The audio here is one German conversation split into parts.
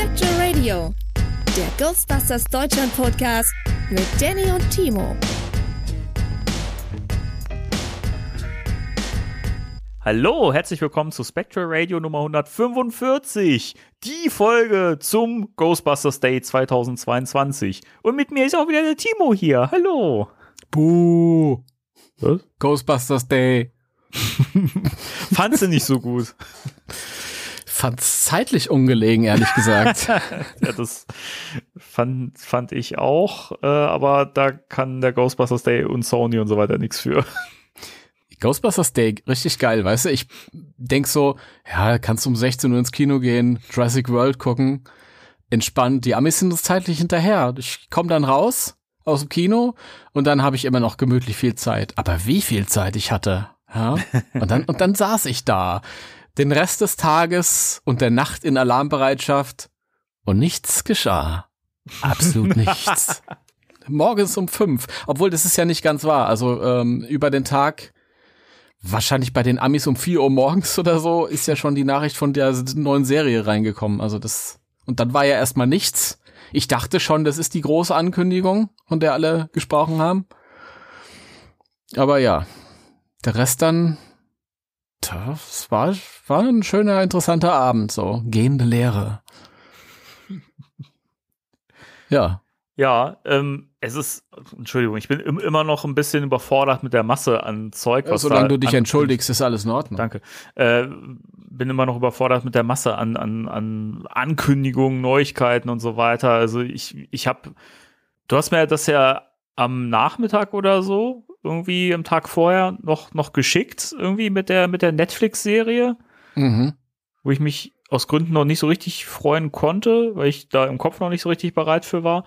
Spectral Radio, der Ghostbusters Deutschland Podcast mit Danny und Timo. Hallo, herzlich willkommen zu Spectral Radio Nummer 145, die Folge zum Ghostbusters Day 2022. Und mit mir ist auch wieder der Timo hier. Hallo. Buh. Was? Ghostbusters Day. Fandst du nicht so gut? Fand's zeitlich ungelegen, ehrlich gesagt. ja, das fand, fand ich auch, äh, aber da kann der Ghostbusters Day und Sony und so weiter nichts für. Ghostbusters Day, richtig geil, weißt du? Ich denk so, ja, kannst du um 16 Uhr ins Kino gehen, Jurassic World gucken, entspannt. Die Amis sind uns zeitlich hinterher. Ich komme dann raus aus dem Kino und dann habe ich immer noch gemütlich viel Zeit. Aber wie viel Zeit ich hatte, ja? Und dann, und dann saß ich da, den Rest des Tages und der Nacht in Alarmbereitschaft und nichts geschah. Absolut nichts. Morgens um fünf, obwohl das ist ja nicht ganz wahr. Also ähm, über den Tag wahrscheinlich bei den Amis um 4 Uhr morgens oder so ist ja schon die Nachricht von der neuen Serie reingekommen. Also das, und dann war ja erstmal nichts. Ich dachte schon, das ist die große Ankündigung, von der alle gesprochen haben. Aber ja, der Rest dann, das war, war ein schöner, interessanter Abend, so, gehende Lehre. Ja. Ja, ähm, es ist, Entschuldigung, ich bin im, immer noch ein bisschen überfordert mit der Masse an Zeug. Ja, solange du dich entschuldigst, ist alles in Ordnung. Danke. Äh, bin immer noch überfordert mit der Masse an, an, an Ankündigungen, Neuigkeiten und so weiter. Also ich, ich habe, du hast mir das ja am Nachmittag oder so, irgendwie am Tag vorher noch, noch geschickt, irgendwie mit der, mit der Netflix-Serie, Mhm. wo ich mich aus Gründen noch nicht so richtig freuen konnte, weil ich da im Kopf noch nicht so richtig bereit für war.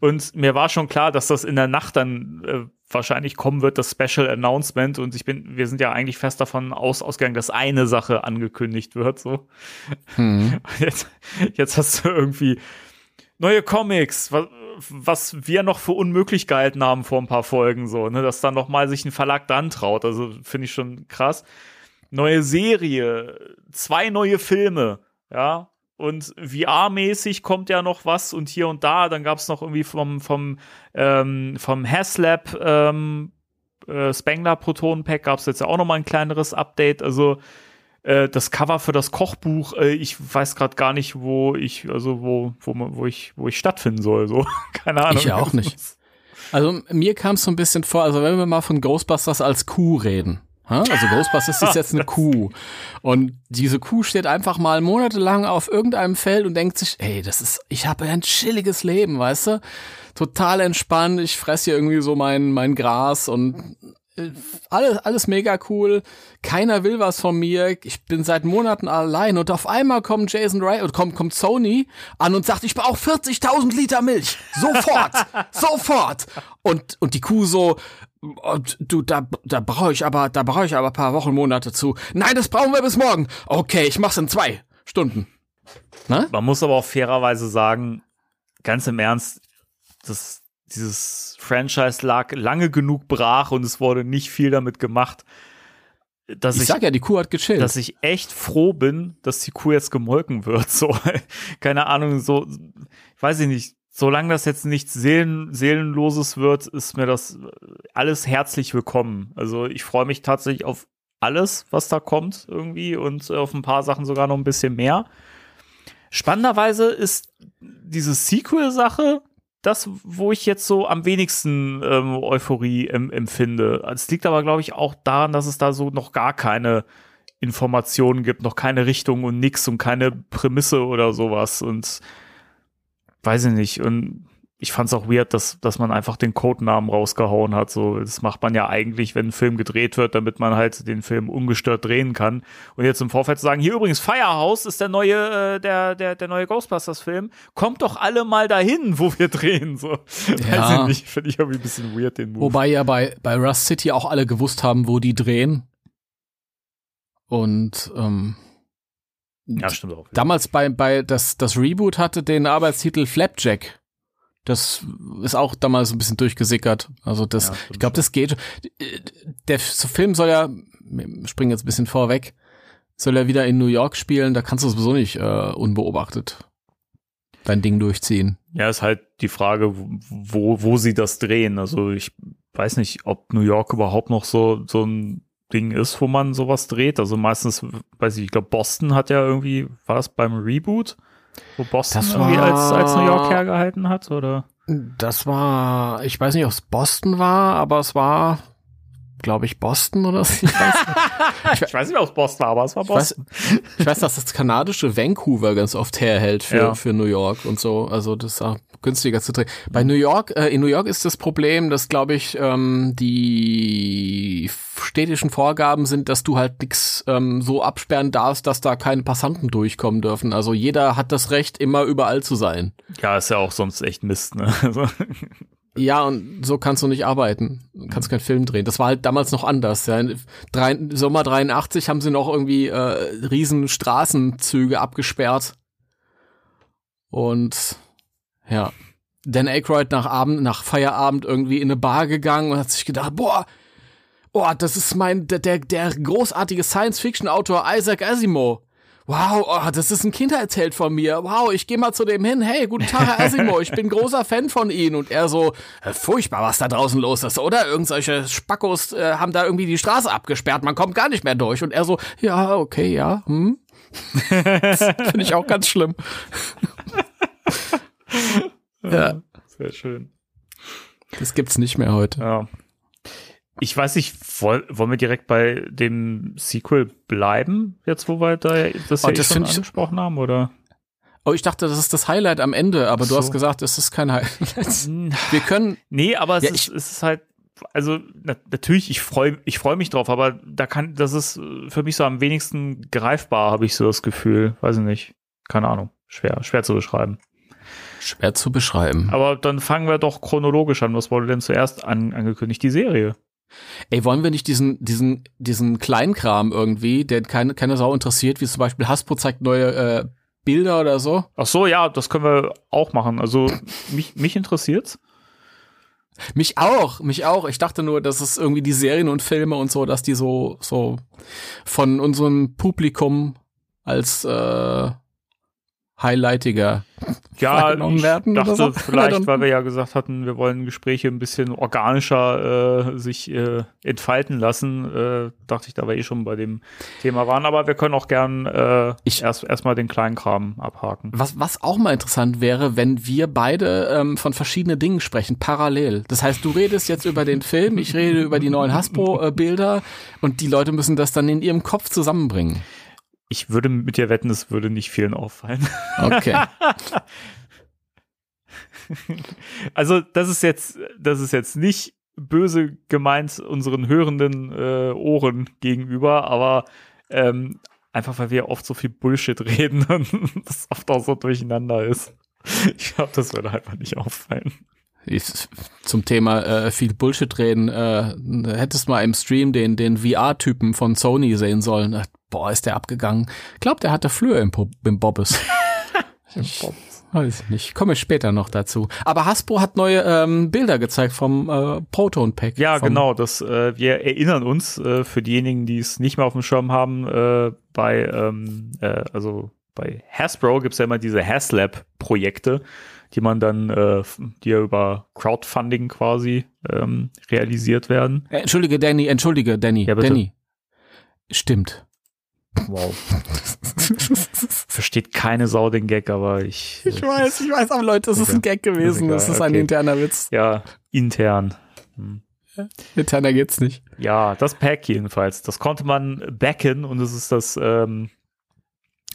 Und mir war schon klar, dass das in der Nacht dann äh, wahrscheinlich kommen wird, das Special Announcement. Und ich bin, wir sind ja eigentlich fest davon aus, ausgegangen, dass eine Sache angekündigt wird. So. Mhm. Jetzt, jetzt hast du irgendwie neue Comics, was, was wir noch für unmöglich gehalten haben vor ein paar Folgen, so, ne, dass dann noch mal sich ein Verlag dran traut. Also finde ich schon krass. Neue Serie, zwei neue Filme, ja. Und VR-mäßig kommt ja noch was und hier und da. Dann gab es noch irgendwie vom, vom, ähm, vom Haslab ähm, äh, Spengler Proton Pack gab es jetzt ja auch noch mal ein kleineres Update. Also äh, das Cover für das Kochbuch, äh, ich weiß gerade gar nicht, wo ich, also wo, wo, wo ich, wo ich stattfinden soll. So, keine Ahnung. Ich ja auch nicht. Also mir kam es so ein bisschen vor, also wenn wir mal von Ghostbusters als Kuh reden. ha? Also Ghostbusters ist jetzt eine Kuh. Und diese Kuh steht einfach mal monatelang auf irgendeinem Feld und denkt sich, ey, das ist, ich habe ein chilliges Leben, weißt du? Total entspannt, ich fress hier irgendwie so mein, mein Gras und alles, alles mega cool. Keiner will was von mir. Ich bin seit Monaten allein und auf einmal kommt Jason Wright und kommt, kommt Sony an und sagt, ich brauche 40.000 Liter Milch. Sofort. sofort. Und, und die Kuh so, und du, da, da brauche ich aber, da brauche ich aber ein paar Wochen, Monate zu. Nein, das brauchen wir bis morgen. Okay, ich mach's in zwei Stunden. Na? Man muss aber auch fairerweise sagen, ganz im Ernst, das, dieses Franchise lag lange genug brach und es wurde nicht viel damit gemacht, dass Ich ich, sag ja, die Kuh hat gechillt. dass ich echt froh bin, dass die Kuh jetzt gemolken wird. So, keine Ahnung, so, weiß ich nicht. Solange das jetzt nichts Seelen, Seelenloses wird, ist mir das alles herzlich willkommen. Also ich freue mich tatsächlich auf alles, was da kommt irgendwie und äh, auf ein paar Sachen sogar noch ein bisschen mehr. Spannenderweise ist diese Sequel-Sache das, wo ich jetzt so am wenigsten ähm, Euphorie em empfinde. Es liegt aber, glaube ich, auch daran, dass es da so noch gar keine Informationen gibt, noch keine Richtung und nix und keine Prämisse oder sowas. Und weiß ich nicht. Und ich fand es auch weird, dass, dass man einfach den Codenamen rausgehauen hat. So, das macht man ja eigentlich, wenn ein Film gedreht wird, damit man halt den Film ungestört drehen kann. Und jetzt im Vorfeld zu sagen, hier übrigens Firehouse ist der neue, äh, der, der, der neue Ghostbusters-Film. Kommt doch alle mal dahin, wo wir drehen. So, Ja. weiß ich nicht, finde ich irgendwie ein bisschen weird den Move. Wobei ja bei, bei Rust City auch alle gewusst haben, wo die drehen. Und ähm, ja, stimmt auch. damals bei, bei das, das Reboot hatte den Arbeitstitel Flapjack. Das ist auch damals ein bisschen durchgesickert. Also das, Ja, ich glaube, das geht. Der Film soll ja, wir springen jetzt ein bisschen vorweg, soll er wieder in New York spielen. Da kannst du sowieso nicht äh, unbeobachtet dein Ding durchziehen. Ja, ist halt die Frage, wo, wo sie das drehen. Also ich weiß nicht, ob New York überhaupt noch so, so ein Ding ist, wo man sowas dreht. Also meistens, weiß ich, ich glaube, Boston hat ja irgendwie, war das beim Reboot? Wo Boston Das irgendwie war- als, als New York hergehalten hat, oder? Das war, ich weiß nicht, ob es Boston war, aber es war, glaube ich, Boston oder so. Ich weiß, Ich weiß nicht, ob es Boston war, aber es war ich weiß, Boston. ich weiß, dass das kanadische Vancouver ganz oft herhält für, Ja. für New York und so. Also das ist auch günstiger zu drehen. Bei New York, äh, in New York ist das Problem, dass, glaube ich, ähm, die städtischen Vorgaben sind, dass du halt nix ähm, so absperren darfst, dass da keine Passanten durchkommen dürfen. Also jeder hat das Recht, immer überall zu sein. Ja, ist ja auch sonst echt Mist, ne? Also, Ja, und so kannst du nicht arbeiten. Du kannst keinen Film drehen. Das war halt damals noch anders. Ja. Drei, Sommer 83 haben sie noch irgendwie äh, riesen Straßenzüge abgesperrt. Und ja, Dan Aykroyd nach Abend, nach Feierabend irgendwie in eine Bar gegangen und hat sich gedacht, boah, oh, das ist mein, der, der, der großartige Science-Fiction-Autor Isaac Asimov. Wow, oh, das ist ein Kindererzählt von mir. Wow, ich gehe mal zu dem hin. Hey, guten Tag, Herr Asimov. Ich bin großer Fan von Ihnen. Und er so, äh, furchtbar, was da draußen los ist, oder? Irgendwelche Spackos äh, haben da irgendwie die Straße abgesperrt. Man kommt gar nicht mehr durch. Und er so, ja, okay, ja, hm. das finde ich auch ganz schlimm. ja, sehr schön. das gibt's nicht mehr heute. Ja. Ich weiß nicht, woll, wollen wir direkt bei dem Sequel bleiben, jetzt wo wir da das Oh, ja eh das schon find ich- angesprochen haben, oder? Oh, ich dachte, das ist das Highlight am Ende, aber du So. hast gesagt, es ist kein Highlight. Wir können, Nee, aber es, Ja, ist, es ist halt, also na, natürlich, ich freue ich freu mich drauf, aber da kann, das ist äh, für mich so am wenigsten greifbar, habe ich so das Gefühl. Weiß ich nicht. Keine Ahnung. Schwer, schwer zu beschreiben. schwer zu beschreiben. Aber dann fangen wir doch chronologisch an. Was wurde denn zuerst an, angekündigt? Die Serie. Ey, wollen wir nicht diesen, diesen, diesen Kleinkram irgendwie, der keine, keine Sau interessiert, wie zum Beispiel Hasbro zeigt neue äh, Bilder oder so? Ach so, ja, das können wir auch machen. Also mich, mich interessiert's. Mich auch, mich auch. Ich dachte nur, dass es irgendwie die Serien und Filme und so, dass die so, so von unserem Publikum als äh, highlightiger Ja, ich werden dachte so. vielleicht, weil wir ja gesagt hatten, wir wollen Gespräche ein bisschen organischer äh, sich äh, entfalten lassen, äh, dachte ich, da wir eh schon bei dem Thema waren. Aber wir können auch gern äh, Ich- erst erstmal den kleinen Kram abhaken. Was, was auch mal interessant wäre, wenn wir beide ähm, von verschiedenen Dingen sprechen, parallel. Das heißt, du redest jetzt über den Film, ich rede über die neuen Hasbro-Bilder und die Leute müssen das dann in ihrem Kopf zusammenbringen. Ich würde mit dir wetten, es würde nicht vielen auffallen. Okay. Also das ist jetzt, das ist jetzt nicht böse gemeint unseren hörenden äh, Ohren gegenüber, aber ähm, einfach weil wir oft so viel Bullshit reden und das oft auch so durcheinander ist. Ich glaube, das würde einfach nicht auffallen. Ich- Zum Thema äh, viel Bullshit reden, äh, hättest mal im Stream den, den VR-Typen von Sony sehen sollen. Boah, ist der abgegangen. Glaub, der hatte Flöhe im, Po- im Bobbes. Ich weiß ich nicht. Komme später noch dazu. Aber Hasbro hat neue ähm, Bilder gezeigt vom äh, Proton Pack. Ja, genau. Das, äh, wir erinnern uns äh, für diejenigen, die es nicht mehr auf dem Schirm haben, äh, bei ähm, äh, also bei Hasbro gibt's ja immer diese Haslab-Projekte, die man dann, äh, die ja über Crowdfunding quasi ähm, realisiert werden. Äh, Entschuldige, Danny, entschuldige, Danny. Ja, bitte. Danny. Stimmt. Wow. Versteht keine Sau den Gag, aber ich. Ich weiß, ich weiß, aber Leute, es ist ein Gag gewesen. egal, Das ist ein okay. interner Witz. Ja, intern. Interner geht's nicht. Ja, das Pack jedenfalls. Das konnte man backen und es ist das ähm,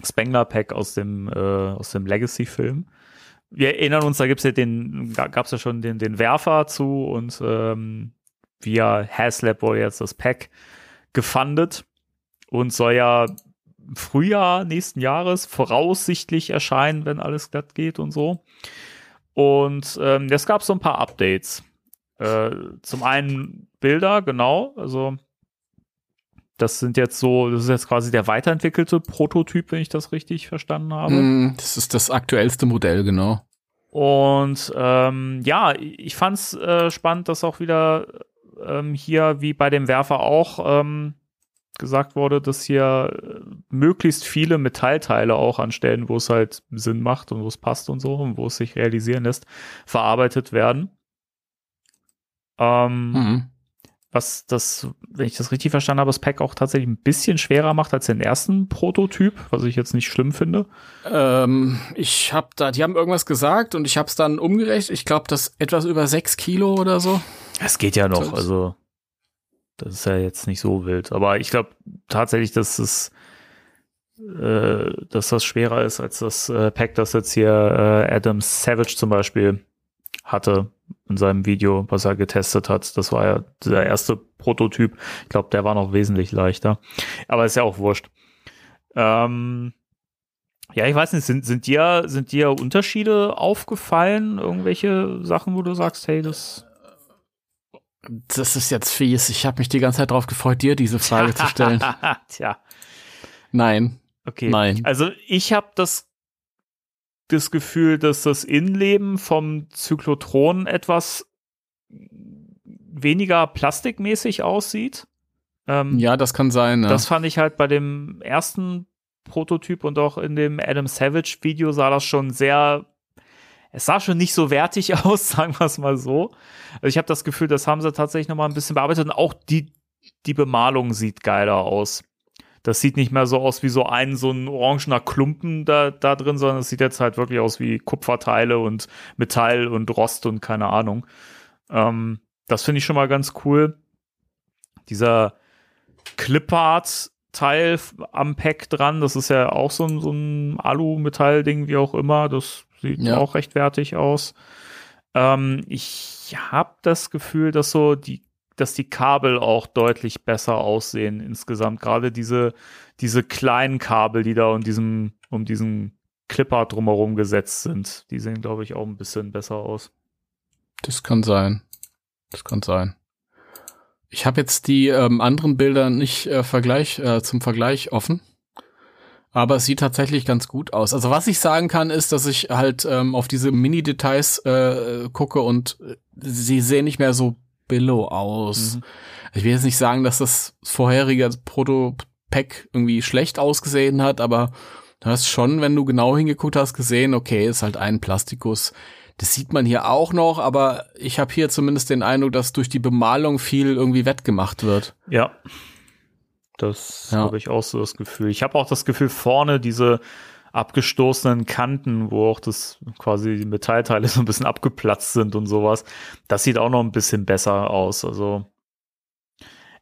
Spengler Pack aus dem, äh, aus dem Legacy-Film wir erinnern uns, da gibt's ja den, gab's ja schon den, den Werfer zu und ähm, via Haslab wurde jetzt das Pack gefundet und soll ja Frühjahr nächsten Jahres voraussichtlich erscheinen, wenn alles glatt geht und so. Und ähm, es gab so ein paar Updates. Äh, zum einen Bilder, genau, also das sind jetzt so, das ist jetzt quasi der weiterentwickelte Prototyp, wenn ich das richtig verstanden habe. Mm, das ist das aktuellste Modell, genau. Und ähm, ja, ich fand's äh, spannend, dass auch wieder ähm, hier wie bei dem Werfer auch ähm, gesagt wurde, dass hier äh, möglichst viele Metallteile auch an Stellen, wo es halt Sinn macht und wo es passt und so und wo es sich realisieren lässt, verarbeitet werden. Ähm, mhm was das, wenn ich das richtig verstanden habe, das Pack auch tatsächlich ein bisschen schwerer macht als den ersten Prototyp, was ich jetzt nicht schlimm finde. Ähm, ich habe da, die haben irgendwas gesagt und ich habe es dann umgerechnet. Ich glaube, das etwas über sechs Kilo oder so. Es geht ja noch, also das ist ja jetzt nicht so wild. Aber ich glaube tatsächlich, dass es äh, dass das schwerer ist als das äh, Pack, das jetzt hier äh, Adam Savage zum Beispiel hatte in seinem Video, was er getestet hat. Das war ja der erste Prototyp. Ich glaube, der war noch wesentlich leichter. Aber ist ja auch wurscht. Ähm, ja, ich weiß nicht, sind, sind dir, sind dir Unterschiede aufgefallen? Irgendwelche Sachen, wo du sagst, hey, das. Das ist jetzt fies. Ich habe mich die ganze Zeit darauf gefreut, dir diese Frage zu stellen. Tja. Nein. Okay. Nein. Also ich habe das das Gefühl, dass das Innenleben vom Zyklotron etwas weniger plastikmäßig aussieht. Ähm, ja, das kann sein. Ja. Das fand ich halt bei dem ersten Prototyp und auch in dem Adam Savage Video sah das schon sehr, es sah schon nicht so wertig aus, sagen wir es mal so. Also ich habe das Gefühl, das haben sie tatsächlich noch mal ein bisschen bearbeitet und auch die, die Bemalung sieht geiler aus. Das sieht nicht mehr so aus wie so ein, so ein orangener Klumpen da, da drin, sondern es sieht jetzt halt wirklich aus wie Kupferteile und Metall und Rost und keine Ahnung. Ähm, das finde ich schon mal ganz cool. Dieser Clipart-Teil am Pack dran, das ist ja auch so ein, so ein Alu-Metall-Ding, wie auch immer. Das sieht ja. auch recht wertig aus. Ähm, ich habe das Gefühl, dass so die dass die Kabel auch deutlich besser aussehen insgesamt. Gerade diese, diese kleinen Kabel, die da um diesen, um diesen Clipper drumherum gesetzt sind, die sehen, glaube ich, auch ein bisschen besser aus. Das kann sein. Das kann sein. Ich habe jetzt die ähm, anderen Bilder nicht äh, Vergleich, äh, zum Vergleich offen. Aber es sieht tatsächlich ganz gut aus. Also was ich sagen kann, ist, dass ich halt ähm, auf diese Mini-Details äh, gucke und äh, sie sehen nicht mehr so Billo aus. Mhm. Ich will jetzt nicht sagen, dass das vorherige Proto-Pack irgendwie schlecht ausgesehen hat, aber du hast schon, wenn du genau hingeguckt hast, gesehen, okay, ist halt ein Plastikus. Das sieht man hier auch noch, aber ich habe hier zumindest den Eindruck, dass durch die Bemalung viel irgendwie wettgemacht wird. Ja. Das ja. habe ich auch so das Gefühl. Ich habe auch das Gefühl, vorne diese abgestoßenen Kanten, wo auch das quasi die Metallteile so ein bisschen abgeplatzt sind und sowas. Das sieht auch noch ein bisschen besser aus. Also,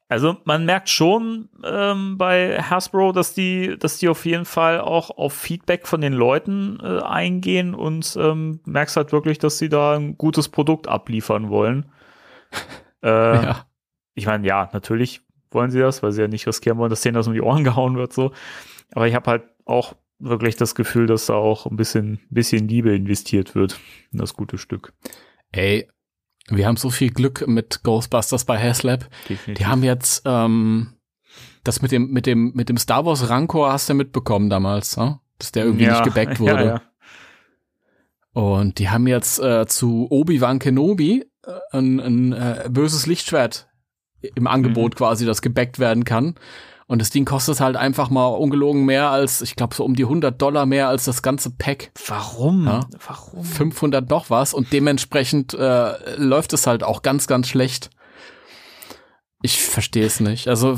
also man merkt schon ähm, bei Hasbro, dass die, dass die auf jeden Fall auch auf Feedback von den Leuten äh, eingehen und ähm, merkst halt wirklich, dass sie da ein gutes Produkt abliefern wollen. äh, ja. Ich meine, ja, natürlich wollen sie das, weil sie ja nicht riskieren wollen, dass denen das um die Ohren gehauen wird, so. Aber ich habe halt auch wirklich das Gefühl, dass da auch ein bisschen, bisschen Liebe investiert wird in das gute Stück. Ey, wir haben so viel Glück mit Ghostbusters bei Haslab. Die haben jetzt ähm, das mit dem mit dem mit dem Star Wars Rancor hast du mitbekommen damals, ne? dass der irgendwie ja, nicht gebackt wurde. Ja, ja. Und die haben jetzt äh, zu Obi-Wan Kenobi äh, ein, ein äh, böses Lichtschwert im Angebot mhm. quasi, das gebackt werden kann. Und das Ding kostet halt einfach mal ungelogen mehr als, ich glaube, so um die 100 Dollar mehr als das ganze Pack. Warum? Ja? Warum? 500 noch was und dementsprechend äh, läuft es halt auch ganz, ganz schlecht. Ich verstehe es nicht. Also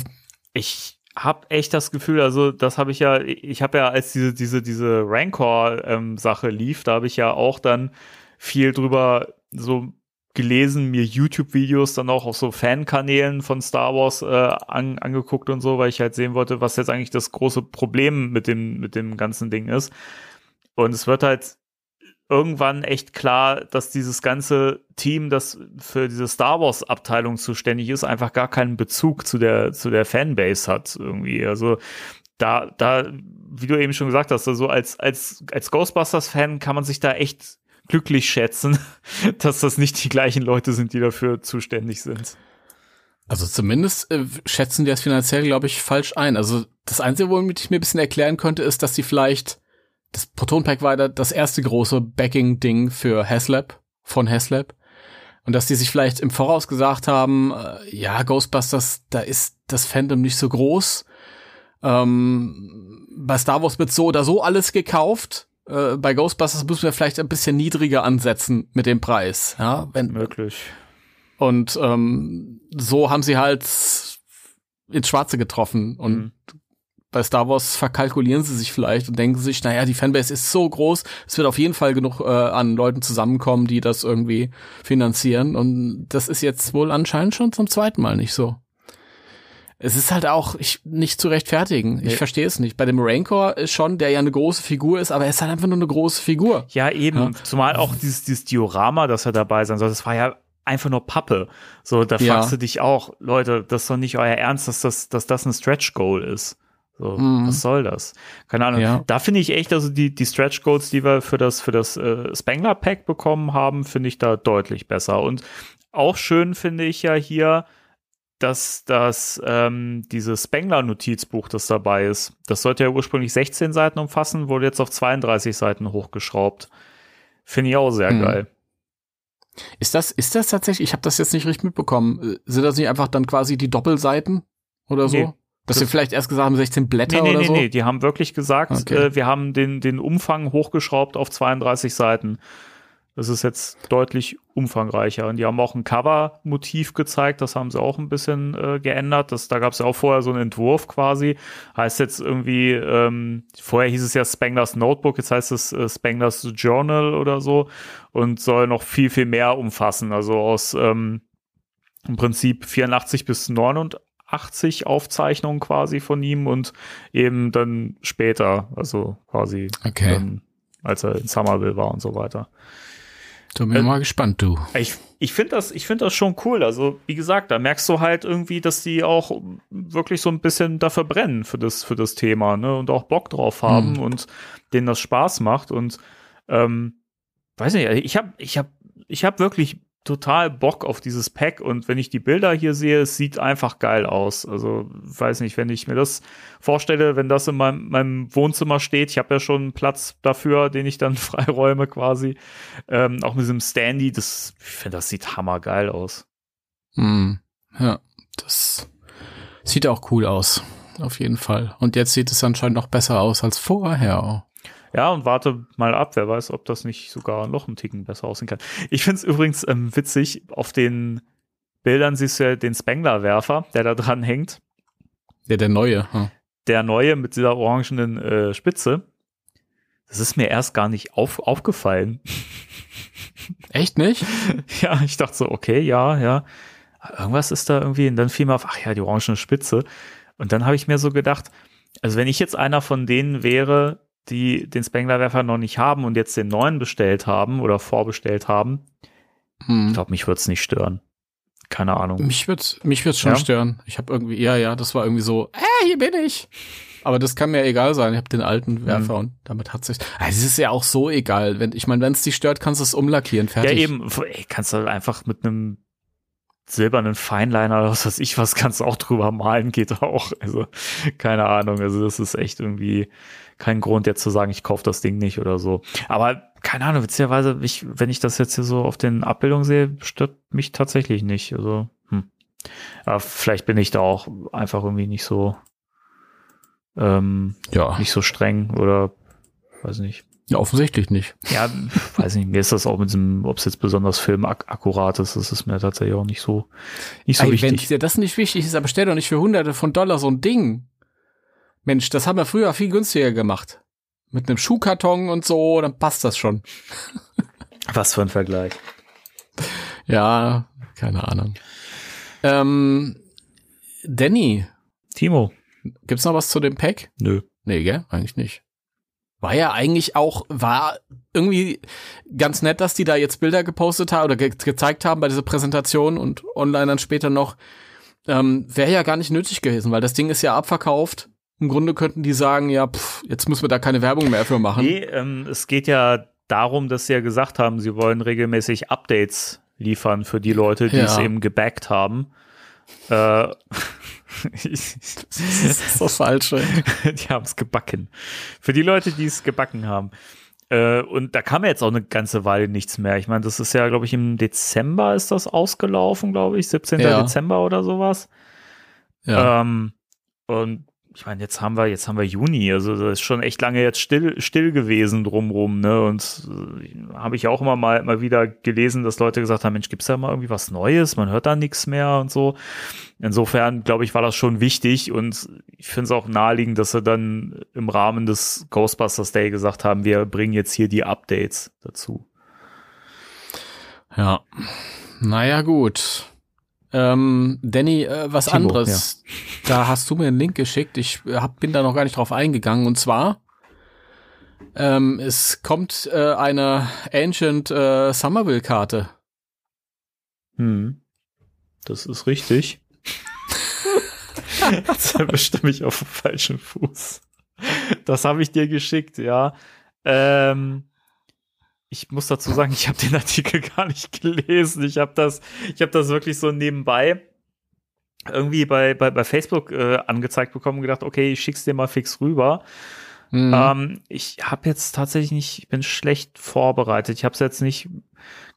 ich habe echt das Gefühl, also das habe ich ja, ich habe ja als diese diese diese Rancor ähm, Sache lief, da habe ich ja auch dann viel drüber so gelesen, mir YouTube-Videos dann auch auf so Fankanälen von Star Wars äh, an, angeguckt und so, weil ich halt sehen wollte, was jetzt eigentlich das große Problem mit dem, mit dem ganzen Ding ist. Und es wird halt irgendwann echt klar, dass dieses ganze Team, das für diese Star Wars Abteilung zuständig ist, einfach gar keinen Bezug zu der zu der Fanbase hat irgendwie. Also da da wie du eben schon gesagt hast, also als als als Ghostbusters Fan kann man sich da echt glücklich schätzen, dass das nicht die gleichen Leute sind, die dafür zuständig sind. Also zumindest äh, schätzen die das finanziell, glaube ich, falsch ein. Also das Einzige, womit ich mir ein bisschen erklären könnte, ist, dass sie vielleicht das Proton Pack war das erste große Backing-Ding für Haslab, von Haslab. Und dass die sich vielleicht im Voraus gesagt haben, äh, ja, Ghostbusters, da ist das Fandom nicht so groß. Ähm, bei Star Wars wird so oder so alles gekauft. Äh, bei Ghostbusters müssen wir vielleicht ein bisschen niedriger ansetzen mit dem Preis. Ja, wenn möglich. Und ähm, so haben sie halt ins Schwarze getroffen und mhm bei Star Wars verkalkulieren sie sich vielleicht und denken sich, naja, die Fanbase ist so groß, es wird auf jeden Fall genug äh, an Leuten zusammenkommen, die das irgendwie finanzieren. Und das ist jetzt wohl anscheinend schon zum zweiten Mal nicht so. Es ist halt auch ich, nicht zu rechtfertigen. Ich nee. verstehe es nicht. Bei dem Rancor ist schon, der ja eine große Figur ist, aber er ist halt einfach nur eine große Figur. Ja, eben. Ja. Zumal auch dieses, dieses Diorama, das er dabei sein soll, das war ja einfach nur Pappe. So, da ja. fragst du dich auch, Leute, das ist doch nicht euer Ernst, dass das, dass das ein Stretch Goal ist. So, mhm. was soll das? Keine Ahnung. Ja. Da finde ich echt, also die, die Stretch Goals, die wir für das, für das äh, Spangler Pack bekommen haben, finde ich da deutlich besser. Und auch schön finde ich ja hier, dass das ähm, dieses Spengler-Notizbuch, das dabei ist, das sollte ja ursprünglich 16 Seiten umfassen, wurde jetzt auf 32 Seiten hochgeschraubt. Finde ich auch sehr mhm. geil. Ist das, ist das tatsächlich, ich habe das jetzt nicht richtig mitbekommen, äh, sind das nicht einfach dann quasi die Doppelseiten oder so? Nee, dass sie vielleicht erst gesagt haben, 16 Blätter nee, nee, oder so? Nee, nee, die haben wirklich gesagt, okay. äh, wir haben den, den Umfang hochgeschraubt auf 32 Seiten. Das ist jetzt deutlich umfangreicher. Und die haben auch ein Cover-Motiv gezeigt, das haben sie auch ein bisschen äh, geändert. Das, da gab es ja auch vorher so einen Entwurf quasi. Heißt jetzt irgendwie, ähm, vorher hieß es ja Spanglers Notebook, jetzt heißt es äh, Spanglers Journal oder so und soll noch viel, viel mehr umfassen. Also aus ähm, im Prinzip 84 bis 89 80 Aufzeichnungen quasi von ihm und eben dann später, also quasi okay. dann, als er in Somerville war und so weiter. Da bin ich äh, mal gespannt, du. Ich, ich finde das, ich finde das schon cool. Also, wie gesagt, da merkst du halt irgendwie, dass die auch wirklich so ein bisschen dafür brennen für das, für das Thema, ne, und auch Bock drauf haben hm. und denen das Spaß macht und, ähm, weiß nicht, ich habe, ich habe, ich habe wirklich total Bock auf dieses Pack und wenn ich die Bilder hier sehe, es sieht einfach geil aus. Also weiß nicht, wenn ich mir das vorstelle, wenn das in meinem, meinem Wohnzimmer steht, ich habe ja schon Platz dafür, den ich dann freiräume quasi, ähm, auch mit diesem Standy, das, finde, das sieht hammergeil aus. Hm, ja, das sieht auch cool aus, auf jeden Fall. Und jetzt sieht es anscheinend noch besser aus als vorher. Ja, und warte mal ab, wer weiß, ob das nicht sogar noch einen Ticken besser aussehen kann. Ich finde es übrigens ähm, witzig, auf den Bildern siehst du ja den Spengler-Werfer, der da dran hängt. Ja, der neue. Hm. Der neue mit dieser orangenen äh, Spitze. Das ist mir erst gar nicht auf, aufgefallen. Echt nicht? ja, ich dachte so, okay, ja, ja. Irgendwas ist da irgendwie, und dann fiel mir auf, ach ja, die orangene Spitze. Und dann habe ich mir so gedacht, also wenn ich jetzt einer von denen wäre, die den Spengler-Werfer noch nicht haben und jetzt den neuen bestellt haben oder vorbestellt haben, hm. ich glaube, mich würde es nicht stören. Keine Ahnung. Mich wird's, mich wird's schon ja? stören. Ich habe irgendwie, ja, ja, das war irgendwie so, äh, hier bin ich. Aber das kann mir egal sein. Ich habe den alten Werfer mhm. und damit hat sich. Also es ist ja auch so egal. Wenn ich meine, wenn es dich stört, kannst du es umlackieren. Fertig. Ja eben. Ey, kannst du einfach mit einem silbernen Feinliner oder was weiß ich was kannst du auch drüber malen geht auch. Also keine Ahnung. Also das ist echt irgendwie kein Grund jetzt zu sagen, ich kaufe das Ding nicht oder so. Aber keine Ahnung, witzigerweise, ich, wenn ich das jetzt hier so auf den Abbildungen sehe, stört mich tatsächlich nicht. Also, hm. Aber vielleicht bin ich da auch einfach irgendwie nicht so, ähm, ja. nicht so streng oder weiß nicht. Ja, offensichtlich nicht. Ja, weiß nicht. Mir ist das auch mit diesem, ob es jetzt besonders filmakkurat ist, das ist mir tatsächlich auch nicht so, nicht so Ey, wichtig. Wenn dir das nicht wichtig ist, aber stell doch nicht für hunderte von Dollar so ein Ding. Mensch, das haben wir früher viel günstiger gemacht. Mit einem Schuhkarton und so, dann passt das schon. Was für ein Vergleich. Ja, keine Ahnung. Ähm, Danny. Timo. Gibt's noch was zu dem Pack? Nö. Nee, gell? Eigentlich nicht. war ja eigentlich auch, war irgendwie ganz nett, dass die da jetzt Bilder gepostet haben oder ge gezeigt haben bei dieser Präsentation und online dann später noch. Ähm, Wäre ja gar nicht nötig gewesen, weil das Ding ist ja abverkauft. Im Grunde könnten die sagen, ja, pff, jetzt müssen wir da keine Werbung mehr für machen. Nee, ähm, es geht ja darum, dass sie ja gesagt haben, sie wollen regelmäßig Updates liefern für die Leute, die Ja. es eben gebackt haben. Äh, Das ist das Falsche. die haben es gebacken. Für die Leute, die es gebacken haben. Äh, und da kam ja jetzt auch eine ganze Weile nichts mehr. Ich meine, das ist ja, glaube ich, im Dezember ist das ausgelaufen, glaube ich, 17. Ja. Dezember oder sowas. Ja. Ähm, und ich meine, jetzt haben wir, jetzt haben wir Juni, also das ist schon echt lange jetzt still, still gewesen drumrum, ne? Und äh, habe ich auch immer mal, mal wieder gelesen, dass Leute gesagt haben, Mensch, gibt's da mal irgendwie was Neues? Man hört da nichts mehr und so. Insofern, glaube ich, war das schon wichtig und ich finde es auch naheliegend, dass sie dann im Rahmen des Ghostbusters Day gesagt haben, wir bringen jetzt hier die Updates dazu. Ja. Naja, gut. Ähm, Danny, äh, was Timo, anderes. Da hast du mir einen Link geschickt. Ich äh, hab, bin da noch gar nicht drauf eingegangen. Und zwar, ähm, es kommt äh, eine Ancient äh, Somerville-Karte. Hm. Das ist richtig. Jetzt bestimme ich auf dem falschen Fuß. Das habe ich dir geschickt, ja. Ähm, ich muss dazu sagen, ich habe den Artikel gar nicht gelesen. Ich habe das, ich habe das wirklich so nebenbei irgendwie bei, bei, bei Facebook äh, angezeigt bekommen und gedacht, okay, ich schick's dir mal fix rüber. Mhm. Ähm, ich habe jetzt tatsächlich nicht, ich bin schlecht vorbereitet. Ich habe es jetzt nicht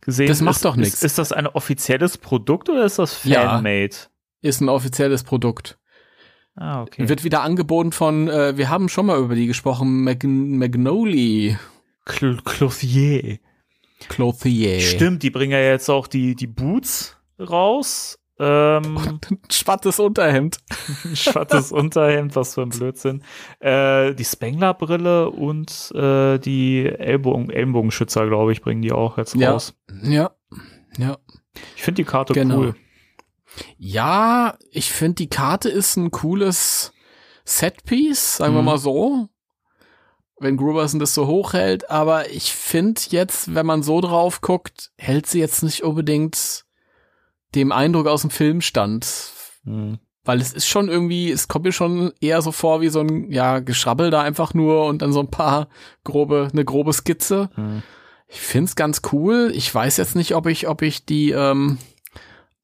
gesehen. Das macht ist, doch nix. Ist, ist das ein offizielles Produkt oder ist das Ja. Fanmade? Ist ein offizielles Produkt. Ah, okay. Wird wieder angeboten von, äh, wir haben schon mal über die gesprochen, Mag Magnoli Cl Clothier. Clothier. Stimmt, die bringen ja jetzt auch die, die Boots raus. Ähm, Schwattes Unterhemd. schwattes Unterhemd, was für ein Blödsinn. Äh, die Spengler-Brille und äh, die Ellbogen, Ellenbogenschützer, glaube ich, bringen die auch jetzt Ja. raus. Ja. Ja. Ich finde die Karte Genau. cool. Ja, ich finde, die Karte ist ein cooles Setpiece, sagen wir Mhm. mal so. Wenn Gruberson das so hochhält, aber ich finde jetzt, wenn man so drauf guckt, hält sie jetzt nicht unbedingt dem Eindruck aus dem Film stand. Hm. Weil es ist schon irgendwie, es kommt mir schon eher so vor wie so ein, ja, Geschrabbel da einfach nur und dann so ein paar grobe, eine grobe Skizze. Hm. Ich find's ganz cool. Ich weiß jetzt nicht, ob ich, ob ich die, ähm,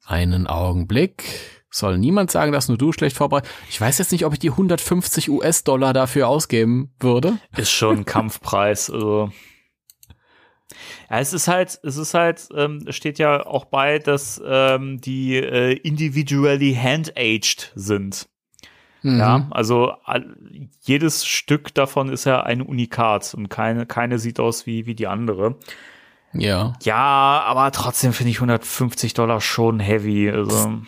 einen Augenblick. Soll niemand sagen, dass nur du schlecht vorbereitet. Ich weiß jetzt nicht, ob ich die 150 US-Dollar dafür ausgeben würde. Ist schon ein Kampfpreis. Also. Ja, es ist halt, es ist halt, ähm, steht ja auch bei, dass ähm, die äh, individually hand-aged sind. Mhm. Ja, also jedes Stück davon ist ja ein Unikat und keine, keine sieht aus wie, wie die andere. Ja. Ja, aber trotzdem finde ich 150 Dollar schon heavy. Also,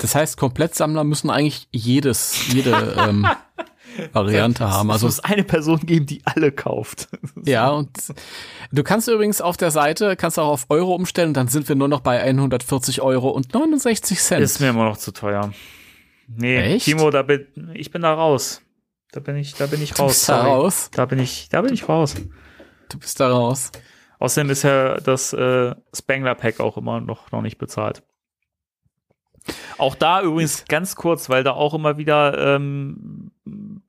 Das heißt, Komplettsammler müssen eigentlich jedes, jede ähm, Variante haben. es Also muss eine Person geben, die alle kauft. ja, und du kannst übrigens auf der Seite, kannst auch auf Euro umstellen, dann sind wir nur noch bei 140 Euro und 69 Cent. Ist mir immer noch zu teuer. Nee, Echt? Timo, da bin, ich bin da raus. Da bin ich, da bin ich du raus. bist da raus. Da bin ich, da bin ich raus. Du bist da raus. Außerdem ist ja das äh, Spangler Pack auch immer noch, noch nicht bezahlt. Auch da übrigens ganz kurz, weil da auch immer wieder ähm,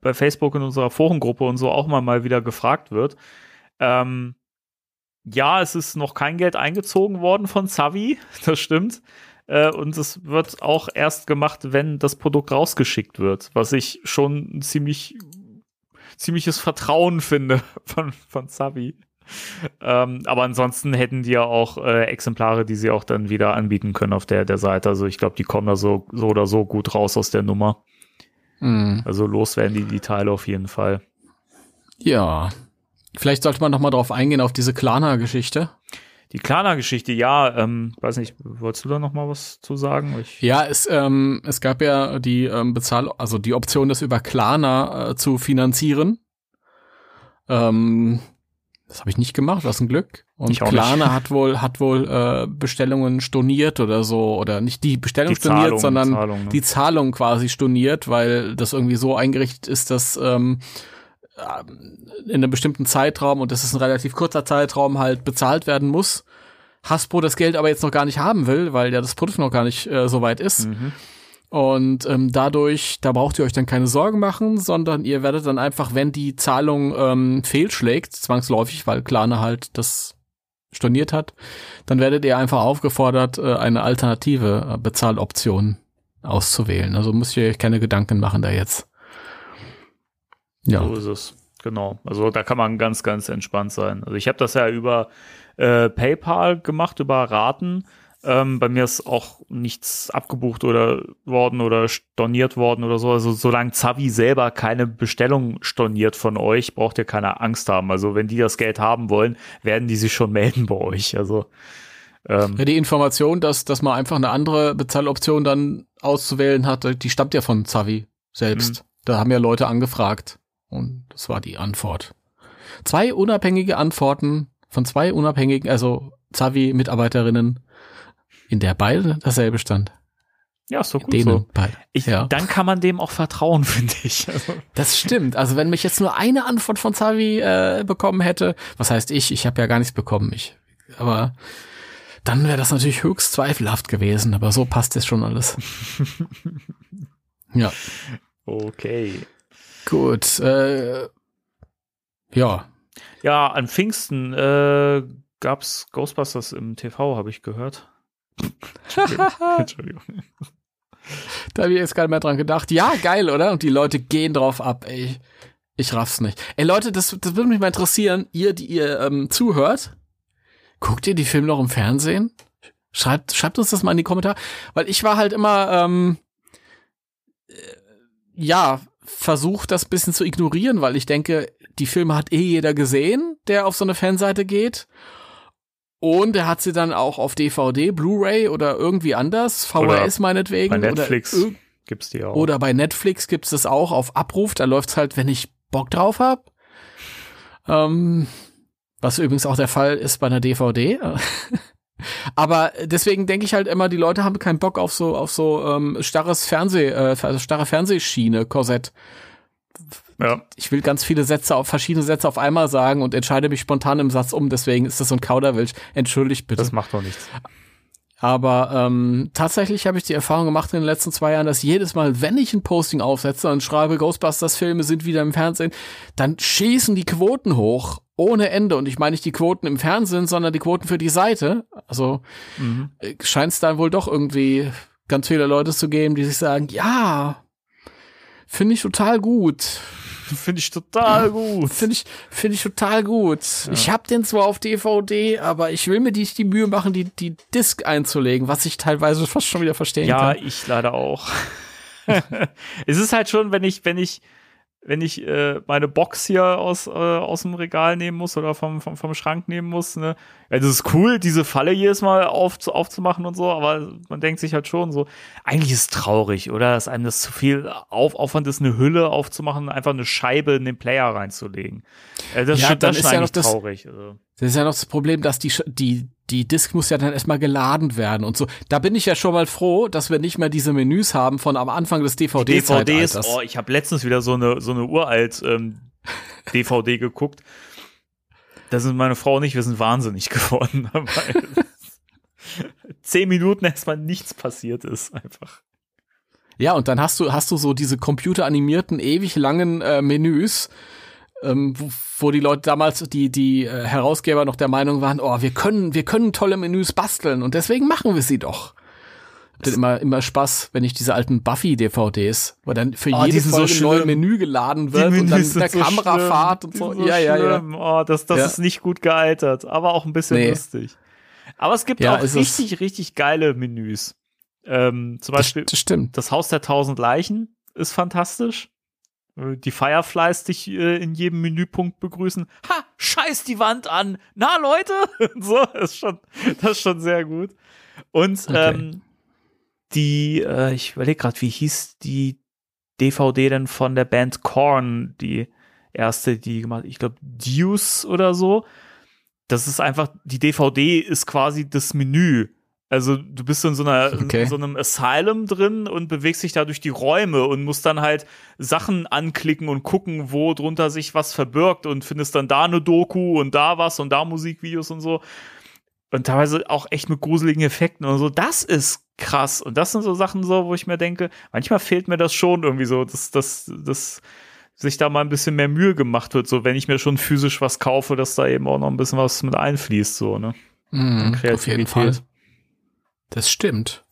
bei Facebook in unserer Forengruppe und so auch mal, mal wieder gefragt wird. Ähm, ja, es ist noch kein Geld eingezogen worden von Savi, das stimmt. Äh, und es wird auch erst gemacht, wenn das Produkt rausgeschickt wird, was ich schon ein ziemlich ziemliches Vertrauen finde von, von Savi. Ähm, aber ansonsten hätten die ja auch äh, Exemplare, die sie auch dann wieder anbieten können auf der, der Seite. Also ich glaube, die kommen da so, so oder so gut raus aus der Nummer. Mhm. Also los werden die, die Teile auf jeden Fall. Ja. Vielleicht sollte man noch mal drauf eingehen auf diese Klarna-Geschichte. Die Klarna-Geschichte, ja, ähm, weiß nicht, wolltest du da noch mal was zu sagen? Ich, Ja, es, ähm, es gab ja die ähm, Bezahl, also die Option, das über Klarna äh, zu finanzieren. Ähm, das habe ich nicht gemacht, was ein Glück. Und nicht. hat wohl hat wohl äh, Bestellungen storniert oder so oder nicht die Bestellung Die storniert, Zahlung, sondern Zahlung, ne? die Zahlung quasi storniert, weil das irgendwie so eingerichtet ist, dass ähm, ähm, in einem bestimmten Zeitraum, und das ist ein relativ kurzer Zeitraum, halt bezahlt werden muss. Hasbro das Geld aber jetzt noch gar nicht haben will, weil ja das Produkt noch gar nicht äh, so weit ist. Mhm. Und ähm, dadurch, da braucht ihr euch dann keine Sorgen machen, sondern ihr werdet dann einfach, wenn die Zahlung ähm, fehlschlägt, zwangsläufig, weil Klarna halt das storniert hat, dann werdet ihr einfach aufgefordert, äh, eine alternative äh, Bezahloption auszuwählen. Also müsst ihr euch keine Gedanken machen da jetzt. Ja. So ist es. Genau. Also da kann man ganz, ganz entspannt sein. Also ich habe das ja über äh, PayPal gemacht, über Raten. Ähm, bei mir ist auch nichts abgebucht oder worden oder storniert worden oder so. Also solange Zavi selber keine Bestellung storniert von euch, braucht ihr keine Angst haben. Also wenn die das Geld haben wollen, werden die sich schon melden bei euch. Also ähm, ja, die Information, dass, dass man einfach eine andere Bezahloption dann auszuwählen hat, die stammt ja von Zavi selbst. Mhm. Da haben ja Leute angefragt. Und das war die Antwort. Zwei unabhängige Antworten von zwei unabhängigen, also Zavi-Mitarbeiterinnen in der beide dasselbe stand. Ja, so gut Denen so. Beide. Ich, ja. Dann kann man dem auch vertrauen, finde ich. Also. Das stimmt. Also wenn mich jetzt nur eine Antwort von Zavi äh, bekommen hätte, was heißt ich? Ich habe ja gar nichts bekommen. Ich, aber dann wäre das natürlich höchst zweifelhaft gewesen. Aber so passt es schon alles. ja. Okay. Gut. Äh, ja. Ja, an Pfingsten äh, gab's Ghostbusters im TV, habe ich gehört. Entschuldigung. Da habe ich jetzt gar nicht mehr dran gedacht. Ja, geil, oder? Und die Leute gehen drauf ab, ey. Ich raff's nicht. Ey, Leute, das, das würde mich mal interessieren. Ihr, die ihr ähm, zuhört, guckt ihr die Filme noch im Fernsehen? Schreibt, schreibt uns das mal in die Kommentare. Weil ich war halt immer, ähm, äh, ja, versucht das bisschen zu ignorieren, weil ich denke, die Filme hat eh jeder gesehen, der auf so eine Fanseite geht. Und er hat sie dann auch auf DVD, Blu-ray oder irgendwie anders, VHS oder meinetwegen. Bei Netflix oder, gibt's die auch. Oder bei Netflix gibt's es auch auf Abruf. Da läuft's halt, wenn ich Bock drauf hab. Ähm, was übrigens auch der Fall ist bei einer DVD. Aber deswegen denke ich halt immer, die Leute haben keinen Bock auf so auf so ähm, starres Fernseh, äh, starre Fernsehschiene, Korsett. Ja. Ich will ganz viele Sätze auf verschiedene Sätze auf einmal sagen und entscheide mich spontan im Satz um. Deswegen ist das so ein Kauderwelsch. Entschuldigt bitte. Das macht doch nichts. Aber ähm, tatsächlich habe ich die Erfahrung gemacht in den letzten zwei Jahren, dass jedes Mal, wenn ich ein Posting aufsetze und schreibe, Ghostbusters-Filme sind wieder im Fernsehen, dann schießen die Quoten hoch ohne Ende. Und ich meine nicht die Quoten im Fernsehen, sondern die Quoten für die Seite. Also mhm. Äh, scheint es dann wohl doch irgendwie ganz viele Leute zu geben, die sich sagen, ja, finde ich total gut. Finde ich total gut. Finde ich, finde ich total gut. Ja. Ich habe den zwar auf DVD, aber ich will mir nicht die Mühe machen, die, die Disc einzulegen, was ich teilweise fast schon wieder verstehen ja, kann. Ja, ich leider auch. es ist halt schon, wenn ich, wenn ich wenn ich äh, meine Box hier aus, äh, aus dem Regal nehmen muss oder vom, vom, vom Schrank nehmen muss. Ne? Ja, das ist cool, diese Falle jedes Mal auf, aufzumachen und so, aber man denkt sich halt schon so, eigentlich ist es traurig, oder? Dass einem das zu viel auf, Aufwand ist, eine Hülle aufzumachen, einfach eine Scheibe in den Player reinzulegen. Äh, das, ja, das ist ja noch das, traurig. Also. Das ist ja noch das Problem, dass die, die, die Disk muss ja dann erstmal geladen werden und so. Da bin ich ja schon mal froh, dass wir nicht mehr diese Menüs haben von am Anfang des DVD-Zeitalters. DVDs, oh, ich habe letztens wieder so eine, so eine uralt ähm, DVD geguckt. Da sind meine Frau und ich, wir sind wahnsinnig geworden. Weil zehn Minuten erstmal nichts passiert ist, einfach. Ja, und dann hast du, hast du so diese computeranimierten, ewig langen äh, Menüs, ähm, wo, wo die Leute damals, die, die äh, Herausgeber noch der Meinung waren, oh, wir können, wir können tolle Menüs basteln und deswegen machen wir sie doch. Das immer, immer Spaß, wenn ich diese alten Buffy-DVDs, wo dann für oh, jede Folge so neues Menü geladen wird und dann mit der so Kamerafahrt und so. so. Ja, ja, ja. Oh, das, das ja. ist nicht gut gealtert, aber auch ein bisschen nee. lustig. Aber es gibt ja, auch richtig, richtig geile Menüs. Ähm, zum Beispiel das, das, stimmt. das Haus der tausend Leichen ist fantastisch. Äh, die Fireflies dich äh, in jedem Menüpunkt begrüßen. Ha, scheiß die Wand an. Na, Leute. so, ist schon, das ist schon sehr gut. Und okay. ähm, die, äh, ich überlege gerade, wie hieß die DVD denn von der Band Korn, die erste, die gemacht, ich glaube, Deuce oder so. Das ist einfach, die DVD ist quasi das Menü Also du bist in so einer Okay. in so einem Asylum drin und bewegst dich da durch die Räume und musst dann halt Sachen anklicken und gucken, wo drunter sich was verbirgt und findest dann da eine Doku und da was und da Musikvideos und so. Und teilweise auch echt mit gruseligen Effekten und so. Das ist krass. Und das sind so Sachen so, wo ich mir denke, manchmal fehlt mir das schon irgendwie so, dass, dass, dass sich da mal ein bisschen mehr Mühe gemacht wird, so wenn ich mir schon physisch was kaufe, dass da eben auch noch ein bisschen was mit einfließt, so, ne? Mhm, auf jeden. Fall. Das stimmt.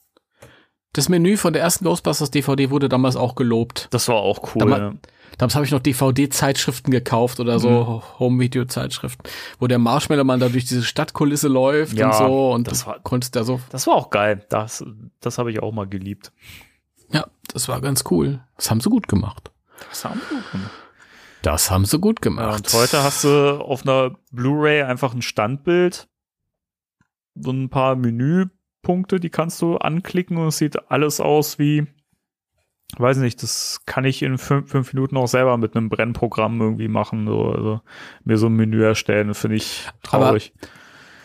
Das Menü von der ersten Ghostbusters DVD wurde damals auch gelobt. Das war auch cool. Da ma- ja. Damals habe ich noch DVD-Zeitschriften gekauft oder Mhm. so Home-Video-Zeitschriften, wo der Marshmallow-Mann da durch diese Stadtkulisse läuft Ja, und so und das das war- konntest da so. Das war auch geil. Das, das habe ich auch mal geliebt. Ja, das war ganz cool. Das haben sie gut gemacht. Das haben wir gemacht. Das haben sie gut gemacht. und heute hast du auf einer Blu-ray einfach ein Standbild, so ein paar Menüpunkte, die kannst du anklicken und es sieht alles aus wie, weiß nicht, das kann ich in fünf, fünf Minuten auch selber mit einem Brennprogramm irgendwie machen, so, also mir so ein Menü erstellen, finde ich traurig.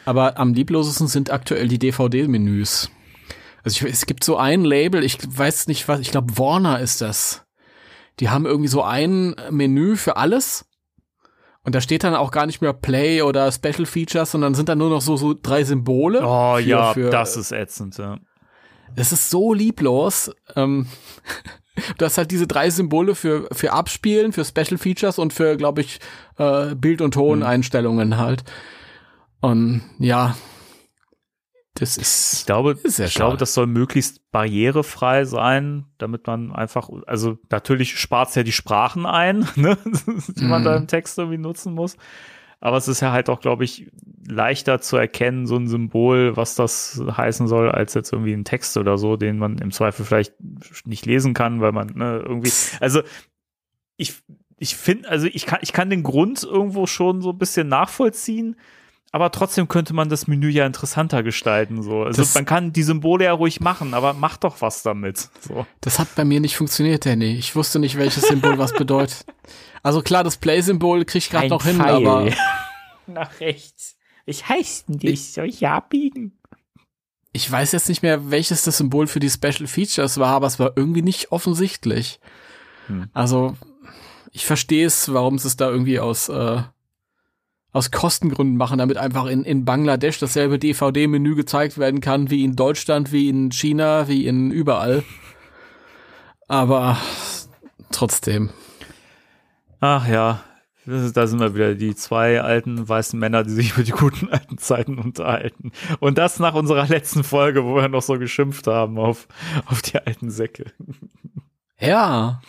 Aber am lieblosesten sind aktuell die DVD-Menüs. Also ich, es gibt so ein Label, ich weiß nicht was, ich glaube Warner ist das. Die haben irgendwie so ein Menü für alles. Und da steht dann auch gar nicht mehr Play oder Special Features, sondern sind dann nur noch so, so drei Symbole. oh für- ja, für- das ist ätzend, ja. Das ist so lieblos. Ähm, du hast halt diese drei Symbole für, für Abspielen, für Special Features und für, glaube ich, äh, Bild- und Toneinstellungen halt. Und ja, das Ich ist. glaube, Ist ich glaube, das soll möglichst barrierefrei sein, damit man einfach, also natürlich spart es ja die Sprachen ein, ne, die man Mhm. da im Text irgendwie nutzen muss. Aber es ist ja halt auch, glaube ich, leichter zu erkennen, so ein Symbol, was das heißen soll, als jetzt irgendwie ein Text oder so, den man im Zweifel vielleicht nicht lesen kann, weil man ne, irgendwie, also ich, ich finde, also ich kann, ich kann den Grund irgendwo schon so ein bisschen nachvollziehen, aber trotzdem könnte man das Menü ja interessanter gestalten. So. Also Das- man kann die Symbole ja ruhig machen, aber mach doch was damit. So. Das hat bei mir nicht funktioniert, Danny. Ich wusste nicht, welches Symbol was bedeutet. Also klar, das Play-Symbol krieg ich gerade noch hin, aber nach rechts. Ich heißt dich, soll ich abbiegen? ich weiß jetzt nicht mehr, welches das Symbol für die Special Features war, aber es war irgendwie nicht offensichtlich. Hm. Also, ich verstehe es, warum sie es da irgendwie aus, äh, aus Kostengründen machen, damit einfach in, in Bangladesch dasselbe DVD-Menü gezeigt werden kann, wie in Deutschland, wie in China, wie in überall. Aber trotzdem. Ach ja, ist, da sind wir wieder, die zwei alten weißen Männer, die sich über die guten alten Zeiten unterhalten. Und das nach unserer letzten Folge, wo wir noch so geschimpft haben auf, auf die alten Säcke. Ja.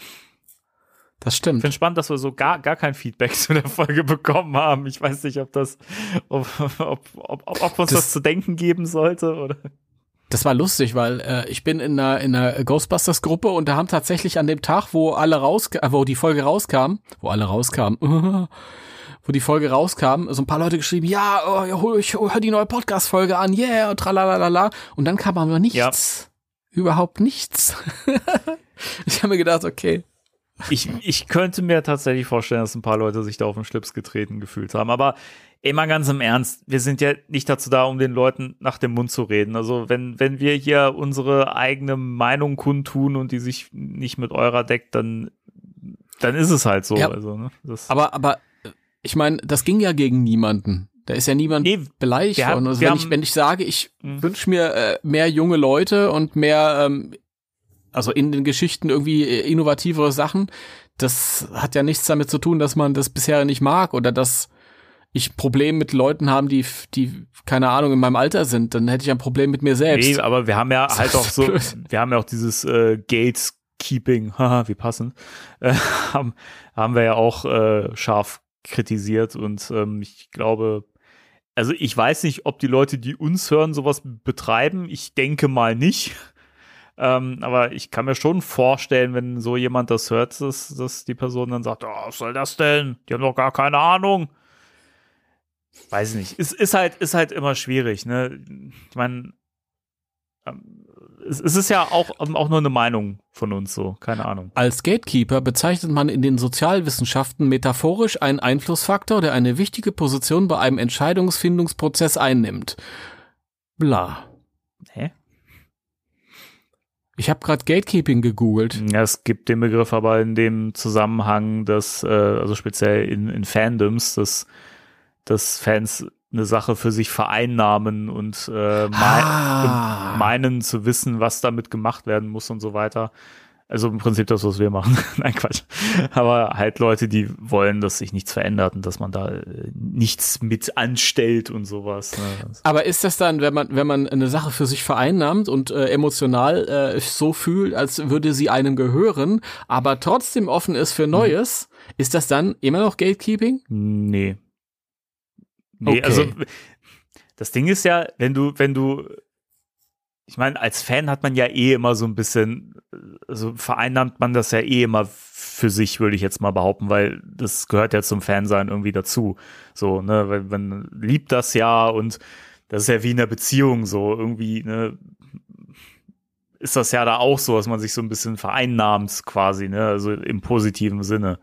Das Ich stimmt. finde spannend, dass wir so gar, gar kein Feedback zu der Folge bekommen haben. Ich weiß nicht, ob das, ob, ob, ob, ob, ob uns das, Das- zu denken geben sollte oder. Das war lustig, weil äh, ich bin in einer, in einer Ghostbusters-Gruppe und da haben tatsächlich an dem Tag, wo alle raus, äh, wo die Folge rauskam, wo alle rauskamen, wo die Folge rauskam, so ein paar Leute geschrieben, ja, oh, ja, hol- ich hör die neue Podcast-Folge an, yeah, und tralalala. Und dann kam aber nichts. Überhaupt nichts. ich habe mir gedacht, okay. Ich, ich könnte mir tatsächlich vorstellen, dass ein paar Leute sich da auf den Schlips getreten gefühlt haben. Aber immer ganz im Ernst, wir sind ja nicht dazu da, um den Leuten nach dem Mund zu reden. Also wenn, wenn wir hier unsere eigene Meinung kundtun und die sich nicht mit eurer deckt, dann, dann ist es halt so. Ja. Also, ne? Aber, aber, ich meine, das ging ja gegen niemanden. Da ist ja niemand Nee, beleidigt worden. Also wenn, ich, haben- wenn ich sage, ich Mhm. wünsche mir äh, mehr junge Leute und mehr, ähm, also in den Geschichten irgendwie äh, innovativere Sachen, das hat ja nichts damit zu tun, dass man das bisher nicht mag oder dass ich Probleme mit Leuten haben, die, die, keine Ahnung, in meinem Alter sind. Dann hätte ich ein Problem mit mir selbst. Nee, aber wir haben ja halt auch so, blöd. wir haben ja auch dieses äh, Gatekeeping, haha, wie passend, äh, haben, haben wir ja auch äh, scharf kritisiert und ähm, ich glaube, also ich weiß nicht, ob die Leute, die uns hören, sowas betreiben. Ich denke mal nicht. Ähm, aber ich kann mir schon vorstellen, wenn so jemand das hört, dass, dass die Person dann sagt, oh, was soll das denn? Die haben doch gar keine Ahnung. Weiß nicht. Es ist halt, ist halt immer schwierig, ne? Ich meine, ähm, es, ist ja auch, ähm, auch nur eine Meinung von uns so, keine Ahnung. Als Gatekeeper bezeichnet man in den Sozialwissenschaften metaphorisch einen Einflussfaktor, der eine wichtige Position bei einem Entscheidungsfindungsprozess einnimmt. Bla. Hä? Ich habe gerade Gatekeeping gegoogelt. Ja, es gibt den Begriff aber in dem Zusammenhang, dass, äh, also speziell in, in Fandoms, dass, dass Fans eine Sache für sich vereinnahmen und, äh, mei Ah. und meinen zu wissen, was damit gemacht werden muss und so weiter. Also im Prinzip das, was wir machen. Nein, Quatsch. Aber halt Leute, die wollen, dass sich nichts verändert und dass man da äh, nichts mit anstellt und sowas. Ne? Aber ist das dann, wenn man, wenn man eine Sache für sich vereinnahmt und äh, emotional äh, so fühlt, als würde sie einem gehören, aber trotzdem offen ist für Neues, ist das dann immer noch Gatekeeping? Nee. Nee, Okay. also das Ding ist ja, wenn du, wenn du, ich meine, als Fan hat man ja eh immer so ein bisschen, also vereinnahmt man das ja eh immer für sich, würde ich jetzt mal behaupten, weil das gehört ja zum Fansein irgendwie dazu. So, ne, weil man liebt das ja und das ist ja wie in einer Beziehung so, irgendwie, ne, ist das ja da auch so, dass man sich so ein bisschen vereinnahmt quasi, ne, also im positiven Sinne.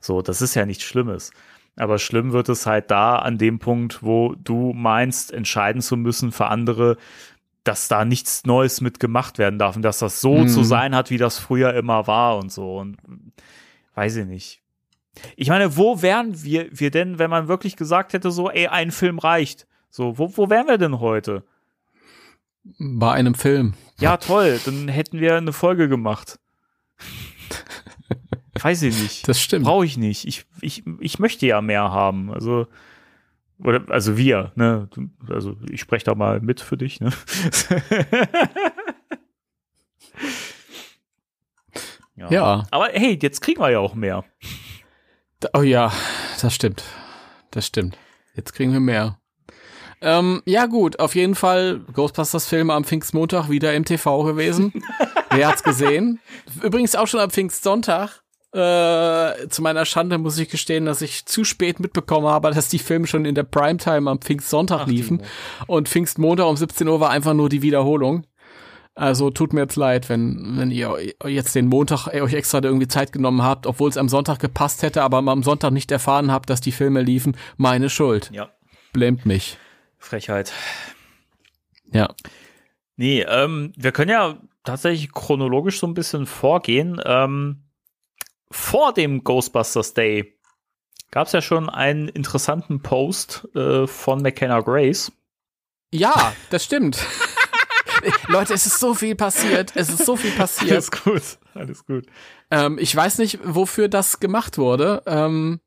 So, das ist ja nichts Schlimmes. Aber schlimm wird es halt da an dem Punkt, wo du meinst, entscheiden zu müssen für andere, dass da nichts Neues mit gemacht werden darf und dass das so Mhm. zu sein hat, wie das früher immer war und so. Und weiß ich nicht. Ich meine, wo wären wir, wir denn, wenn man wirklich gesagt hätte, so, ey, ein Film reicht? So, wo, wo wären wir denn heute? Bei einem Film. Ja, toll, dann hätten wir eine Folge gemacht. Weiß ich nicht. Das stimmt. Brauche ich nicht. Ich, ich, ich möchte ja mehr haben. Also, oder, also wir, ne? Also ich spreche da mal mit für dich, ne? Ja. Aber hey, jetzt kriegen wir ja auch mehr. Oh ja, das stimmt. Das stimmt. Jetzt kriegen wir mehr. Ähm, ja gut, auf jeden Fall Ghostbusters-Filme am Pfingstmontag wieder im TV gewesen. Wer hat's gesehen? Übrigens auch schon am Pfingstsonntag. Äh, zu meiner Schande muss ich gestehen, dass ich zu spät mitbekommen habe, dass die Filme schon in der Primetime am Pfingstsonntag liefen. Und Pfingstmontag um 17 Uhr war einfach nur die Wiederholung. Also tut mir jetzt leid, wenn, wenn ihr jetzt den Montag euch extra irgendwie Zeit genommen habt, obwohl es am Sonntag gepasst hätte, aber am Sonntag nicht erfahren habt, dass die Filme liefen. Meine Schuld. Ja, Blämt mich. Frechheit. Ja. Nee, ähm, wir können ja tatsächlich chronologisch so ein bisschen vorgehen. Ähm, vor dem Ghostbusters Day gab es ja schon einen interessanten Post äh, von McKenna Grace. Ja, das stimmt. Leute, es ist so viel passiert. Es ist so viel passiert. Alles gut, alles gut. Ähm, ich weiß nicht, wofür das gemacht wurde. Ähm,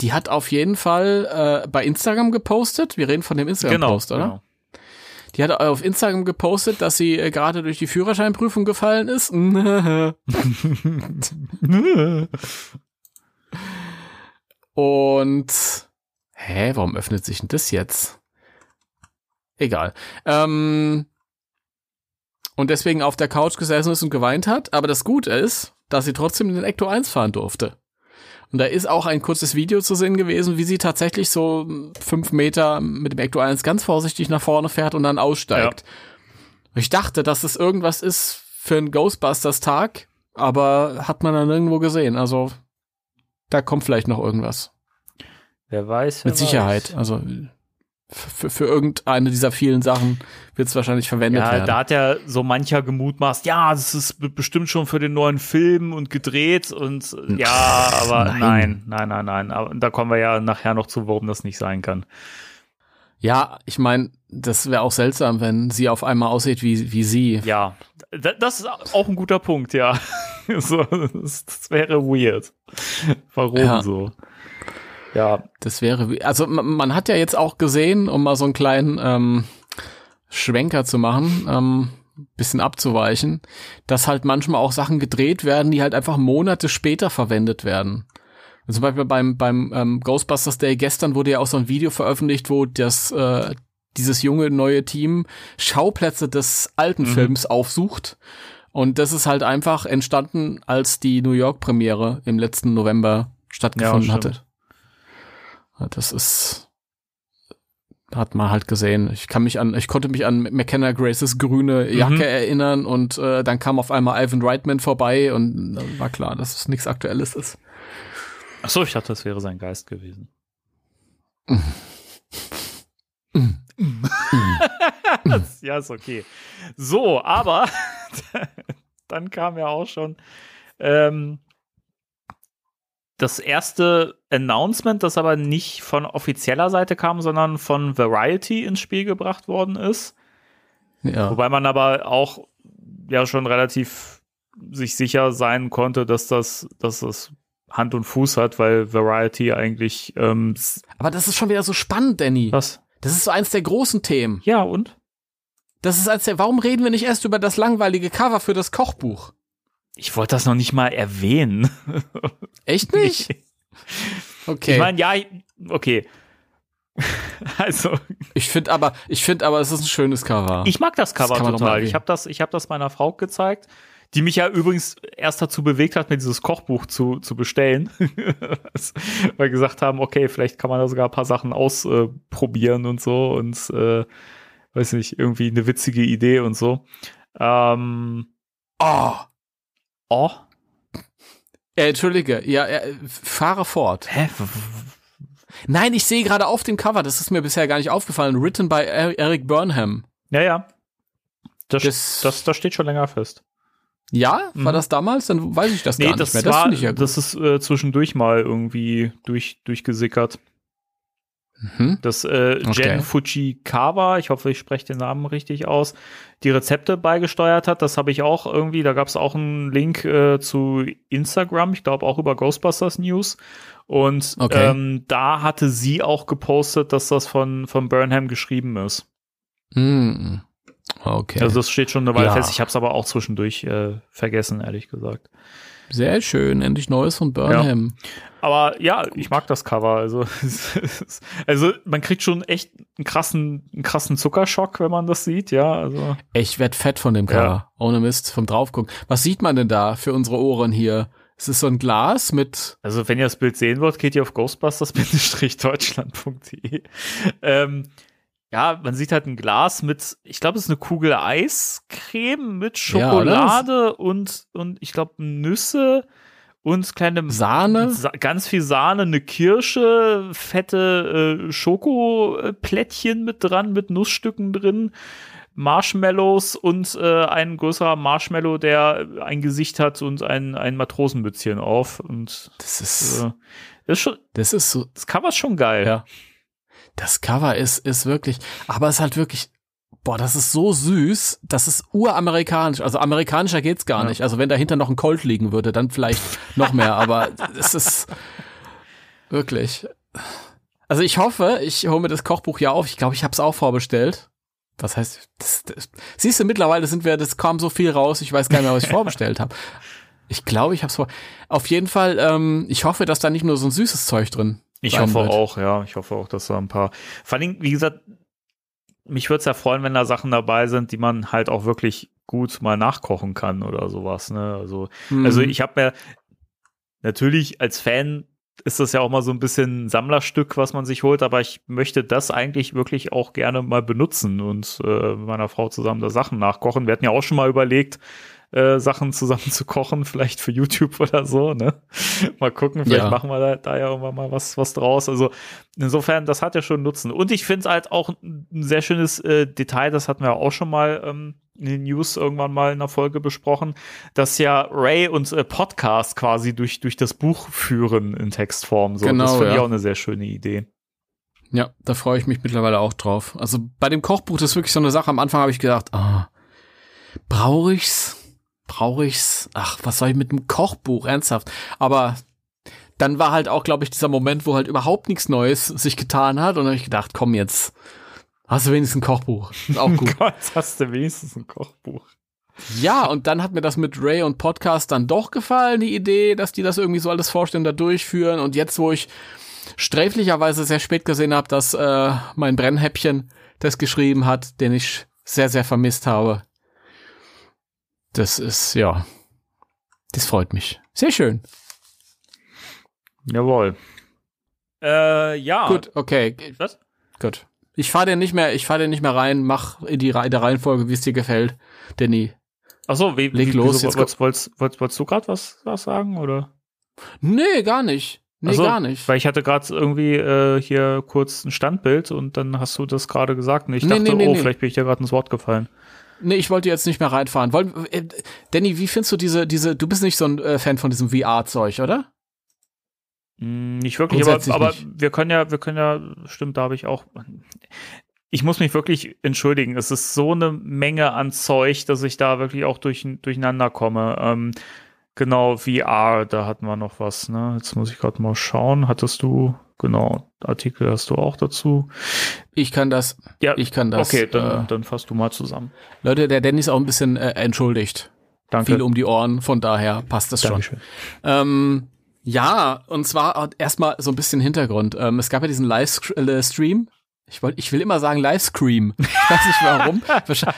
die hat auf jeden Fall äh, bei Instagram gepostet. Wir reden von dem Instagram-Post, oder? genau. Die hat auf Instagram gepostet, dass sie äh, gerade durch die Führerscheinprüfung gefallen ist. Und hä, warum öffnet sich denn das jetzt? Egal. Ähm, und deswegen auf der Couch gesessen ist und geweint hat. Aber das Gute ist, dass sie trotzdem in den Ecto 1 fahren durfte. Und da ist auch ein kurzes Video zu sehen gewesen, wie sie tatsächlich so fünf Meter mit dem Ecto 1 ganz vorsichtig nach vorne fährt und dann aussteigt. Ich dachte, dass es irgendwas ist für einen Ghostbusters-Tag, aber hat man dann nirgendwo gesehen. Also da kommt vielleicht noch irgendwas. Wer weiß. Wer Mit Sicherheit. Weiß. Also für, für irgendeine dieser vielen Sachen wird es wahrscheinlich verwendet Ja, werden. da hat ja so mancher gemutmaßt, ja, das ist be- bestimmt schon für den neuen Film und gedreht und ja, aber nein. nein, nein, nein. Aber da kommen wir ja nachher noch zu, warum das nicht sein kann. ja, ich meine, das wäre auch seltsam, wenn sie auf einmal aussieht wie, wie sie. Ja, da- das ist auch ein guter Punkt, ja. so, das, das wäre weird. Warum Ja. so? Ja, Das wäre, wie- also man, hat ja jetzt auch gesehen, um mal so einen kleinen ähm, Schwenker zu machen, ähm, bisschen abzuweichen, dass halt manchmal auch Sachen gedreht werden, die halt einfach Monate später verwendet werden. Und zum Beispiel beim, beim ähm, Ghostbusters Day gestern wurde ja auch so ein Video veröffentlicht, wo das äh, dieses junge neue Team Schauplätze des alten Films aufsucht. Und das ist halt einfach entstanden, als die New York Premiere im letzten November stattgefunden ja, hatte. Das ist hat man halt gesehen. Ich kann mich an, ich konnte mich an McKenna Graces grüne Jacke Mhm. erinnern und äh, dann kam auf einmal Ivan Reitman vorbei und dann war klar, dass es nichts Aktuelles ist. Ach so, ich dachte, das wäre sein Geist gewesen. ja, ist okay. So, aber dann kam ja auch schon ähm, das erste Announcement, das aber nicht von offizieller Seite kam, sondern von Variety ins Spiel gebracht worden ist. Ja. Wobei man aber auch ja schon relativ sich sicher sein konnte, dass das, dass das Hand und Fuß hat, weil Variety eigentlich ähm, Aber das ist schon wieder so spannend, Danny. was? Das ist so eins der großen Themen. Ja, und? Das ist als der, warum reden wir nicht erst über das langweilige Cover für das Kochbuch? Ich wollte das noch nicht mal erwähnen. Echt nicht? Okay. Ich meine, ja, okay. also, Ich finde aber, ich finde aber, es ist ein schönes Cover. ich mag das Cover mal total. Ich habe das, ich habe das meiner Frau gezeigt, die mich ja übrigens erst dazu bewegt hat, mir dieses Kochbuch zu, zu bestellen. Weil wir gesagt haben, okay, vielleicht kann man da sogar ein paar Sachen ausprobieren und so und äh, weiß nicht, irgendwie eine witzige Idee und so. Ähm, oh. Oh, Äh, Entschuldige, ja, äh, fahre fort. hä? Nein, ich sehe gerade auf dem Cover, das ist mir bisher gar nicht aufgefallen, written by Er- Eric Burnham. Ja, ja. Das, Das- das, das, steht schon länger fest. Ja, war Mhm. das damals? Dann weiß ich das Nee, gar das nicht mehr. Das war, finde ich ja gut. das ist äh, zwischendurch mal irgendwie durch, durchgesickert. Mhm. dass äh, Okay. Jen Fujikawa, ich hoffe, ich spreche den Namen richtig aus, die Rezepte beigesteuert hat. Das habe ich auch irgendwie, da gab es auch einen Link äh, zu Instagram, ich glaube auch über Ghostbusters News. Und Okay. ähm, da hatte sie auch gepostet, dass das von, von Burnham geschrieben ist. Mhm. Okay. Also das steht schon eine Weile Ja. fest. Ich habe es aber auch zwischendurch äh, vergessen, ehrlich gesagt. Sehr schön, endlich Neues von Burnham. Aber ja, ich mag das Cover. Also, also man kriegt schon echt einen krassen, einen krassen Zuckerschock, wenn man das sieht, ja. Also Ich werd fett von dem Cover. Ja. Ohne Mist, vom draufgucken. Was sieht man denn da für unsere Ohren hier? Es ist so ein Glas mit, Also, wenn ihr das Bild sehen wollt, geht ihr auf ghostbusters-deutschland.de. ähm, ja, man sieht halt ein Glas mit, ich glaube, es ist eine Kugel Eiscreme mit Ja? Schokolade und, und ich glaube, Nüsse und kleine Sahne. Sa ganz viel Sahne, eine Kirsche, fette äh, Schokoplättchen mit dran, mit Nussstücken drin. Marshmallows und äh, ein größerer Marshmallow, der ein Gesicht hat und ein, ein Matrosenmützchen auf. Und Das ist, äh, das ist schon, das ist so, das Cover ist schon geil. Ja. Das Cover ist, ist wirklich, aber es ist halt wirklich, boah, das ist so süß, das ist uramerikanisch. Also amerikanischer geht's gar Ja. nicht. Also wenn dahinter noch ein Colt liegen würde, dann vielleicht noch mehr, aber es ist wirklich. Also ich hoffe, ich hole mir das Kochbuch ja auf. Ich glaube, ich habe es auch vorbestellt. Was heißt, das, das, siehst du, mittlerweile sind wir, das kam so viel raus, ich weiß gar nicht mehr, was ich vorbestellt habe. Ich glaube, ich habe es vor. Auf jeden Fall, ähm, ich hoffe, dass da nicht nur so ein süßes Zeug drin Ich hoffe wird. auch, ja. Ich hoffe auch, dass da ein paar. Vor allem, wie gesagt, mich würde es ja freuen, wenn da Sachen dabei sind, die man halt auch wirklich gut mal nachkochen kann oder sowas. Ne? Also, Mhm. also ich habe mir natürlich als Fan ist das ja auch mal so ein bisschen ein Sammlerstück, was man sich holt, aber ich möchte das eigentlich wirklich auch gerne mal benutzen und äh, mit meiner Frau zusammen da Sachen nachkochen. Wir hatten ja auch schon mal überlegt, äh, Sachen zusammen zu kochen, vielleicht für YouTube oder so, ne? Mal gucken, vielleicht Ja. machen wir da, da ja irgendwann mal was, was draus. Also insofern, das hat ja schon Nutzen. Und ich finde es halt auch ein sehr schönes äh, Detail, das hatten wir auch schon mal ähm, in den News irgendwann mal in einer Folge besprochen, dass ja Ray und äh, Podcast quasi durch, durch das Buch führen in Textform. So. Genau, das finde ich ja. auch eine sehr schöne Idee. Ja, da freue ich mich mittlerweile auch drauf. Also bei dem Kochbuch, das ist wirklich so eine Sache. Am Anfang habe ich gedacht, ah, brauche ich's? Brauche ich's? Ach, was soll ich mit dem Kochbuch? Ernsthaft. Aber dann war halt auch, glaube ich, dieser Moment, wo halt überhaupt nichts Neues sich getan hat. Und dann habe ich gedacht, komm jetzt, hast du wenigstens ein Kochbuch. Ist auch gut. Gott, hast du wenigstens ein Kochbuch. ja, und dann hat mir das mit Ray und Podcast dann doch gefallen, die Idee, dass die das irgendwie so alles vorstellen, da durchführen. Und jetzt, wo ich sträflicherweise sehr spät gesehen habe, dass äh, mein Brennhäppchen das geschrieben hat, den ich sehr, sehr vermisst habe. Das ist, ja, das freut mich. Sehr schön. Jawohl. Äh, ja. Gut, okay, Was? gut. Ich fahr den nicht mehr, ich fahr den nicht mehr rein, mach in die Re- der Reihenfolge, wie es dir gefällt, Danny. Achso, wie, Leg wie, los, wieso, jetzt wolltest, wolltest, wolltest, wolltest du gerade was, was sagen, oder? Nee, gar nicht. Nee, so, gar nicht. Weil ich hatte gerade irgendwie äh, hier kurz ein Standbild und dann hast du das gerade gesagt und ich Nee, dachte, nee, nee, oh, nee. vielleicht bin ich dir gerade ins Wort gefallen. Nee, ich wollte jetzt nicht mehr reinfahren. Wollen, äh, Danny, wie findest du diese, diese, du bist nicht so ein äh, Fan von diesem VR-Zeug, oder? Hm, Nicht wirklich, aber, aber nicht. wir können ja, wir können ja, stimmt, da habe ich auch. Ich muss mich wirklich entschuldigen. Es ist so eine Menge an Zeug, dass ich da wirklich auch durch, durcheinander komme. Ähm, genau, VR, da hatten wir noch was. Ne? Jetzt muss ich gerade mal schauen. Hattest du, genau, Artikel hast du auch dazu? Ich kann das, Ja, ich kann das. okay, dann, äh, dann fass du mal zusammen. Leute, der Danny ist auch ein bisschen äh, entschuldigt. Danke. Viel um die Ohren, von daher passt das schon. Dankeschön. Ähm, ja, und zwar erstmal so ein bisschen Hintergrund. Ähm, es gab ja diesen Livestream. Ich wollte, ich will immer sagen Livescream. Ich weiß nicht warum.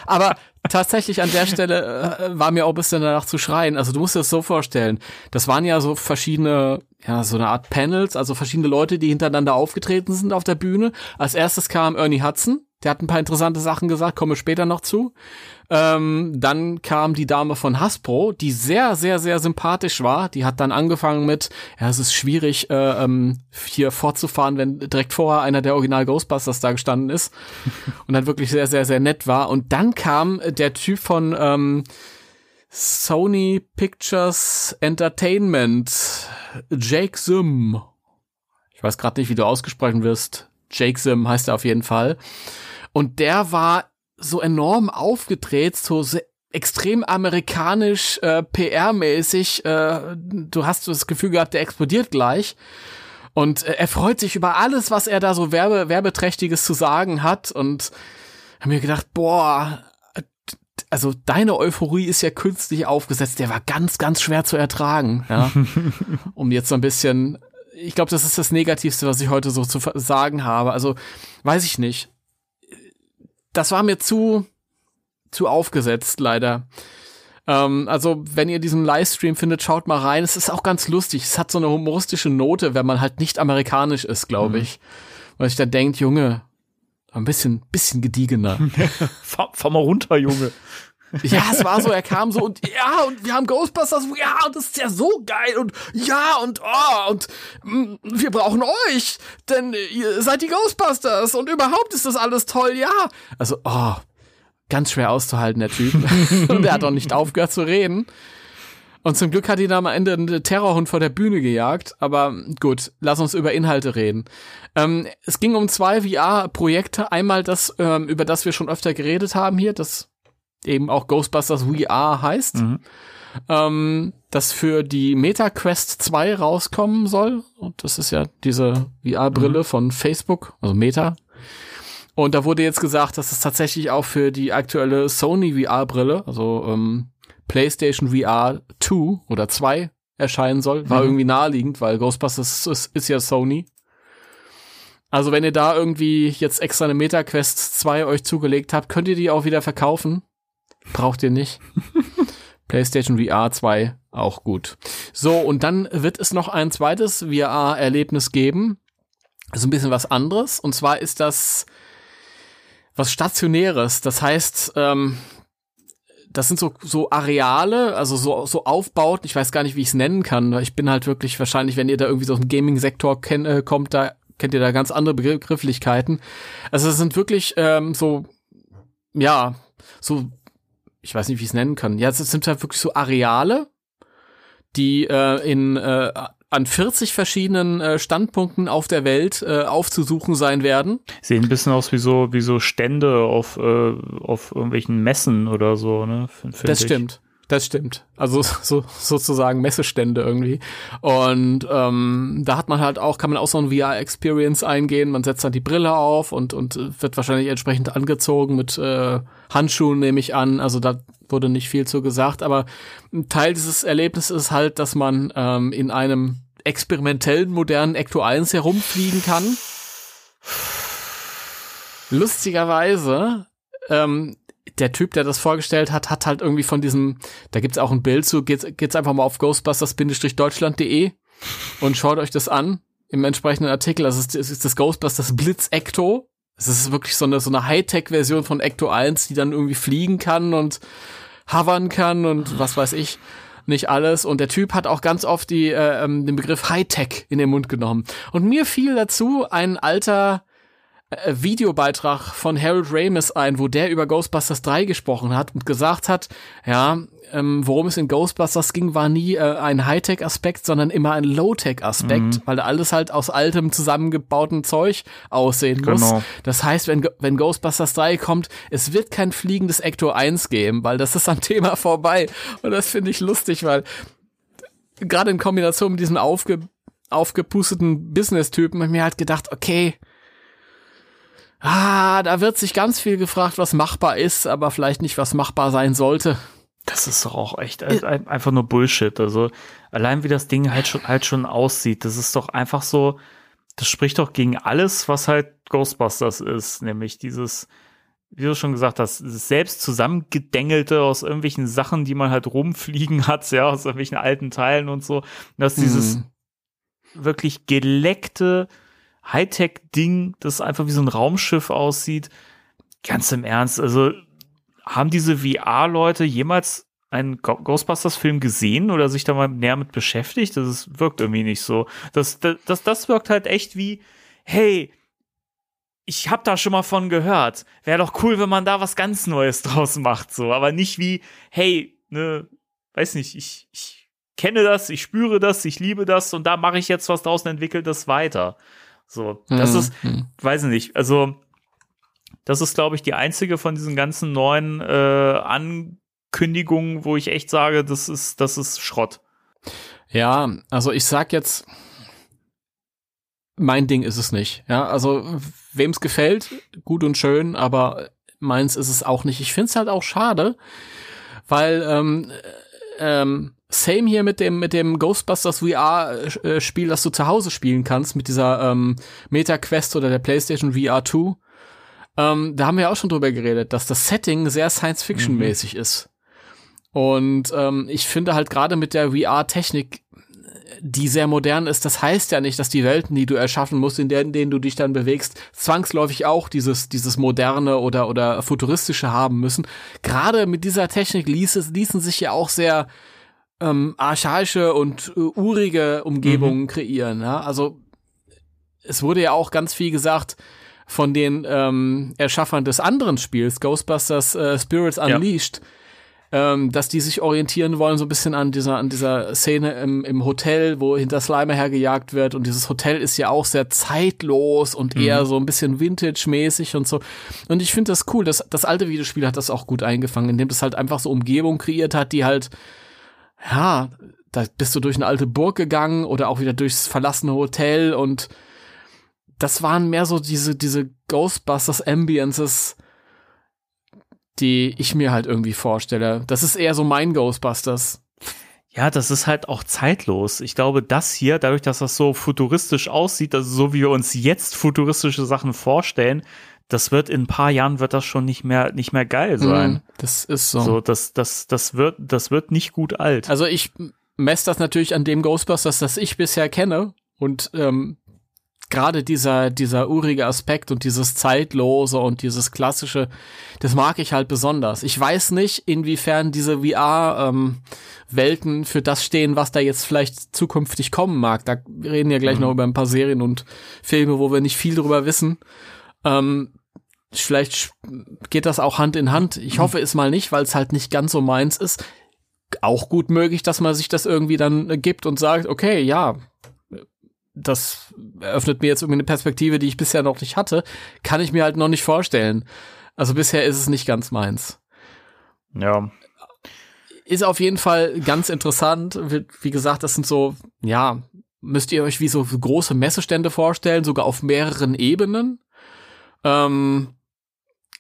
Aber tatsächlich an der Stelle äh, war mir auch ein bisschen danach zu schreien. Also du musst dir das so vorstellen. Das waren ja so verschiedene, ja, so eine Art Panels, also verschiedene Leute, die hintereinander aufgetreten sind auf der Bühne. Als erstes kam Ernie Hudson. Der hat ein paar interessante Sachen gesagt, komme später noch zu. Ähm, dann kam die Dame von Hasbro, die sehr, sehr, sehr sympathisch war. Die hat dann angefangen mit, ja, es ist schwierig, äh, ähm, hier fortzufahren, wenn direkt vorher einer der Original Ghostbusters da gestanden ist. Und dann wirklich sehr, sehr, sehr nett war. Und dann kam der Typ von ähm, Sony Pictures Entertainment, Jake Sim. Ich weiß gerade nicht, wie du ausgesprochen wirst. Jake Sim heißt er auf jeden Fall. Und der war so enorm aufgedreht, so extrem amerikanisch, äh, PR-mäßig. Äh, du hast das Gefühl gehabt, der explodiert gleich. Und äh, er freut sich über alles, was er da so werbe werbeträchtiges zu sagen hat. Und hab mir gedacht, boah, also deine Euphorie ist ja künstlich aufgesetzt. Der war ganz, ganz schwer zu ertragen. Ja? um jetzt so ein bisschen, ich glaube, das ist das Negativste, was ich heute so zu sagen habe. Also weiß ich nicht. Das war mir zu, zu aufgesetzt, leider. Ähm, also, wenn ihr diesen Livestream findet, schaut mal rein. Es ist auch ganz lustig. Es hat so eine humoristische Note, wenn man halt nicht amerikanisch ist, glaube ich. Weil ich da denkt, Junge, ein bisschen, bisschen gediegener. Fahr, fahr mal runter, Junge. Ja, es war so, er kam so und ja, und wir haben Ghostbusters, ja, und das ist ja so geil und ja, und oh, und mm, wir brauchen euch, denn ihr seid die Ghostbusters und überhaupt ist das alles toll, ja. Also, oh, ganz schwer auszuhalten, der Typ. und er hat auch nicht aufgehört zu reden. Und zum Glück hat ihn am Ende ein Terrorhund vor der Bühne gejagt. Aber gut, lass uns über Inhalte reden. Ähm, es ging um zwei VR-Projekte. Einmal das, ähm, über das wir schon öfter geredet haben hier, das eben auch Ghostbusters VR heißt. Ähm, das für die Meta Quest 2 rauskommen soll. Und das ist ja diese VR-Brille von Facebook, also Meta. Und da wurde jetzt gesagt, dass es tatsächlich auch für die aktuelle Sony VR-Brille, also ähm, PlayStation VR 2 oder 2 erscheinen soll. War irgendwie naheliegend, weil Ghostbusters ist, ist ja Sony. Also wenn ihr da irgendwie jetzt extra eine Meta Quest 2 euch zugelegt habt, könnt ihr die auch wieder verkaufen. Braucht ihr nicht. PlayStation VR 2 auch gut. So, und dann wird es noch ein zweites VR-Erlebnis geben. Das ist ein bisschen was anderes. Und zwar ist das was Stationäres. Das heißt, ähm, das sind so, so Areale, also so, so Aufbauten. Ich weiß gar nicht, wie ich es nennen kann. weil Ich bin halt wirklich wahrscheinlich, wenn ihr da irgendwie so aus dem Gaming-Sektor kenn, äh, kommt, da kennt ihr da ganz andere Begrifflichkeiten. Also es sind wirklich ähm, so, ja, so, ich weiß nicht, wie ich es nennen kann. Ja, es sind halt wirklich so Areale, die äh, in äh, an 40 verschiedenen äh, Standpunkten auf der Welt äh, aufzusuchen sein werden. Sehen ein bisschen aus wie so, wie so Stände auf, äh, auf irgendwelchen Messen oder so, ne? Das ich. stimmt. Das stimmt. Also so, sozusagen Messestände irgendwie. Und ähm, da hat man halt auch, kann man auch so ein VR-Experience eingehen. Man setzt dann die Brille auf und, und wird wahrscheinlich entsprechend angezogen mit äh, Handschuhen, nehme ich an. Also da wurde nicht viel zu gesagt. Aber ein Teil dieses Erlebnisses ist halt, dass man ähm, in einem experimentellen, modernen Ecto 1 herumfliegen kann. Lustigerweise ähm, der Typ, der das vorgestellt hat, hat halt irgendwie von diesem, da gibt's auch ein Bild zu, geht's, geht's einfach mal auf ghostbusters-deutschland.de und schaut euch das an im entsprechenden Artikel. Also es ist, das Ghostbusters Blitz Ecto. Es ist wirklich so eine, so eine Hightech-Version von Ecto 1, die dann irgendwie fliegen kann und hovern kann und was weiß ich. Nicht alles. Und der Typ hat auch ganz oft die, äh, ähm, den Begriff Hightech in den Mund genommen. Und mir fiel dazu ein alter Videobeitrag von Harold Ramis ein, wo der über Ghostbusters 3 gesprochen hat und gesagt hat, ja, ähm, worum es in Ghostbusters ging, war nie äh, ein Hightech-Aspekt, sondern immer ein Low-Tech-Aspekt, mhm. weil alles halt aus altem zusammengebauten Zeug aussehen muss. Genau. Das heißt, wenn, wenn Ghostbusters 3 kommt, es wird kein fliegendes Ecto 1 geben, weil das ist am Thema vorbei. Und das finde ich lustig, weil gerade in Kombination mit diesem aufge, aufgepusteten Business-Typen habe ich mir halt gedacht, okay, ah, da wird sich ganz viel gefragt, was machbar ist, aber vielleicht nicht, was machbar sein sollte. Das ist doch auch echt einfach nur Bullshit. Also allein wie das Ding halt schon, halt schon aussieht, das ist doch einfach so, das spricht doch gegen alles, was halt Ghostbusters ist, nämlich dieses, wie du schon gesagt hast, selbst zusammengedengelte aus irgendwelchen Sachen, die man halt rumfliegen hat, ja, aus irgendwelchen alten Teilen und so, dass dieses mhm. wirklich geleckte Hightech-Ding, das einfach wie so ein Raumschiff aussieht, ganz im Ernst, also haben diese VR-Leute jemals einen Ghostbusters-Film gesehen oder sich da mal näher mit beschäftigt? Das ist, wirkt irgendwie nicht so. Das, das, das, wirkt halt echt wie, hey, ich hab da schon mal von gehört. Wäre doch cool, wenn man da was ganz Neues draus macht, so. Aber nicht wie, hey, ne, weiß nicht, ich, ich kenne das, ich spüre das, ich liebe das und da mache ich jetzt was draus und entwickle das weiter. So, das mhm. ist, weiß nicht, also das ist, glaube ich, die einzige von diesen ganzen neuen äh, Ankündigungen, wo ich echt sage, das ist, das ist Schrott. Ja, also ich sag jetzt, mein Ding ist es nicht. Ja, also wem es gefällt, gut und schön, aber meins ist es auch nicht. Ich finde es halt auch schade, weil ähm, ähm, same hier mit dem mit dem Ghostbusters VR äh, Spiel, das du zu Hause spielen kannst mit dieser ähm, Meta Quest oder der PlayStation VR 2. Ähm, da haben wir auch schon drüber geredet, dass das Setting sehr Science-Fiction-mäßig mhm. ist. Und ähm, ich finde halt gerade mit der VR-Technik, die sehr modern ist, das heißt ja nicht, dass die Welten, die du erschaffen musst, in denen, in denen du dich dann bewegst, zwangsläufig auch dieses, dieses moderne oder, oder futuristische haben müssen. Gerade mit dieser Technik ließ ließen sich ja auch sehr ähm, archaische und äh, urige Umgebungen mhm. kreieren. Ja? Also es wurde ja auch ganz viel gesagt, von den ähm, Erschaffern des anderen Spiels, Ghostbusters äh, Spirits Unleashed, ja. ähm, dass die sich orientieren wollen so ein bisschen an dieser an dieser Szene im, im Hotel, wo hinter Slimer hergejagt wird und dieses Hotel ist ja auch sehr zeitlos und mhm. eher so ein bisschen Vintage-mäßig und so. Und ich finde das cool, das, das alte Videospiel hat das auch gut eingefangen, indem das halt einfach so Umgebung kreiert hat, die halt ja, da bist du durch eine alte Burg gegangen oder auch wieder durchs verlassene Hotel und das waren mehr so diese, diese Ghostbusters Ambiences, die ich mir halt irgendwie vorstelle. Das ist eher so mein Ghostbusters. Ja, das ist halt auch zeitlos. Ich glaube, das hier, dadurch, dass das so futuristisch aussieht, also so wie wir uns jetzt futuristische Sachen vorstellen, das wird in ein paar Jahren wird das schon nicht mehr nicht mehr geil sein. Mm, das ist so. So, das das das wird das wird nicht gut alt. Also ich messe das natürlich an dem Ghostbusters, das ich bisher kenne und ähm, gerade dieser, dieser urige Aspekt und dieses Zeitlose und dieses klassische, das mag ich halt besonders. Ich weiß nicht, inwiefern diese VR-Welten ähm, für das stehen, was da jetzt vielleicht zukünftig kommen mag. Da reden ja gleich mhm. noch über ein paar Serien und Filme, wo wir nicht viel drüber wissen. Ähm, vielleicht geht das auch Hand in Hand. Ich hoffe es mal nicht, weil es halt nicht ganz so meins ist. Auch gut möglich, dass man sich das irgendwie dann gibt und sagt, okay, ja, das eröffnet mir jetzt irgendwie eine Perspektive, die ich bisher noch nicht hatte, kann ich mir halt noch nicht vorstellen. Also bisher ist es nicht ganz meins. Ja. Ist auf jeden Fall ganz interessant. Wie gesagt, das sind so, ja, müsst ihr euch wie so große Messestände vorstellen, sogar auf mehreren Ebenen. Ähm,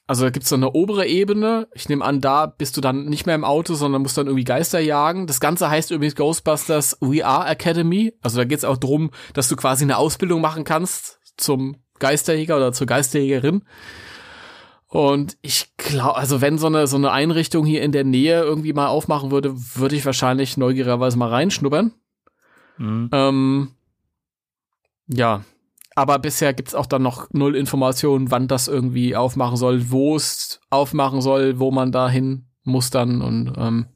also da gibt's so eine obere Ebene. Ich nehme an, da bist du dann nicht mehr im Auto, sondern musst dann irgendwie Geister jagen. Das Ganze heißt übrigens Ghostbusters VR Academy. Also da geht's auch drum, dass du quasi eine Ausbildung machen kannst zum Geisterjäger oder zur Geisterjägerin. Und ich glaube, also wenn so eine, so eine Einrichtung hier in der Nähe irgendwie mal aufmachen würde, würde ich wahrscheinlich neugierigerweise mal reinschnuppern. Mhm. Ähm, ja, aber bisher gibt's auch dann noch null Informationen, wann das irgendwie aufmachen soll, wo es aufmachen soll, wo man da hin muss dann und ähm,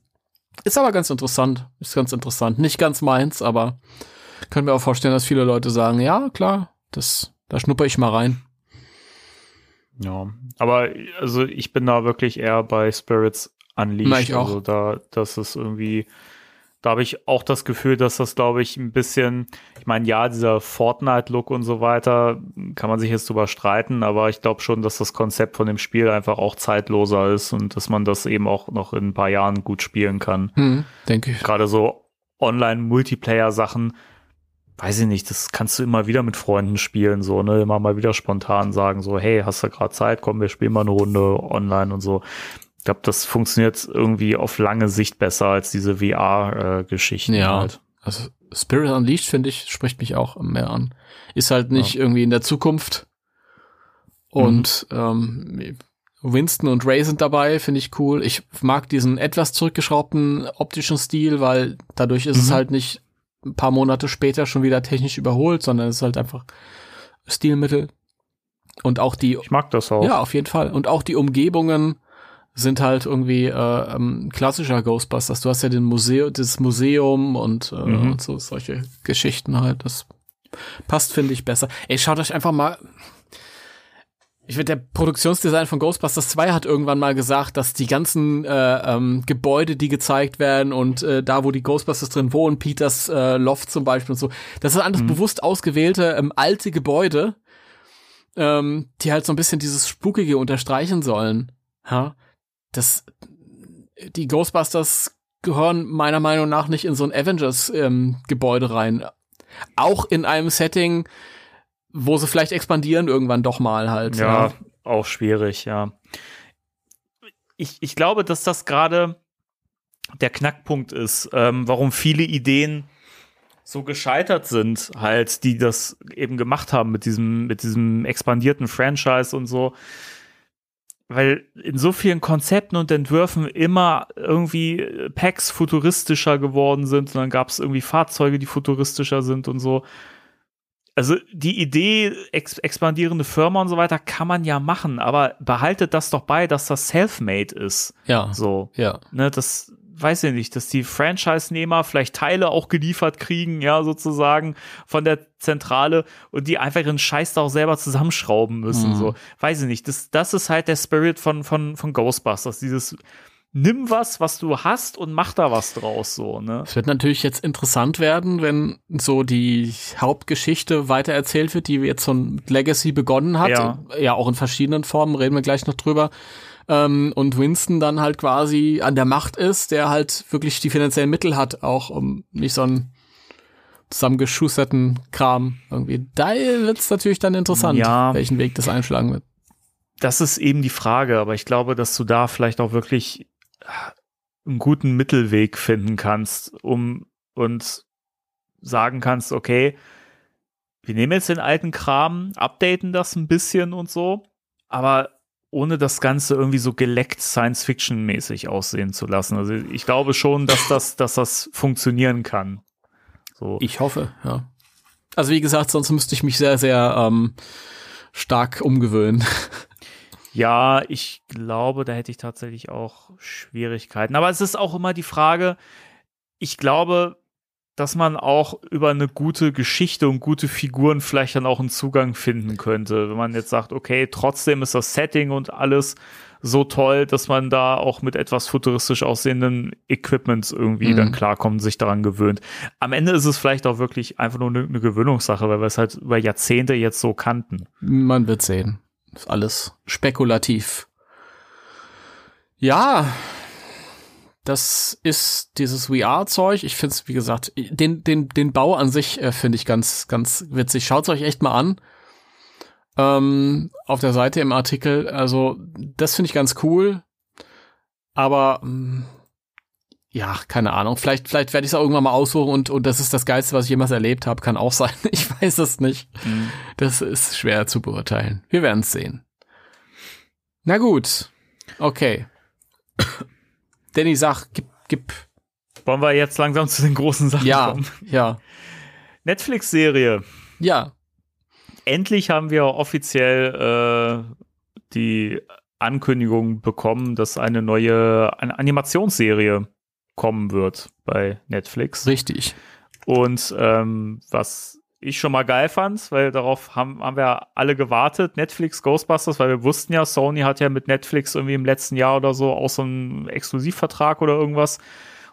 Ist aber ganz interessant. Ist ganz interessant. Nicht ganz meins, aber können wir auch vorstellen, dass viele Leute sagen, ja, klar, das, da schnupper ich mal rein. Ja, aber also ich bin da wirklich eher bei Spirits Unleashed. Na, ich auch. Also da, das ist irgendwie, da habe ich auch das Gefühl, dass das, glaube ich, ein bisschen, ich meine, ja, dieser Fortnite-Look und so weiter, kann man sich jetzt drüber streiten, aber ich glaube schon, dass das Konzept von dem Spiel einfach auch zeitloser ist und dass man das eben auch noch in ein paar Jahren gut spielen kann. Hm, denke ich. Gerade so Online-Multiplayer-Sachen, weiß ich nicht, das kannst du immer wieder mit Freunden spielen, so, ne, immer mal wieder spontan sagen, so, hey, hast du gerade Zeit, komm, wir spielen mal eine Runde online und so. Ich glaube, das funktioniert irgendwie auf lange Sicht besser als diese VR-Geschichten Ja. halt. Also Spirit Unleashed, finde ich, spricht mich auch mehr an. Ist halt nicht irgendwie in der Zukunft. Und ähm, Winston und Ray sind dabei, finde ich cool. Ich mag diesen etwas zurückgeschraubten optischen Stil, weil dadurch ist es Mhm. halt nicht ein paar Monate später schon wieder technisch überholt, sondern es ist halt einfach Stilmittel. Und auch die Ich mag das auch. ja, auf jeden Fall. Und auch die Umgebungen sind halt irgendwie äh, ähm, klassischer Ghostbusters. Du hast ja den Museum, das Museum und, äh, Mhm. und so solche Geschichten halt. Das passt, finde ich, besser. Ey, schaut euch einfach mal. Ich finde, der Produktionsdesign von Ghostbusters 2 hat irgendwann mal gesagt, dass die ganzen äh, ähm, Gebäude, die gezeigt werden und äh, da, wo die Ghostbusters drin wohnen, Peters äh, Loft zum Beispiel und so, das sind alles bewusst ausgewählte ähm, alte Gebäude, ähm, die halt so ein bisschen dieses Spukige unterstreichen sollen. Ja, das, die Ghostbusters gehören meiner Meinung nach nicht in so ein Avengers-Gebäude rein. Auch in einem Setting, wo sie vielleicht expandieren irgendwann doch mal halt. Ja, auch schwierig, ja. Ich, ich glaube, dass das gerade der Knackpunkt ist, ähm, warum viele Ideen so gescheitert sind, halt, die das eben gemacht haben mit diesem, mit diesem expandierten Franchise und so. Weil in so vielen Konzepten und Entwürfen immer irgendwie Packs futuristischer geworden sind und dann gab es irgendwie Fahrzeuge, die futuristischer sind und so. Also die Idee, ex expandierende Firma und so weiter, kann man ja machen, aber behaltet das doch bei, dass das self-made ist. Ja. So, Ja. ne, das weiß ich nicht, dass die Franchise-Nehmer vielleicht Teile auch geliefert kriegen, ja, sozusagen von der Zentrale und die einfach ihren Scheiß da auch selber zusammenschrauben müssen, Mhm. so. Weiß ich nicht, das, das ist halt der Spirit von, von, von Ghostbusters, dieses Nimm was, was du hast und mach da was draus, so, ne? Es wird natürlich jetzt interessant werden, wenn so die Hauptgeschichte weitererzählt wird, die jetzt von Legacy begonnen hat. Ja. ja, auch in verschiedenen Formen, reden wir gleich noch drüber. Ähm, und Winston dann halt quasi an der Macht ist, der halt wirklich die finanziellen Mittel hat, auch um nicht so einen zusammengeschusterten Kram irgendwie. Da wird's natürlich dann interessant, Ja. welchen Weg das einschlagen wird. Das ist eben die Frage, aber ich glaube, dass du da vielleicht auch wirklich einen guten Mittelweg finden kannst, um und sagen kannst, okay, wir nehmen jetzt den alten Kram, updaten das ein bisschen und so, aber ohne das Ganze irgendwie so geleckt Science-Fiction-mäßig aussehen zu lassen. Also ich glaube schon, dass das, dass das funktionieren kann. So. Ich hoffe, ja. Also wie gesagt, sonst müsste ich mich sehr, sehr ähm, stark umgewöhnen. Ja, ich glaube, da hätte ich tatsächlich auch Schwierigkeiten. Aber es ist auch immer die Frage, ich glaube, dass man auch über eine gute Geschichte und gute Figuren vielleicht dann auch einen Zugang finden könnte. Wenn man jetzt sagt, okay, trotzdem ist das Setting und alles so toll, dass man da auch mit etwas futuristisch aussehenden Equipments irgendwie Mhm. dann klarkommt sich daran gewöhnt. Am Ende ist es vielleicht auch wirklich einfach nur eine, eine Gewöhnungssache, weil wir es halt über Jahrzehnte jetzt so kannten. Man wird sehen. Ist alles spekulativ. Ja, das ist dieses VR-Zeug. Ich finde es, wie gesagt, den, den, den Bau an sich äh, finde ich ganz, ganz witzig. Schaut euch echt mal an. Ähm, auf der Seite im Artikel. Also, das finde ich ganz cool. Aber mh, ja, keine Ahnung. Vielleicht, vielleicht werde ich es auch irgendwann mal aussuchen und, und das ist das Geilste, was ich jemals erlebt habe. Kann auch sein. Ich weiß es nicht. Das ist schwer zu beurteilen. Wir werden es sehen. Na gut. Okay. Danny, sag, gib, gib. Wollen wir jetzt langsam zu den großen Sachen Ja, kommen? ja, Netflix-Serie. ja. Endlich haben wir offiziell äh, die Ankündigung bekommen, dass eine neue eine Animationsserie kommen wird bei Netflix. Richtig. Und ähm, was ich schon mal geil fand, weil darauf haben, haben wir alle gewartet, Netflix Ghostbusters, weil wir wussten ja, Sony hat ja mit Netflix irgendwie im letzten Jahr oder so auch so einen Exklusivvertrag oder irgendwas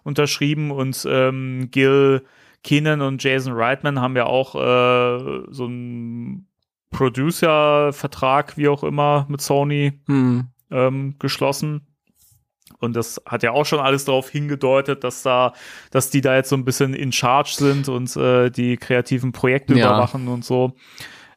unterschrieben und ähm, Gil Keenan und Jason Reitman haben ja auch äh, so einen Producer-Vertrag, wie auch immer, mit Sony Hm. ähm, geschlossen. Und das hat ja auch schon alles darauf hingedeutet, dass da, dass die da jetzt so ein bisschen in Charge sind und äh, die kreativen Projekte Ja. überwachen und so.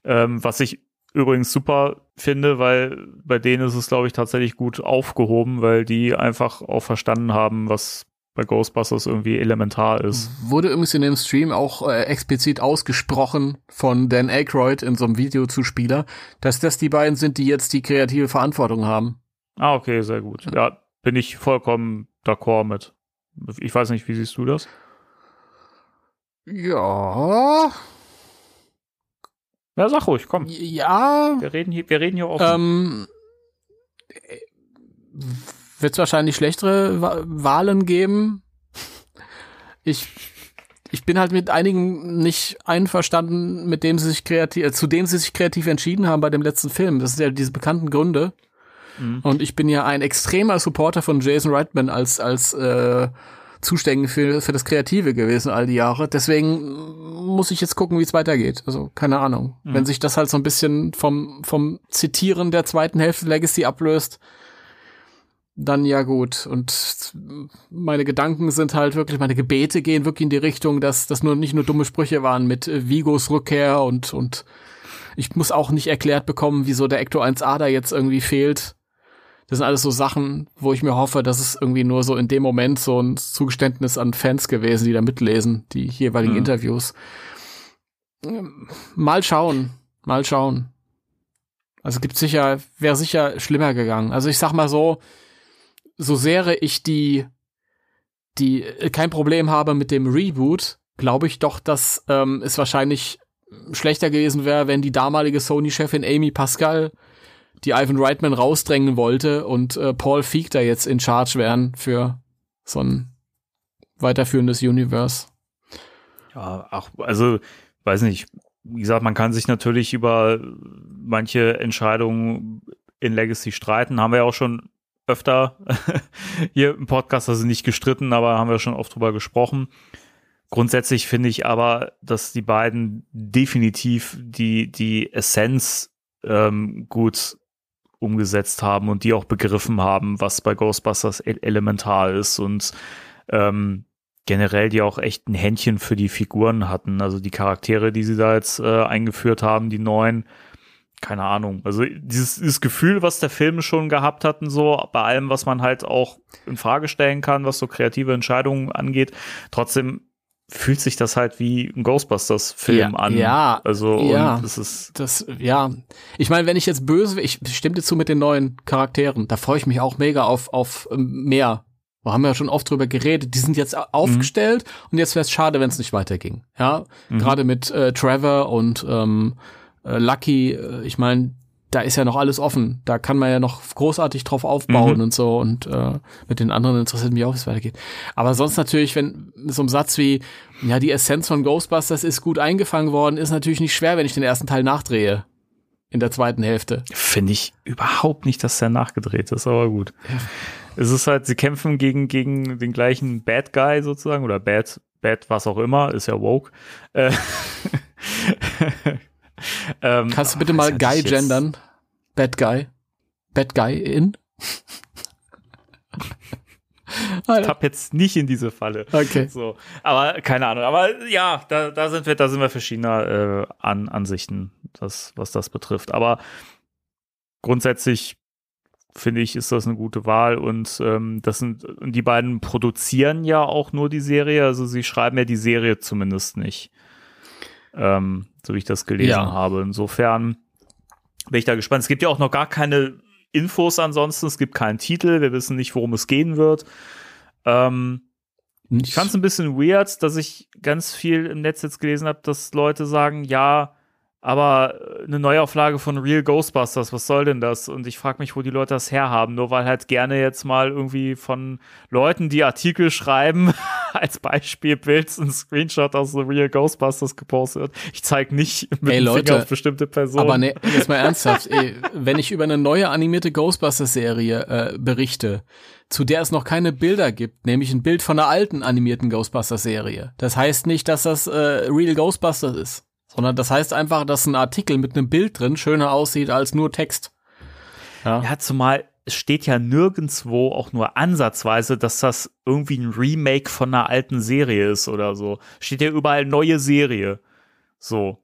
Ähm, was ich übrigens super finde, weil bei denen ist es, glaube ich, tatsächlich gut aufgehoben, weil die einfach auch verstanden haben, was bei Ghostbusters irgendwie elementar ist. Wurde übrigens in dem Stream auch äh, explizit ausgesprochen von Dan Aykroyd in so einem Videozuspieler, dass das die beiden sind, die jetzt die kreative Verantwortung haben. Ah, okay, sehr gut. Ja, bin ich vollkommen d'accord mit. Ich weiß nicht, wie siehst du das? Ja. Ja, sag ruhig, komm. Ja. Wir reden hier, wir reden hier offen. Ähm, Wird es wahrscheinlich schlechtere Wa- Wahlen geben? Ich, ich bin halt mit einigen nicht einverstanden, mit dem sie sich kreativ, äh, zu dem sie sich kreativ entschieden haben bei dem letzten Film. Das sind ja diese bekannten Gründe. Mhm. Und ich bin ja ein extremer Supporter von Jason Reitman als, als äh, Zuständig für, für das Kreative gewesen all die Jahre. Deswegen muss ich jetzt gucken, wie es weitergeht. Also, keine Ahnung. Mhm. Wenn sich das halt so ein bisschen vom, vom Zitieren der zweiten Hälfte Legacy ablöst, dann ja gut. Und meine Gedanken sind halt wirklich, meine Gebete gehen wirklich in die Richtung, dass das nur nicht nur dumme Sprüche waren mit äh, Vigos Rückkehr und, und ich muss auch nicht erklärt bekommen, wieso der Ecto 1A da jetzt irgendwie fehlt. Das sind alles so Sachen, wo ich mir hoffe, dass es irgendwie nur so in dem Moment so ein Zugeständnis an Fans gewesen, die da mitlesen, die jeweiligen Mhm. Interviews. Ähm, Mal schauen, mal schauen. Also gibt sicher, wäre sicher schlimmer gegangen. Also ich sag mal so, so sehr ich die, die äh, kein Problem habe mit dem Reboot, glaube ich doch, dass ähm, es wahrscheinlich schlechter gewesen wäre, wenn die damalige Sony-Chefin Amy Pascal die Ivan Reitman rausdrängen wollte und äh, Paul Feig da jetzt in Charge wären für so ein weiterführendes Universe. Ja, ach, also, weiß nicht. Wie gesagt, man kann sich natürlich über manche Entscheidungen in Legacy streiten. Haben wir ja auch schon öfter hier im Podcast, also nicht gestritten, aber haben wir schon oft drüber gesprochen. Grundsätzlich finde ich aber, dass die beiden definitiv die, die Essenz ähm, gut umgesetzt haben und die auch begriffen haben, was bei Ghostbusters e elementar ist und ähm, generell die auch echt ein Händchen für die Figuren hatten. Also die Charaktere, die sie da jetzt äh, eingeführt haben, die neuen, keine Ahnung. Also dieses, dieses Gefühl, was der Film schon gehabt hatten, so bei allem, was man halt auch in Frage stellen kann, was so kreative Entscheidungen angeht, trotzdem fühlt sich das halt wie ein Ghostbusters-Film Ja, an. ja, also ja. und es ist Das, ja. Ich meine, wenn ich jetzt böse, ich stimme dir zu mit den neuen Charakteren, da freue ich mich auch mega auf, auf ähm, mehr. Wir haben ja schon oft drüber geredet, die sind jetzt au- aufgestellt und jetzt wäre es schade, wenn es nicht weiterging. Ja, Mhm. gerade mit äh, Trevor und ähm, äh, Lucky, äh, ich meine, da ist ja noch alles offen. Da kann man ja noch großartig drauf aufbauen Mhm. und so. Und äh, mit den anderen interessiert mich auch, wie es weitergeht. Aber sonst natürlich, wenn so einem Satz wie, ja, die Essenz von Ghostbusters ist gut eingefangen worden, ist natürlich nicht schwer, wenn ich den ersten Teil nachdrehe. In der zweiten Hälfte. finde ich überhaupt nicht, dass der nachgedreht ist, aber gut. Es ist halt, sie kämpfen gegen, gegen den gleichen Bad Guy sozusagen oder Bad, Bad was auch immer, ist ja woke. Äh, ähm, Kannst du bitte mal das Guy gendern? Bad Guy? Bad Guy in? Ich tapp jetzt nicht in diese Falle. Okay. So, aber keine Ahnung. Aber ja, da, da sind wir, da sind wir verschiedener äh, an, Ansichten, das, was das betrifft. Aber grundsätzlich finde ich, ist das eine gute Wahl und ähm, das sind und die beiden produzieren ja auch nur die Serie, also sie schreiben ja die Serie zumindest nicht, ähm, so wie ich das gelesen Ja. habe. Insofern bin ich da gespannt. Es gibt ja auch noch gar keine Infos ansonsten, es gibt keinen Titel, wir wissen nicht, worum es gehen wird. Ähm, ich fand es ein bisschen weird, dass ich ganz viel im Netz jetzt gelesen habe, dass Leute sagen, ja, aber äh, eine Neuauflage von Real Ghostbusters, was soll denn das? Und ich frage mich, wo die Leute das herhaben. Nur weil halt gerne jetzt mal irgendwie von Leuten, die Artikel schreiben, als Beispiel Bilds ein Screenshot aus The Real Ghostbusters gepostet wird. Ich zeige nicht mit Ey, Leute, auf bestimmte Personen. Aber ne, jetzt mal ernsthaft, ey, wenn ich über eine neue animierte Ghostbusters-Serie äh, berichte, zu der es noch keine Bilder gibt, nämlich ein Bild von einer alten animierten Ghostbusters-Serie. Das heißt nicht, dass das äh, Real Ghostbusters ist, sondern das heißt einfach, dass ein Artikel mit einem Bild drin schöner aussieht als nur Text. Ja, Ja, zumal es steht ja nirgendwo auch nur ansatzweise, dass das irgendwie ein Remake von einer alten Serie ist oder so. Steht ja überall neue Serie. So.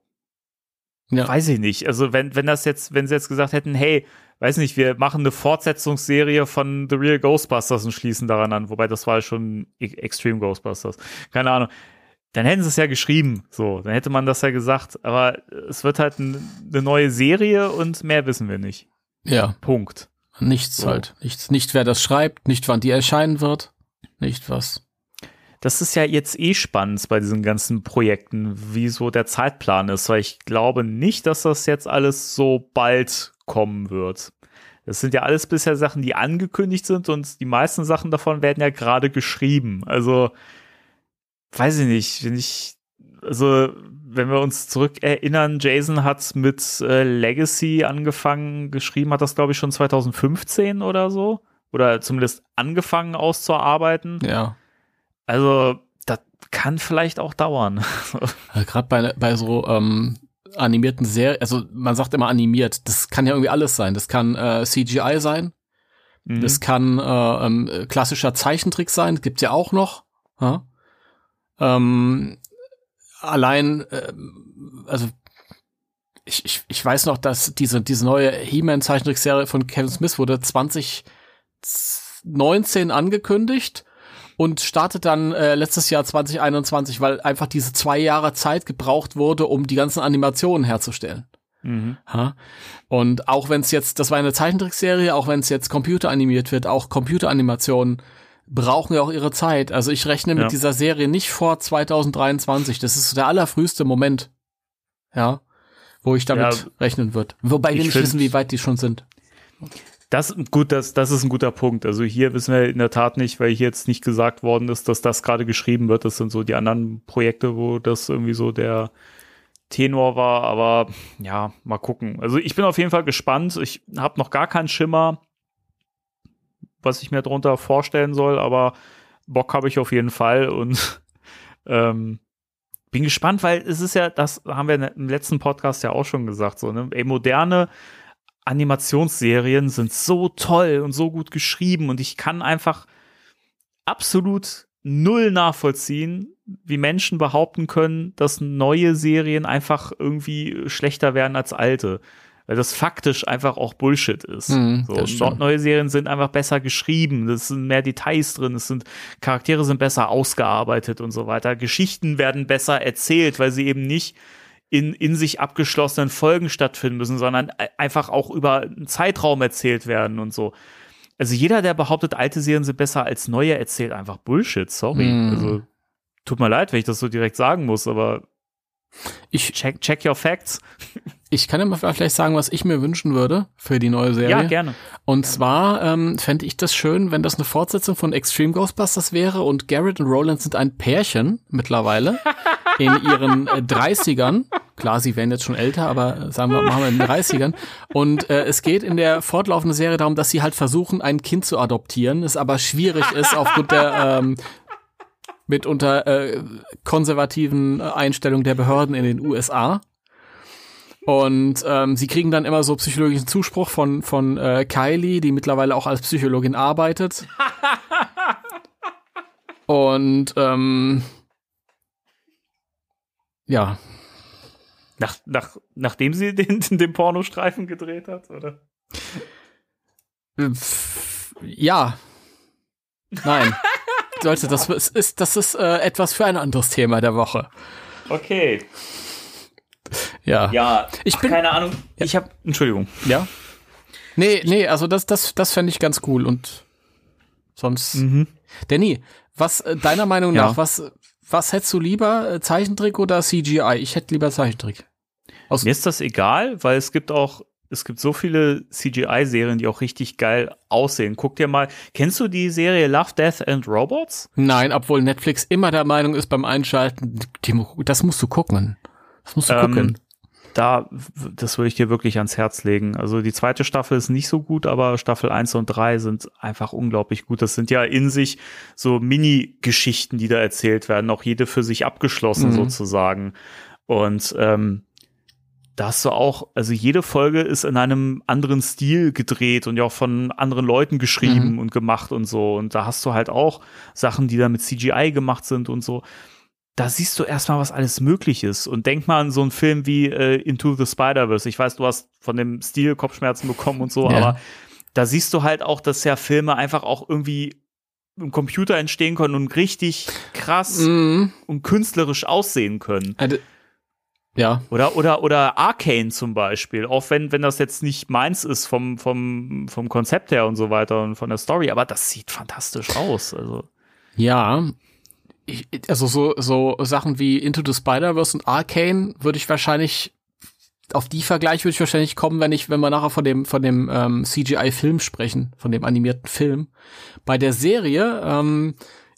ja. Weiß ich nicht. Also wenn, wenn das jetzt, wenn sie jetzt gesagt hätten, hey, weiß nicht, wir machen eine Fortsetzungsserie von The Real Ghostbusters und schließen daran an, wobei das war schon E- Extreme Ghostbusters. Keine Ahnung. Dann hätten sie es ja geschrieben, so, dann hätte man das ja gesagt, aber es wird halt ein, eine neue Serie und mehr wissen wir nicht. ja. Punkt. Nichts So. halt. Nichts, nicht wer das schreibt, nicht wann die erscheinen wird, nicht was. Das ist ja jetzt eh spannend bei diesen ganzen Projekten, wie so der Zeitplan ist, weil ich glaube nicht, dass das jetzt alles so bald kommen wird. Das sind ja alles bisher Sachen, die angekündigt sind und die meisten Sachen davon werden ja gerade geschrieben. Also, weiß ich nicht, wenn ich, also, wenn wir uns zurückerinnern, Jason hat mit äh, Legacy angefangen, geschrieben hat das, glaube ich, schon 2015 oder so. Oder zumindest angefangen auszuarbeiten. Ja. Also, das kann vielleicht auch dauern. Gerade bei, bei so ähm, animierten Serien, also man sagt immer animiert, das kann ja irgendwie alles sein. Das kann äh, CGI sein, Mhm. das kann äh, ähm, klassischer Zeichentrick sein, gibt's ja auch noch. Ja? Ähm, allein, ähm, also ich, ich, ich weiß noch, dass diese, diese neue He-Man-Zeichentrickserie von Kevin Smith wurde 2019 angekündigt und startet dann äh, letztes Jahr 2021, weil einfach diese zwei Jahre Zeit gebraucht wurde, um die ganzen Animationen herzustellen. Mhm. Ha? Und auch wenn es jetzt, das war eine Zeichentrickserie, auch wenn es jetzt computeranimiert wird, auch Computeranimationen brauchen ja auch ihre Zeit. Also ich rechne mit Ja. dieser Serie nicht vor 2023. Das ist der allerfrühste Moment, ja, wo ich damit Ja. rechnen wird. Wobei wir Ich nicht wissen, wie weit die schon sind. Das, gut, das, das ist ein guter Punkt. Also hier wissen wir in der Tat nicht, weil hier jetzt nicht gesagt worden ist, dass das gerade geschrieben wird. Das sind so die anderen Projekte, wo das irgendwie so der Tenor war. Aber ja, mal gucken. Also ich bin auf jeden Fall gespannt. Ich habe noch gar keinen Schimmer, was ich mir darunter vorstellen soll. Aber Bock habe ich auf jeden Fall und ähm, bin gespannt, weil es ist ja, das haben wir im letzten Podcast ja auch schon gesagt, so, ne? Ey, moderne Animationsserien sind so toll und so gut geschrieben und ich kann einfach absolut null nachvollziehen, wie Menschen behaupten können, dass neue Serien einfach irgendwie schlechter werden als alte. Weil das faktisch einfach auch Bullshit ist. Mhm, so, neue Serien sind einfach besser geschrieben, es sind mehr Details drin, es sind Charaktere sind besser ausgearbeitet und so weiter. Geschichten werden besser erzählt, weil sie eben nicht in, in sich abgeschlossenen Folgen stattfinden müssen, sondern e- einfach auch über einen Zeitraum erzählt werden und so. Also jeder, der behauptet, alte Serien sind besser als neue, erzählt einfach Bullshit, sorry. Mm. Also tut mir leid, wenn ich das so direkt sagen muss, aber Ich, check, check your facts. ich kann mal vielleicht sagen, was ich mir wünschen würde für die neue Serie. Ja, gerne. Und zwar ähm, fände ich das schön, wenn das eine Fortsetzung von Extreme Ghostbusters wäre und Garrett und Roland sind ein Pärchen mittlerweile in ihren äh, 30ern. Klar, sie werden jetzt schon älter, aber äh, sagen wir, machen wir in den 30ern. Und äh, es geht in der fortlaufenden Serie darum, dass sie halt versuchen, ein Kind zu adoptieren, es aber schwierig ist aufgrund der ähm, mitunter äh, konservativen Einstellung der Behörden in den USA. Und ähm, sie kriegen dann immer so psychologischen Zuspruch von, von äh, Kylie, die mittlerweile auch als Psychologin arbeitet. Und ähm, ja, Nach, nach, nachdem sie den, den Pornostreifen gedreht hat, oder? pf, ja, nein. Leute, das ist, das ist äh, etwas für ein anderes Thema der Woche. Okay. Ja. Ja, Ich bin- keine Ahnung. Ich habe Entschuldigung. Ja? Nee, nee, also das, das, das fände ich ganz cool und sonst. Danny, was äh, deiner Meinung Ja. nach, was, was hättest du lieber, äh, Zeichentrick oder CGI? Ich hätte lieber Zeichentrick. Mir ist das egal, weil es gibt auch es gibt so viele CGI-Serien, die auch richtig geil aussehen. Guck dir mal, kennst du die Serie Love, Death and Robots? Nein, obwohl Netflix immer der Meinung ist beim Einschalten, das musst du gucken. Das musst du Ähm, gucken. Da, das würde ich dir wirklich ans Herz legen. Also die zweite Staffel ist nicht so gut, aber Staffel 1 und 3 sind einfach unglaublich gut. Das sind ja in sich so Mini-Geschichten, die da erzählt werden, auch jede für sich abgeschlossen Mhm. sozusagen. Und ähm, da hast du auch, also jede Folge ist in einem anderen Stil gedreht und ja auch von anderen Leuten geschrieben Mhm. und gemacht und so. Und da hast du halt auch Sachen, die da mit CGI gemacht sind und so. Da siehst du erstmal, was alles möglich ist. Und denk mal an so einen Film wie äh, Into the Spider-Verse. Ich weiß, du hast von dem Stil Kopfschmerzen bekommen und so, Ja. aber da siehst du halt auch, dass ja Filme einfach auch irgendwie im Computer entstehen können und richtig krass Mhm. und künstlerisch aussehen können. Also, ja, Oder, oder, oder Arcane zum Beispiel, auch wenn, wenn das jetzt nicht meins ist vom, vom, vom Konzept her und so weiter und von der Story, aber das sieht fantastisch aus. Also, ja. Ich, also so, so Sachen wie Into the Spider-Verse und Arcane würde ich wahrscheinlich auf die Vergleich würde ich wahrscheinlich kommen, wenn ich, wenn wir nachher von dem, von dem ähm, CGI-Film sprechen, von dem animierten Film. Bei der Serie ähm,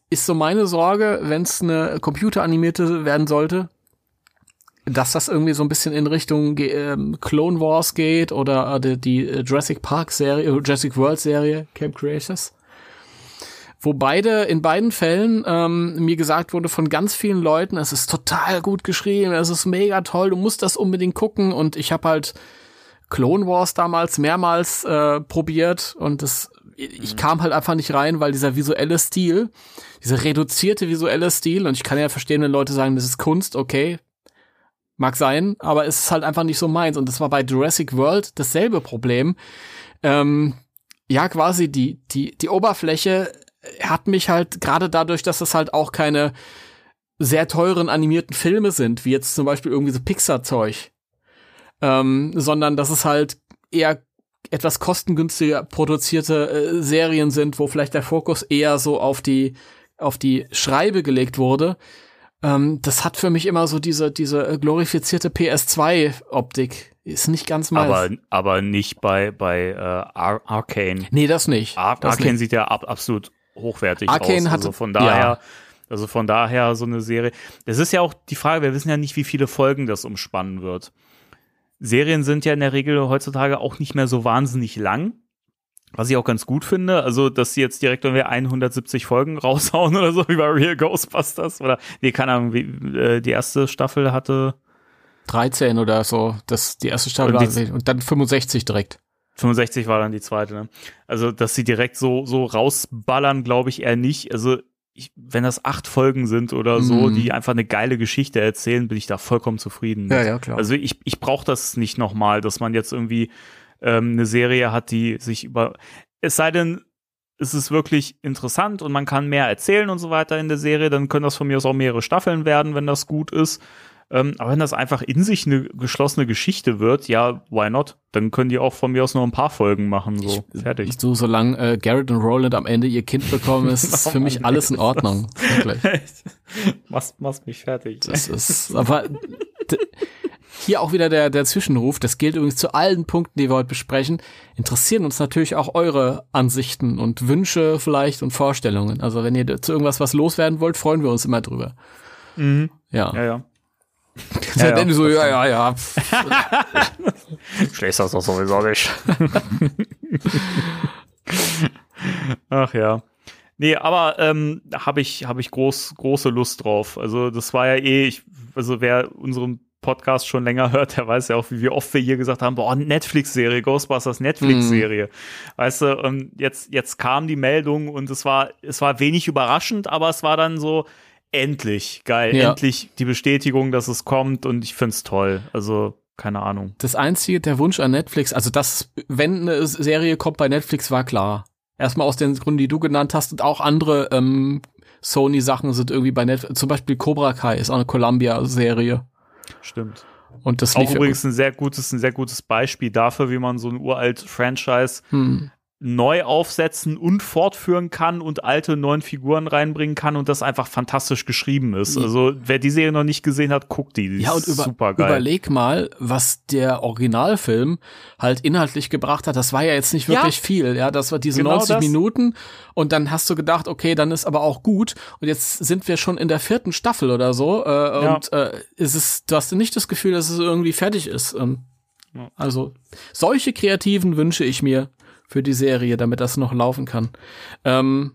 ist so meine Sorge, wenn es eine computeranimierte werden sollte, dass das irgendwie so ein bisschen in Richtung ähm, Clone Wars geht oder äh, die, die äh, Jurassic Park Serie, äh, Jurassic World Serie, Camp Creators. Wo beide, in beiden Fällen ähm, mir gesagt wurde von ganz vielen Leuten, es ist total gut geschrieben, es ist mega toll, du musst das unbedingt gucken. Und ich habe halt Clone Wars damals mehrmals äh, probiert und das, ich kam halt einfach nicht rein, weil dieser visuelle Stil, dieser reduzierte visuelle Stil, und ich kann ja verstehen, wenn Leute sagen, das ist Kunst, okay, mag sein, aber es ist halt einfach nicht so meins. Und das war bei Jurassic World dasselbe Problem. Ähm, ja, quasi die, die, die Oberfläche hat mich halt, gerade dadurch, dass es halt auch keine sehr teuren animierten Filme sind, wie jetzt zum Beispiel irgendwie so Pixar-Zeug, ähm, sondern dass es halt eher etwas kostengünstiger produzierte äh, Serien sind, wo vielleicht der Fokus eher so auf die auf die Schreibe gelegt wurde. Ähm, das hat für mich immer so diese diese äh, glorifizierte PS2-Optik. Ist nicht ganz meins. aber, aber nicht bei, bei äh, Ar Arcane. nee, das nicht. Ar das Arcane nicht. sieht ja ab, absolut hochwertig Arcane aus. hat- Also von daher, ja. also von daher so eine Serie. Das ist ja auch die Frage, wir wissen ja nicht, wie viele Folgen das umspannen wird. Serien sind ja in der Regel heutzutage auch nicht mehr so wahnsinnig lang. Was ich auch ganz gut finde, also dass sie jetzt direkt irgendwie 170 Folgen raushauen oder so, wie bei Real Ghostbusters oder nee, keine Ahnung, wie, äh, die erste Staffel hatte 13 oder so, das die erste Staffel Und war die- und dann 65 direkt. 65 war dann die zweite, ne? Also, dass sie direkt so, so rausballern, glaube ich eher nicht. Also, ich, wenn das acht Folgen sind oder so, Mhm. die einfach eine geile Geschichte erzählen, bin ich da vollkommen zufrieden. mit. ja, klar. Also, ich, ich brauche das nicht nochmal, dass man jetzt irgendwie ähm, eine Serie hat, die sich über. Es sei denn, es ist wirklich interessant und man kann mehr erzählen und so weiter in der Serie, dann können das von mir aus auch mehrere Staffeln werden, wenn das gut ist. Ähm, aber wenn das einfach in sich eine geschlossene Geschichte wird, ja, why not? Dann können die auch von mir aus nur ein paar Folgen machen, so fertig. So, solange äh, Garrett und Roland am Ende ihr Kind bekommen, ist, Oh für mich Mann, alles in Ordnung. Wirklich. machst, machst mich fertig. Das ist, aber hier auch wieder der, der Zwischenruf. Das gilt übrigens zu allen Punkten, die wir heute besprechen. Interessieren uns natürlich auch eure Ansichten und Wünsche vielleicht und Vorstellungen. Also wenn ihr zu irgendwas was loswerden wollt, freuen wir uns immer drüber. Mhm. Ja. Ja, ja. ja, ja, so, ja, ja, ja. Schlägst das doch sowieso nicht. Ach ja. Nee, aber ähm, habe ich, hab ich groß, große Lust drauf. Also, das war ja eh, ich, also wer unseren Podcast schon länger hört, der weiß ja auch, wie oft wir hier gesagt haben, boah, Netflix-Serie, Ghostbusters Netflix-Serie. Weißt du, und jetzt, jetzt kam die Meldung und es war, es war wenig überraschend, aber es war dann so, endlich, geil, Ja. endlich die Bestätigung, dass es kommt und ich find's toll. Also, keine Ahnung. Das einzige, der Wunsch an Netflix, also das, wenn eine Serie kommt bei Netflix, war klar. Erstmal aus den Gründen, die du genannt hast und auch andere ähm, Sony-Sachen sind irgendwie bei Netflix. Zum Beispiel Cobra Kai ist auch eine Columbia-Serie. Stimmt. Und das Auch übrigens ein sehr gutes, ein sehr gutes Beispiel dafür, wie man so ein uralt Franchise Hm. Neu aufsetzen und fortführen kann und alte neuen Figuren reinbringen kann und das einfach fantastisch geschrieben ist. Also wer die Serie noch nicht gesehen hat, guckt die. die ja, und über, super geil. überleg mal, was der Originalfilm halt inhaltlich gebracht hat. Das war ja jetzt nicht wirklich ja. viel. Ja, das war diese genau 90 das. Minuten und dann hast du gedacht, okay, dann ist aber auch gut. Und jetzt sind wir schon in der vierten Staffel oder so äh, ja. und äh, ist es, du hast nicht das Gefühl, dass es irgendwie fertig ist. Ähm, also solche Kreativen wünsche ich mir für die Serie, damit das noch laufen kann. Ähm,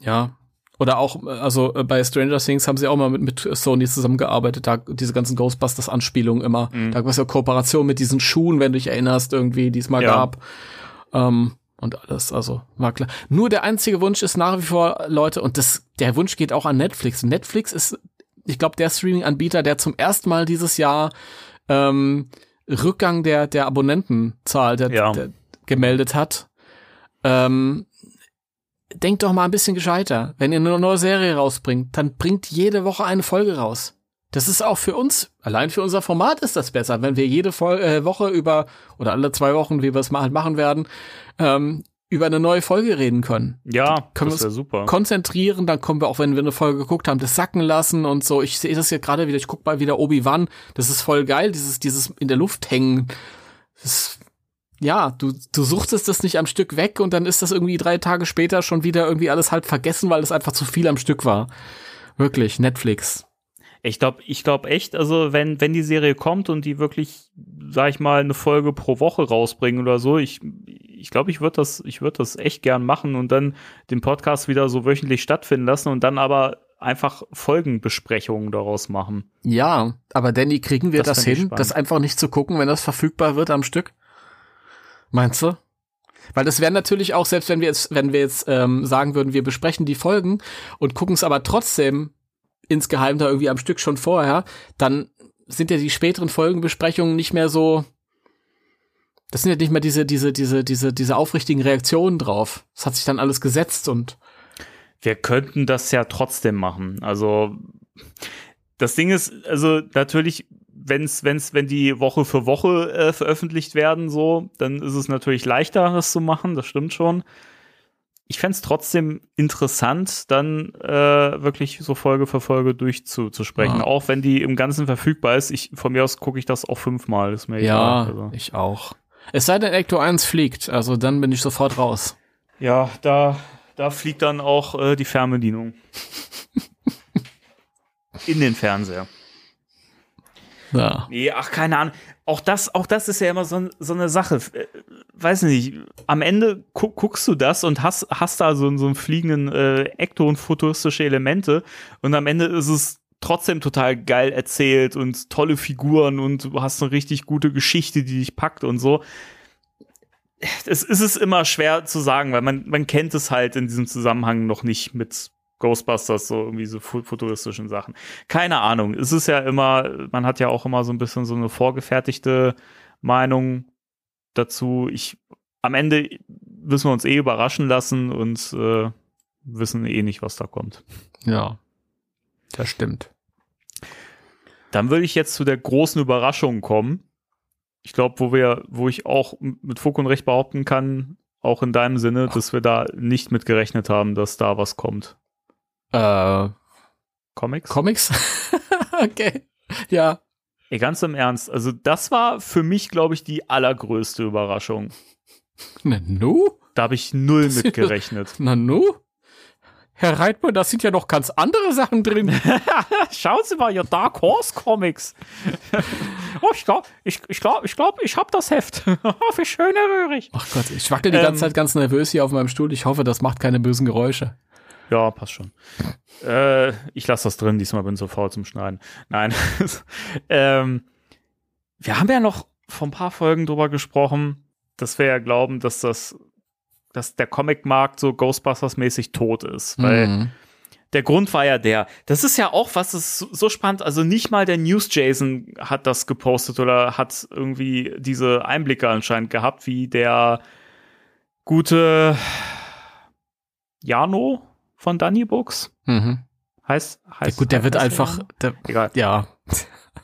ja. Oder auch, also äh, bei Stranger Things haben sie auch mal mit, mit Sony zusammengearbeitet, da diese ganzen Ghostbusters-Anspielungen immer. Mhm. Da gab es ja Kooperation mit diesen Schuhen, wenn du dich erinnerst, irgendwie, die es mal ja. gab. Ähm, und alles, also war klar. Nur der einzige Wunsch ist nach wie vor, Leute, und das, der Wunsch geht auch an Netflix. Netflix ist, ich glaube, der Streaming-Anbieter, der zum ersten Mal dieses Jahr ähm, Rückgang der, der Abonnentenzahl, der, ja. der, gemeldet hat. Ähm, denkt doch mal ein bisschen gescheiter. Wenn ihr eine neue Serie rausbringt, dann bringt jede Woche eine Folge raus. Das ist auch für uns, allein für unser Format ist das besser, wenn wir jede Vol äh, Woche über, oder alle zwei Wochen, wie wir es mal halt machen werden, ähm, über eine neue Folge reden können. Ja, können das wäre super. Konzentrieren, dann kommen wir auch, wenn wir eine Folge geguckt haben, das sacken lassen und so. Ich sehe das jetzt gerade wieder, ich guck mal wieder Obi-Wan. Das ist voll geil, dieses, dieses in der Luft hängen. Das ja, du, du suchtest das nicht am Stück weg und dann ist das irgendwie drei Tage später schon wieder irgendwie alles halb vergessen, weil es einfach zu viel am Stück war. Wirklich, Netflix. Ich glaube, ich glaube echt, also wenn, wenn die Serie kommt und die wirklich, sag ich mal, eine Folge pro Woche rausbringen oder so, ich, ich glaube, ich würde das, ich würde das echt gern machen und dann den Podcast wieder so wöchentlich stattfinden lassen und dann aber einfach Folgenbesprechungen daraus machen. Ja, aber Danny, kriegen wir das, das hin, das einfach nicht zu gucken, wenn das verfügbar wird am Stück? Meinst du? Weil das wäre natürlich auch, selbst wenn wir jetzt, wenn wir jetzt ähm, sagen würden, wir besprechen die Folgen und gucken es aber trotzdem insgeheim da irgendwie am Stück schon vorher, dann sind ja die späteren Folgenbesprechungen nicht mehr so. Das sind ja nicht mehr diese, diese, diese, diese, diese aufrichtigen Reaktionen drauf. Das hat sich dann alles gesetzt und. Wir könnten das ja trotzdem machen. Also, das Ding ist, also natürlich wenn's, wenn's, wenn die Woche für Woche äh, veröffentlicht werden, so, dann ist es natürlich leichter, das zu machen, das stimmt schon. Ich fände trotzdem interessant, dann äh, wirklich so Folge für Folge durchzusprechen, ja. auch wenn die im Ganzen verfügbar ist. Ich, von mir aus gucke ich das auch fünfmal, ist mir ja, egal. Also. ich auch. Es sei denn, Ecto 1 fliegt, also dann bin ich sofort raus. Ja, da, da fliegt dann auch äh, die Fernbedienung. In den Fernseher. Ja. Nee, ach, keine Ahnung. Auch das, auch das ist ja immer so, so eine Sache. Äh, weiß nicht, am Ende gu guckst du das und hast, hast da so, so einen fliegenden äh, Ekto und futuristische Elemente und am Ende ist es trotzdem total geil erzählt und tolle Figuren und du hast eine richtig gute Geschichte, die dich packt und so. Es ist es immer schwer zu sagen, weil man, man kennt es halt in diesem Zusammenhang noch nicht mit Ghostbusters, so irgendwie so futuristischen Sachen. Keine Ahnung. Es ist ja immer, man hat ja auch immer so ein bisschen so eine vorgefertigte Meinung dazu. Ich, am Ende müssen wir uns eh überraschen lassen und äh, wissen eh nicht, was da kommt. Ja, das stimmt. Dann würde ich jetzt zu der großen Überraschung kommen. Ich glaube, wo wir, wo ich auch mit Fug und Recht behaupten kann, auch in deinem Sinne, dass wir da nicht mit gerechnet haben, dass da was kommt. Äh, Comics? Comics? okay. Ja. Ey, ganz im Ernst. Also, das war für mich, glaube ich, die allergrößte Überraschung. Na nu? Da habe ich null das mit gerechnet. Na nu? Herr Reitmann, da sind ja noch ganz andere Sachen drin. Schauen Sie mal, Ihr Dark Horse Comics. oh, ich glaube, ich, ich glaube, ich glaube, ich habe das Heft. Wie schön erröhrig. Ach Gott, ich wackel die ähm, ganze Zeit ganz nervös hier auf meinem Stuhl. Ich hoffe, das macht keine bösen Geräusche. Ja, passt schon. äh, ich lasse das drin, diesmal bin ich so faul zum Schneiden. Nein. ähm, wir haben ja noch vor ein paar Folgen drüber gesprochen, dass wir ja glauben, dass das, dass der Comicmarkt so Ghostbusters-mäßig tot ist. Weil mhm. der Grund war ja der. Das ist ja auch was, ist so spannend. Also nicht mal der News Jason hat das gepostet oder hat irgendwie diese Einblicke anscheinend gehabt, wie der gute Jano, von Danny Books. Mhm. Heißt, heißt. Ja, gut, der wird einfach, der, egal. Ja.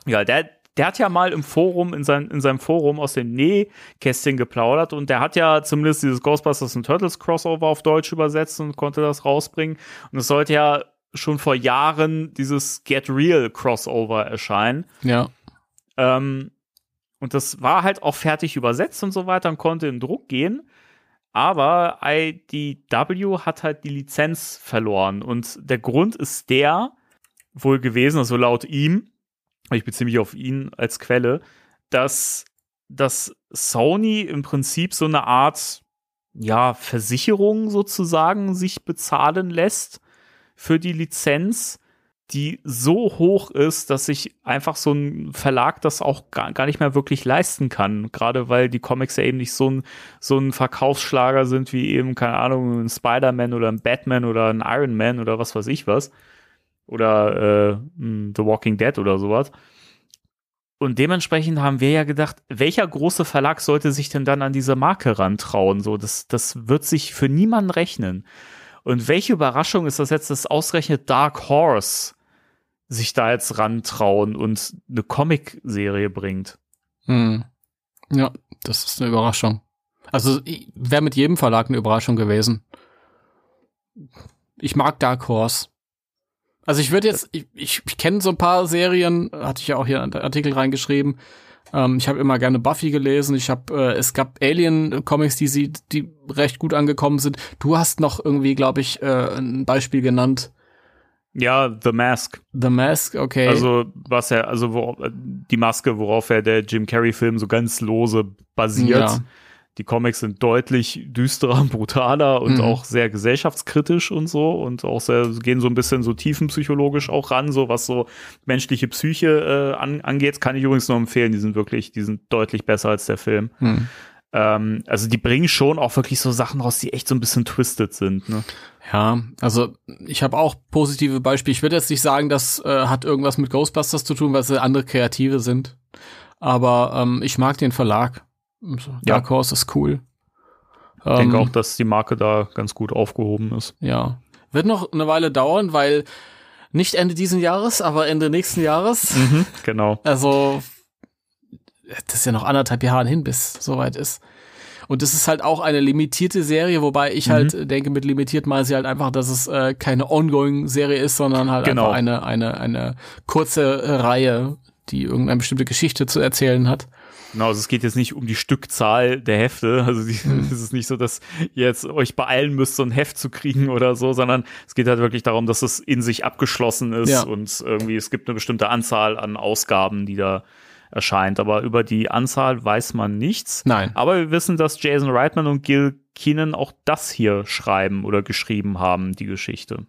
Ja, der, der hat ja mal im Forum, in, sein, in seinem Forum aus dem Nähkästchen geplaudert und der hat ja zumindest dieses Ghostbusters and Turtles Crossover auf Deutsch übersetzt und konnte das rausbringen. Und es sollte ja schon vor Jahren dieses Get Real Crossover erscheinen. Ja. Ähm, und das war halt auch fertig übersetzt und so weiter und konnte in Druck gehen. Aber IDW hat halt die Lizenz verloren. Und der Grund ist der wohl gewesen, also laut ihm, ich beziehe mich auf ihn als Quelle, dass, dass Sony im Prinzip so eine Art ja, Versicherung sozusagen sich bezahlen lässt für die Lizenz, die so hoch ist, dass sich einfach so ein Verlag das auch gar, gar nicht mehr wirklich leisten kann. Gerade weil die Comics ja eben nicht so ein, so ein Verkaufsschlager sind wie eben, keine Ahnung, ein Spider-Man oder ein Batman oder ein Iron Man oder was weiß ich was. Oder äh, The Walking Dead oder sowas. Und dementsprechend haben wir ja gedacht, welcher große Verlag sollte sich denn dann an diese Marke rantrauen? So, das, das wird sich für niemanden rechnen. Und welche Überraschung ist das jetzt, dass ausgerechnet Dark Horse sich da jetzt rantrauen und eine Comic-Serie bringt? Hm. Ja, das ist eine Überraschung. Also wäre mit jedem Verlag eine Überraschung gewesen. Ich mag Dark Horse. Also ich würde jetzt, ich, ich, ich kenne so ein paar Serien, hatte ich ja auch hier einen Artikel reingeschrieben. Ähm, ich habe immer gerne Buffy gelesen. Ich habe, äh, es gab Alien-Comics, die sie, die recht gut angekommen sind. Du hast noch irgendwie, glaube ich, äh, ein Beispiel genannt. Ja, The Mask. The Mask, okay. Also was ja, also wo, die Maske, worauf ja der Jim Carrey-Film so ganz lose basiert. Ja. Die Comics sind deutlich düsterer, brutaler und mhm. auch sehr gesellschaftskritisch und so und auch sehr, gehen so ein bisschen so tiefenpsychologisch auch ran, so was so menschliche Psyche äh, an, angeht. Kann ich übrigens nur empfehlen. Die sind wirklich, die sind deutlich besser als der Film. Mhm. Ähm, also die bringen schon auch wirklich so Sachen raus, die echt so ein bisschen twisted sind. Ne? Ja, also ich habe auch positive Beispiele. Ich würde jetzt nicht sagen, das äh, hat irgendwas mit Ghostbusters zu tun, weil sie andere Kreative sind. Aber ähm, ich mag den Verlag. Dark Horse ist cool. Ich denke ähm, auch, dass die Marke da ganz gut aufgehoben ist. Ja. Wird noch eine Weile dauern, weil nicht Ende diesen Jahres, aber Ende nächsten Jahres. Mhm, genau. Also, das ist ja noch anderthalb Jahre hin, bis soweit ist. Und das ist halt auch eine limitierte Serie, wobei ich halt mhm. halt denke, mit limitiert meine sie halt einfach, dass es äh, keine ongoing-Serie ist, sondern halt genau. einfach eine, eine, eine kurze Reihe, die irgendeine bestimmte Geschichte zu erzählen hat. Genau, also es geht jetzt nicht um die Stückzahl der Hefte. Also die, mhm. es ist nicht so, dass ihr jetzt euch beeilen müsst, so ein Heft zu kriegen oder so, sondern es geht halt wirklich darum, dass es in sich abgeschlossen ist ja. und irgendwie es gibt eine bestimmte Anzahl an Ausgaben, die da erscheint. Aber über die Anzahl weiß man nichts. Nein. Aber wir wissen, dass Jason Reitman und Gil Keenan auch das hier schreiben oder geschrieben haben, die Geschichte.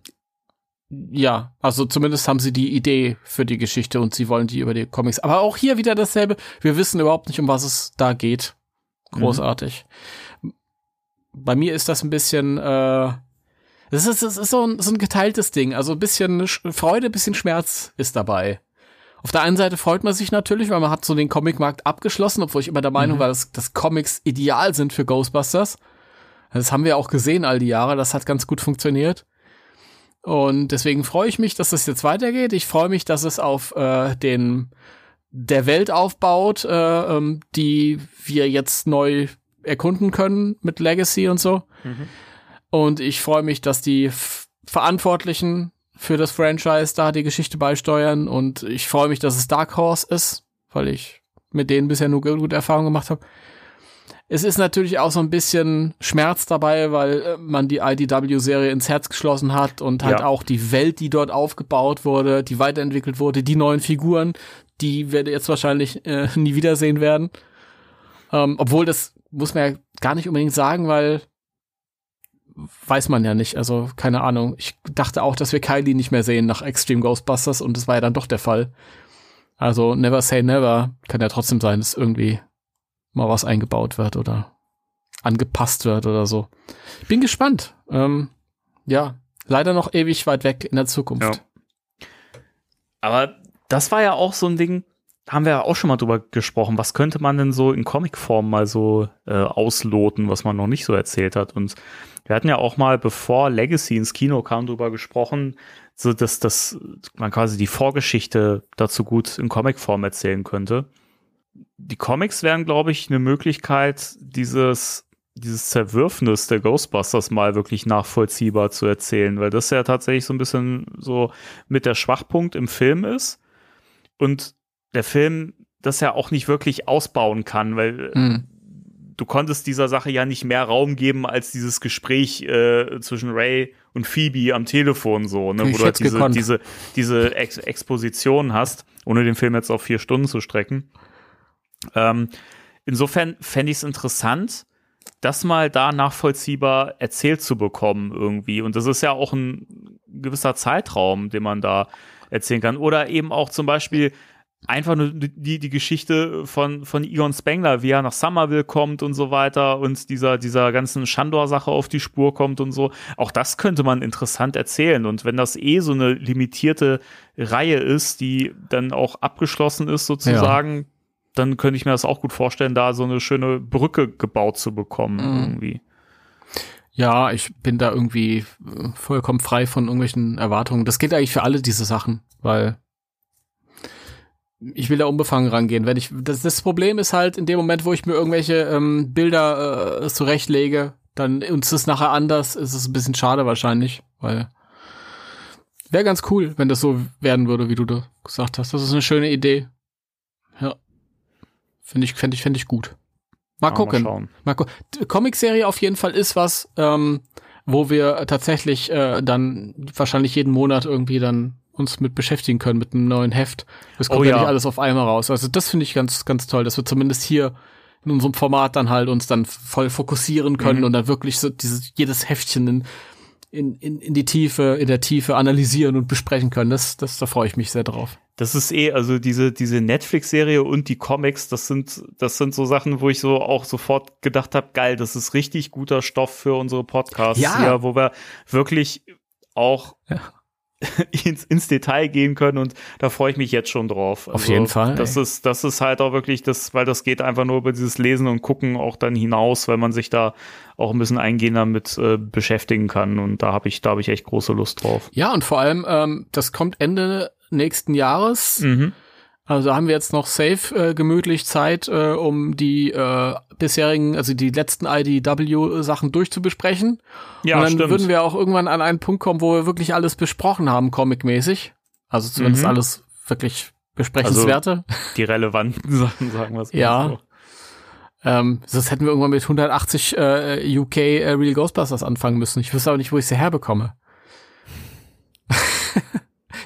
Ja, also zumindest haben sie die Idee für die Geschichte und sie wollen die über die Comics. Aber auch hier wieder dasselbe. Wir wissen überhaupt nicht, um was es da geht. Großartig. Mhm. Bei mir ist das ein bisschen, äh, das ist, das ist so, ein, so ein geteiltes Ding. Also ein bisschen Freude, ein bisschen Schmerz ist dabei. Auf der einen Seite freut man sich natürlich, weil man hat so den Comicmarkt abgeschlossen, obwohl ich immer der Meinung mhm. war, dass, dass Comics ideal sind für Ghostbusters. Das haben wir auch gesehen all die Jahre. Das hat ganz gut funktioniert. Und deswegen freue ich mich, dass das jetzt weitergeht. Ich freue mich, dass es auf äh, den der Welt aufbaut, äh, ähm, die wir jetzt neu erkunden können mit Legacy und so. Mhm. Und ich freue mich, dass die Verantwortlichen für das Franchise da die Geschichte beisteuern. Und ich freue mich, dass es Dark Horse ist, weil ich mit denen bisher nur gute Erfahrungen gemacht habe. Es ist natürlich auch so ein bisschen Schmerz dabei, weil äh, man die IDW-Serie ins Herz geschlossen hat und halt ja. auch die Welt, die dort aufgebaut wurde, die weiterentwickelt wurde, die neuen Figuren, die wir jetzt wahrscheinlich äh, nie wiedersehen werden. Ähm, obwohl das muss man ja gar nicht unbedingt sagen, weil weiß man ja nicht. Also keine Ahnung. Ich dachte auch, dass wir Kylie nicht mehr sehen nach Extreme Ghostbusters und das war ja dann doch der Fall. Also never say never. Kann ja trotzdem sein, dass irgendwie mal was eingebaut wird oder angepasst wird oder so. Bin gespannt. Ähm, ja, leider noch ewig weit weg in der Zukunft. Ja. Aber das war ja auch so ein Ding, haben wir ja auch schon mal drüber gesprochen, was könnte man denn so in Comicform mal so äh, ausloten, was man noch nicht so erzählt hat. Und wir hatten ja auch mal, bevor Legacy ins Kino kam, drüber gesprochen, so dass, dass man quasi die Vorgeschichte dazu gut in Comicform erzählen könnte. Die Comics wären, glaube ich, eine Möglichkeit, dieses dieses Zerwürfnis der Ghostbusters mal wirklich nachvollziehbar zu erzählen, weil das ja tatsächlich so ein bisschen so mit der Schwachpunkt im Film ist und der Film das ja auch nicht wirklich ausbauen kann, weil mhm. du konntest dieser Sache ja nicht mehr Raum geben als dieses Gespräch äh, zwischen Ray und Phoebe am Telefon so, ne, wo du halt diese, diese, diese Ex Exposition hast, ohne den Film jetzt auf vier Stunden zu strecken. Ähm, insofern fände ich es interessant, das mal da nachvollziehbar erzählt zu bekommen irgendwie. Und das ist ja auch ein gewisser Zeitraum, den man da erzählen kann. Oder eben auch zum Beispiel einfach nur die, die Geschichte von, von Egon Spengler, wie er nach Somerville kommt und so weiter und dieser, dieser ganzen Shandor-Sache auf die Spur kommt und so. Auch das könnte man interessant erzählen. Und wenn das eh so eine limitierte Reihe ist, die dann auch abgeschlossen ist sozusagen, ja dann könnte ich mir das auch gut vorstellen, da so eine schöne Brücke gebaut zu bekommen mhm. irgendwie. Ja, ich bin da irgendwie vollkommen frei von irgendwelchen Erwartungen. Das geht eigentlich für alle diese Sachen, weil ich will da unbefangen rangehen. Wenn ich das, das Problem ist halt in dem Moment, wo ich mir irgendwelche ähm, Bilder äh, zurechtlege, dann uns ist nachher anders, ist es ein bisschen schade wahrscheinlich, weil wäre ganz cool, wenn das so werden würde, wie du da gesagt hast. Das ist eine schöne Idee. Ja. Finde ich, fände ich, fände ich gut. Mal ja, gucken. Mal, mal gu Comicserie auf jeden Fall ist was, ähm, wo wir tatsächlich äh, dann wahrscheinlich jeden Monat irgendwie dann uns mit beschäftigen können mit einem neuen Heft. Das kommt oh, ja. ja nicht alles auf einmal raus. Also das finde ich ganz, ganz toll, dass wir zumindest hier in unserem Format dann halt uns dann voll fokussieren können mhm. und dann wirklich so dieses jedes Heftchen in, in, in, in die Tiefe, in der Tiefe analysieren und besprechen können. Das, das, da freue ich mich sehr drauf. Das ist eh, also diese, diese Netflix-Serie und die Comics, das sind, das sind so Sachen, wo ich so auch sofort gedacht habe, geil, das ist richtig guter Stoff für unsere Podcasts ja. hier, wo wir wirklich auch ja. ins, ins Detail gehen können und da freue ich mich jetzt schon drauf. Also, Auf jeden Fall. Das ey. ist, das ist halt auch wirklich das, weil das geht einfach nur über dieses Lesen und Gucken auch dann hinaus, weil man sich da auch ein bisschen eingehender mit äh, beschäftigen kann und da habe ich, da habe ich echt große Lust drauf. Ja, und vor allem, ähm, das kommt Ende nächsten Jahres. Mhm. Also haben wir jetzt noch safe äh, gemütlich Zeit, äh, um die äh, bisherigen, also die letzten IDW-Sachen durchzubesprechen. Ja, Und dann stimmt. würden wir auch irgendwann an einen Punkt kommen, wo wir wirklich alles besprochen haben, comicmäßig. Also zumindest mhm. alles wirklich besprechenswerte. Also die relevanten Sachen, sagen wir es mal Ja. So. Ähm, sonst hätten wir irgendwann mit 180 äh, UK äh, Real Ghostbusters anfangen müssen. Ich wüsste aber nicht, wo ich sie herbekomme.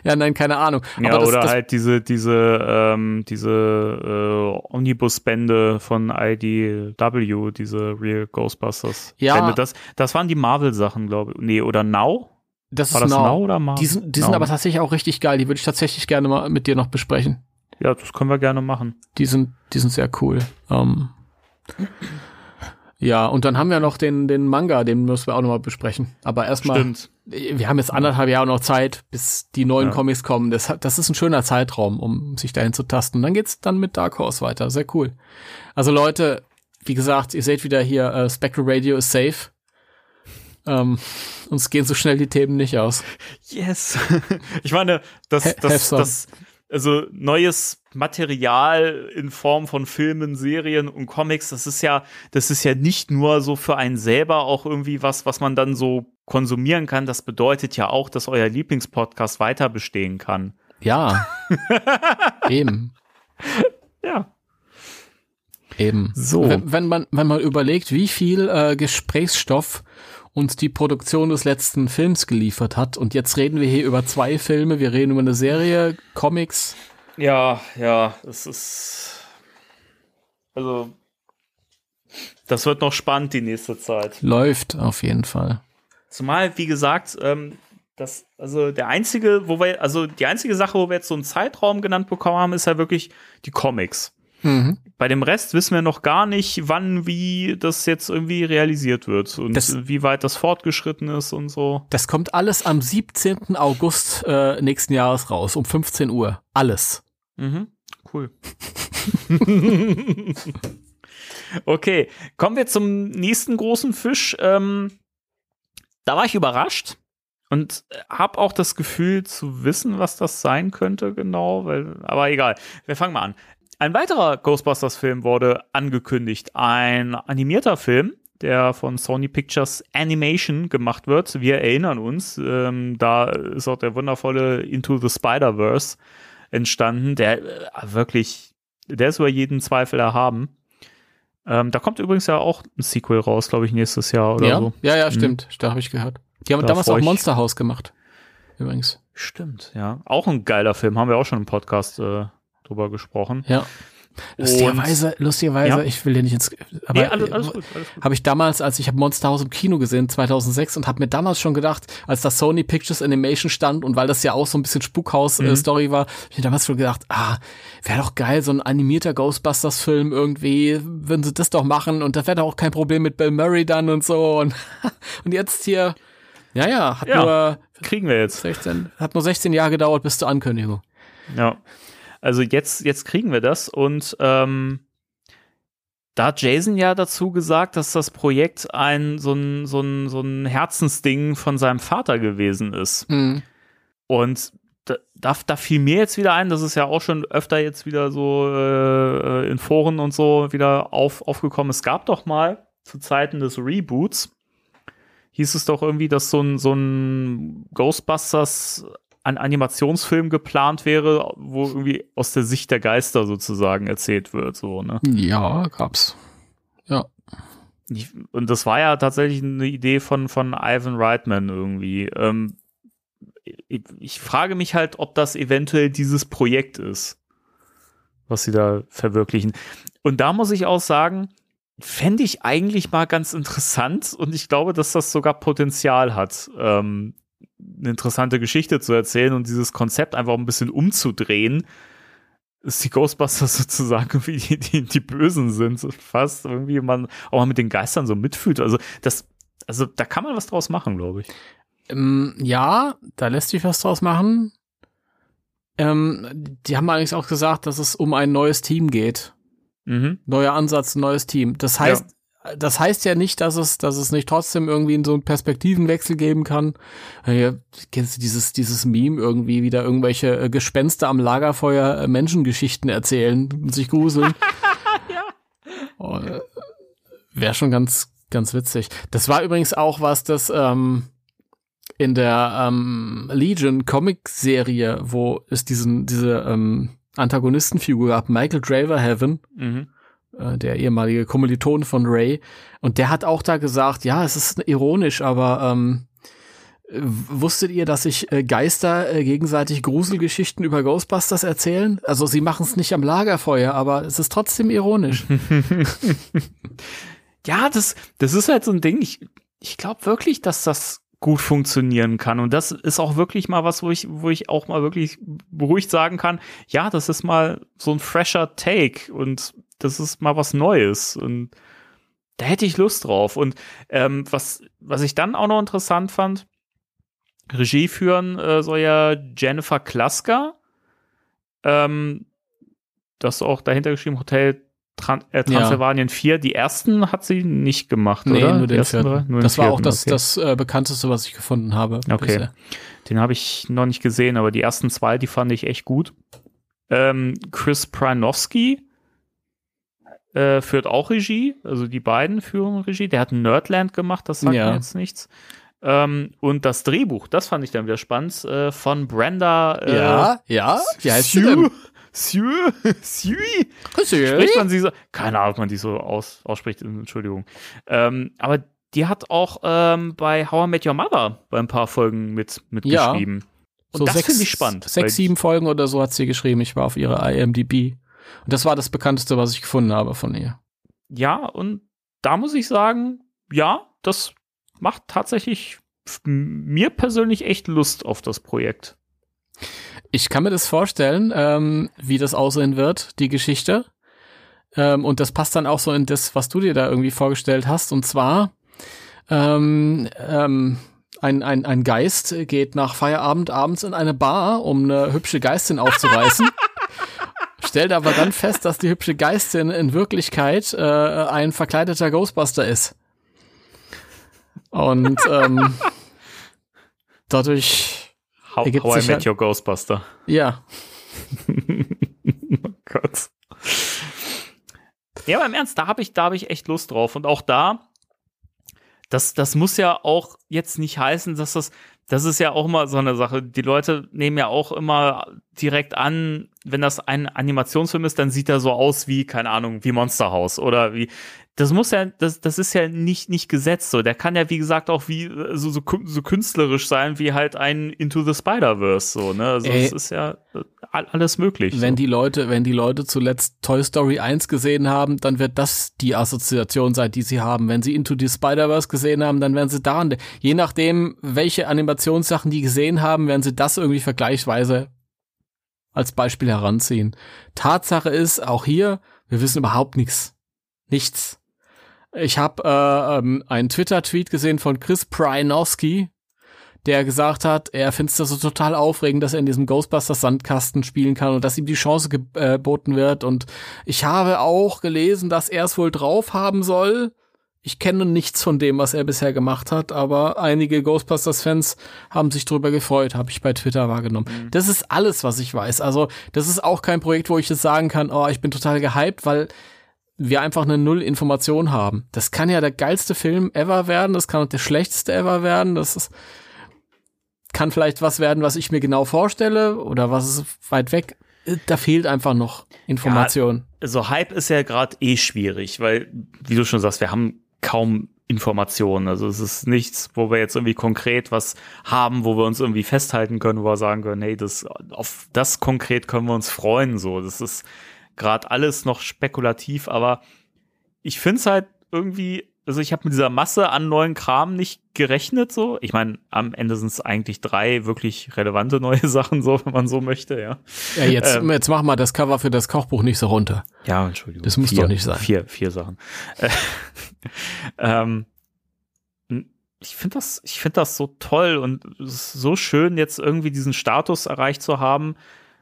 Ja, nein, keine Ahnung. Ja, das, oder das, halt diese, diese, ähm, diese äh, Omnibus-Bände von IDW, diese Real Ghostbusters. Ja. Bände. Das, das waren die Marvel-Sachen, glaube ich. Nee, oder Now? Das War ist das Now, Now oder Marvel? Die sind, die sind aber tatsächlich auch richtig geil. Die würde ich tatsächlich gerne mal mit dir noch besprechen. Ja, das können wir gerne machen. Die sind, die sind sehr cool. Ähm, ja, und dann haben wir noch den, den Manga, den müssen wir auch nochmal besprechen. Aber erstmal, Stimmt. wir haben jetzt anderthalb Jahre noch Zeit, bis die neuen ja. Comics kommen. Das, das ist ein schöner Zeitraum, um sich dahin zu tasten. Und dann geht's dann mit Dark Horse weiter. Sehr cool. Also Leute, wie gesagt, ihr seht wieder hier, äh, Spectral Radio ist safe. Ähm, uns gehen so schnell die Themen nicht aus. Yes. ich meine, das, das, das, also neues Material in Form von Filmen, Serien und Comics, das ist ja, das ist ja nicht nur so für einen selber auch irgendwie was, was man dann so konsumieren kann. Das bedeutet ja auch, dass euer Lieblingspodcast weiter bestehen kann. Ja. Eben. Ja. Eben. So. Wenn, wenn, man, wenn man überlegt, wie viel äh, Gesprächsstoff uns die Produktion des letzten Films geliefert hat. Und jetzt reden wir hier über zwei Filme. Wir reden über eine Serie, Comics. Ja, ja, es ist. Also. Das wird noch spannend die nächste Zeit. Läuft auf jeden Fall. Zumal, wie gesagt, ähm, das, also der einzige, wo wir, also die einzige Sache, wo wir jetzt so einen Zeitraum genannt bekommen haben, ist ja wirklich die Comics. Mhm. Bei dem Rest wissen wir noch gar nicht, wann, wie das jetzt irgendwie realisiert wird und das, wie weit das fortgeschritten ist und so. Das kommt alles am 17. August äh, nächsten Jahres raus, um 15 Uhr. Alles. Mhm. Cool. okay, kommen wir zum nächsten großen Fisch. Ähm, da war ich überrascht und habe auch das Gefühl zu wissen, was das sein könnte genau, weil, aber egal. Wir fangen mal an. Ein weiterer Ghostbusters-Film wurde angekündigt. Ein animierter Film, der von Sony Pictures Animation gemacht wird. Wir erinnern uns, ähm, da ist auch der wundervolle Into the Spider-Verse entstanden, der äh, wirklich, der ist über jeden Zweifel erhaben. Ähm, da kommt übrigens ja auch ein Sequel raus, glaube ich, nächstes Jahr oder ja? so. Ja, ja, stimmt. Da habe ich gehört. Die haben Da damals auch Monster House gemacht. Übrigens. Stimmt, ja. Auch ein geiler Film, haben wir auch schon im Podcast äh, drüber gesprochen. Ja. Lustigerweise, lustigerweise, Ja. ich will dir nicht ins. Aber nee, alles, alles habe ich damals, als ich habe Monster House im Kino gesehen, 2006, und habe mir damals schon gedacht, als das Sony Pictures Animation stand und weil das ja auch so ein bisschen Mhm. Spukhaus-Story war, hab ich mir damals schon gedacht, ah, wäre doch geil, so ein animierter Ghostbusters-Film irgendwie, würden sie das doch machen und da wäre doch auch kein Problem mit Bill Murray dann und so. Und, und jetzt hier, ja, ja, hat Ja. nur Kriegen wir jetzt. 16, hat nur 16 Jahre gedauert bis zur Ankündigung. Ja. Also jetzt, jetzt kriegen wir das und ähm, da hat Jason ja dazu gesagt, dass das Projekt ein so ein, so ein, so ein Herzensding von seinem Vater gewesen ist. Mhm. Und da, da, da fiel mir jetzt wieder ein, das ist ja auch schon öfter jetzt wieder so äh, in Foren und so wieder auf, aufgekommen. Es gab doch mal zu Zeiten des Reboots, hieß es doch irgendwie, dass so ein, so ein Ghostbusters ein Animationsfilm geplant wäre, wo irgendwie aus der Sicht der Geister sozusagen erzählt wird, so, ne? Ja, gab's. Ja. Ich, und das war ja tatsächlich eine Idee von, von Ivan Reitman irgendwie. Ähm, ich, ich frage mich halt, ob das eventuell dieses Projekt ist, was sie da verwirklichen. Und da muss ich auch sagen, fände ich eigentlich mal ganz interessant und ich glaube, dass das sogar Potenzial hat, ähm, eine interessante Geschichte zu erzählen und dieses Konzept einfach ein bisschen umzudrehen. Dass die Ghostbusters sozusagen wie die, die, die Bösen sind, so fast irgendwie man auch mal mit den Geistern so mitfühlt. Also das, also da kann man was draus machen, glaube ich. Ähm, ja, da lässt sich was draus machen. Ähm, die haben allerdings auch gesagt, dass es um ein neues Team geht. Mhm. Neuer Ansatz, neues Team. Das heißt, das heißt ja nicht, dass es, dass es nicht trotzdem irgendwie so einen Perspektivenwechsel geben kann. Äh, kennst du dieses, dieses Meme irgendwie wieder irgendwelche äh, Gespenster am Lagerfeuer äh, Menschengeschichten erzählen und sich gruseln? Ja. Oh, äh, Wäre schon ganz, ganz witzig. Das war übrigens auch was, das ähm, in der ähm, Legion Comic-Serie, wo es diesen, diese ähm, Antagonistenfigur gab, Michael Draverhaven, Mhm. Äh, der ehemalige Kommiliton von Ray, und der hat auch da gesagt, ja, es ist ironisch, aber ähm, äh, wusstet ihr, dass sich äh, Geister äh, gegenseitig Gruselgeschichten über Ghostbusters erzählen? Also sie machen es nicht am Lagerfeuer, aber es ist trotzdem ironisch. Ja, das, das ist halt so ein Ding. Ich, ich glaube wirklich, dass das gut funktionieren kann. Und das ist auch wirklich mal was, wo ich, wo ich auch mal wirklich beruhigt sagen kann, ja, das ist mal so ein fresher Take und das ist mal was Neues. Und da hätte ich Lust drauf. Und ähm, was, was ich dann auch noch interessant fand, Regie führen äh, soll ja Jennifer Klasker. Ähm, das auch dahinter geschrieben, Hotel Tran äh, Transylvanien 4. Die ersten hat sie nicht gemacht, Nee, oder? nur den ersten vierten. Nur den das war auch vierten, das, okay. das äh, bekannteste, was ich gefunden habe. Okay. bisher. Den habe ich noch nicht gesehen, aber die ersten zwei, die fand ich echt gut. Ähm, Chris Pranowski äh, führt auch Regie, also die beiden führen Regie. Der hat Nerdland gemacht, das sagt Ja. mir jetzt nichts. Ähm, und das Drehbuch, das fand ich dann wieder spannend, äh, von Brenda äh, Ja, ja. Wie heißt sie Sue? denn? Sue? Sue? Spricht man sie so? Keine Ahnung, ob man die so aus, ausspricht, Entschuldigung. Ähm, aber die hat auch ähm, bei How I Met Your Mother bei ein paar Folgen mit, mitgeschrieben. Und So das finde ich spannend. Sechs, sieben Folgen oder so hat sie geschrieben. Ich war auf ihrer IMDb. Und das war das bekannteste, was ich gefunden habe von ihr. Ja, und da muss ich sagen, ja, das macht tatsächlich mir persönlich echt Lust auf das Projekt. Ich kann mir das vorstellen, ähm, wie das aussehen wird, die Geschichte. Ähm, und das passt dann auch so in das, was du dir da irgendwie vorgestellt hast. Und zwar, ähm, ähm, ein, ein, ein Geist geht nach Feierabend abends in eine Bar, um eine hübsche Geistin aufzureißen. stellt aber dann fest, dass die hübsche Geistin in Wirklichkeit äh, ein verkleideter Ghostbuster ist. Und ähm, dadurch How, Ergibt how I sich Met halt- Your Ghostbuster. ja, oh Gott. Ja, aber im Ernst, da habe ich, da habe ich echt Lust drauf. Und auch da, das, das muss ja auch jetzt nicht heißen, dass das, das ist ja auch immer so eine Sache. Die Leute nehmen ja auch immer direkt an, wenn das ein Animationsfilm ist, dann sieht er so aus wie, keine Ahnung, wie Monster House oder wie. Das muss ja, das, das ist ja nicht, nicht gesetzt so. Der kann ja, wie gesagt, auch wie äh, so, so, so künstlerisch sein, wie halt ein Into the Spider-Verse, so, ne? Also, Ey. es ist ja äh, all- alles möglich. wenn so. die Leute, wenn die Leute zuletzt Toy Story 1 gesehen haben, dann wird das die Assoziation sein, die sie haben. Wenn sie Into the Spider-Verse gesehen haben, dann werden sie daran, je nachdem, welche Animationssachen die gesehen haben, werden sie das irgendwie vergleichsweise als Beispiel heranziehen. Tatsache ist, auch hier, wir wissen überhaupt nichts. Nichts. Ich habe äh, ähm, einen Twitter-Tweet gesehen von Chris Prynowski, der gesagt hat, er findet es so total aufregend, dass er in diesem Ghostbusters Sandkasten spielen kann und dass ihm die Chance geboten wird. Und ich habe auch gelesen, dass er es wohl drauf haben soll. Ich kenne nichts von dem, was er bisher gemacht hat, aber einige Ghostbusters-Fans haben sich drüber gefreut, habe ich bei Twitter wahrgenommen. Das ist alles, was ich weiß. Also, das ist auch kein Projekt, wo ich jetzt sagen kann, oh, ich bin total gehypt, weil wir einfach eine Null-Information haben. Das kann ja der geilste Film ever werden, das kann auch der schlechteste ever werden, das ist, kann vielleicht was werden, was ich mir genau vorstelle oder was ist weit weg. Da fehlt einfach noch Information. also Hype ist ja gerade eh schwierig, weil, wie du schon sagst, wir haben kaum Informationen. Also es ist nichts, wo wir jetzt irgendwie konkret was haben, wo wir uns irgendwie festhalten können, wo wir sagen können, hey, das, auf das konkret können wir uns freuen. So, das ist gerade alles noch spekulativ, aber ich finde es halt irgendwie, also ich habe mit dieser Masse an neuen Kram nicht gerechnet so. Ich meine, am Ende sind es eigentlich drei wirklich relevante neue Sachen, so, wenn man so möchte, ja. Ja, jetzt, Ähm. jetzt mach mal das Cover für das Kochbuch nicht so runter. Ja, Entschuldigung. Das muss vier, doch nicht sein. Vier, vier Sachen. Äh, ähm, ich finde das, ich finde das so toll und so schön, jetzt irgendwie diesen Status erreicht zu haben,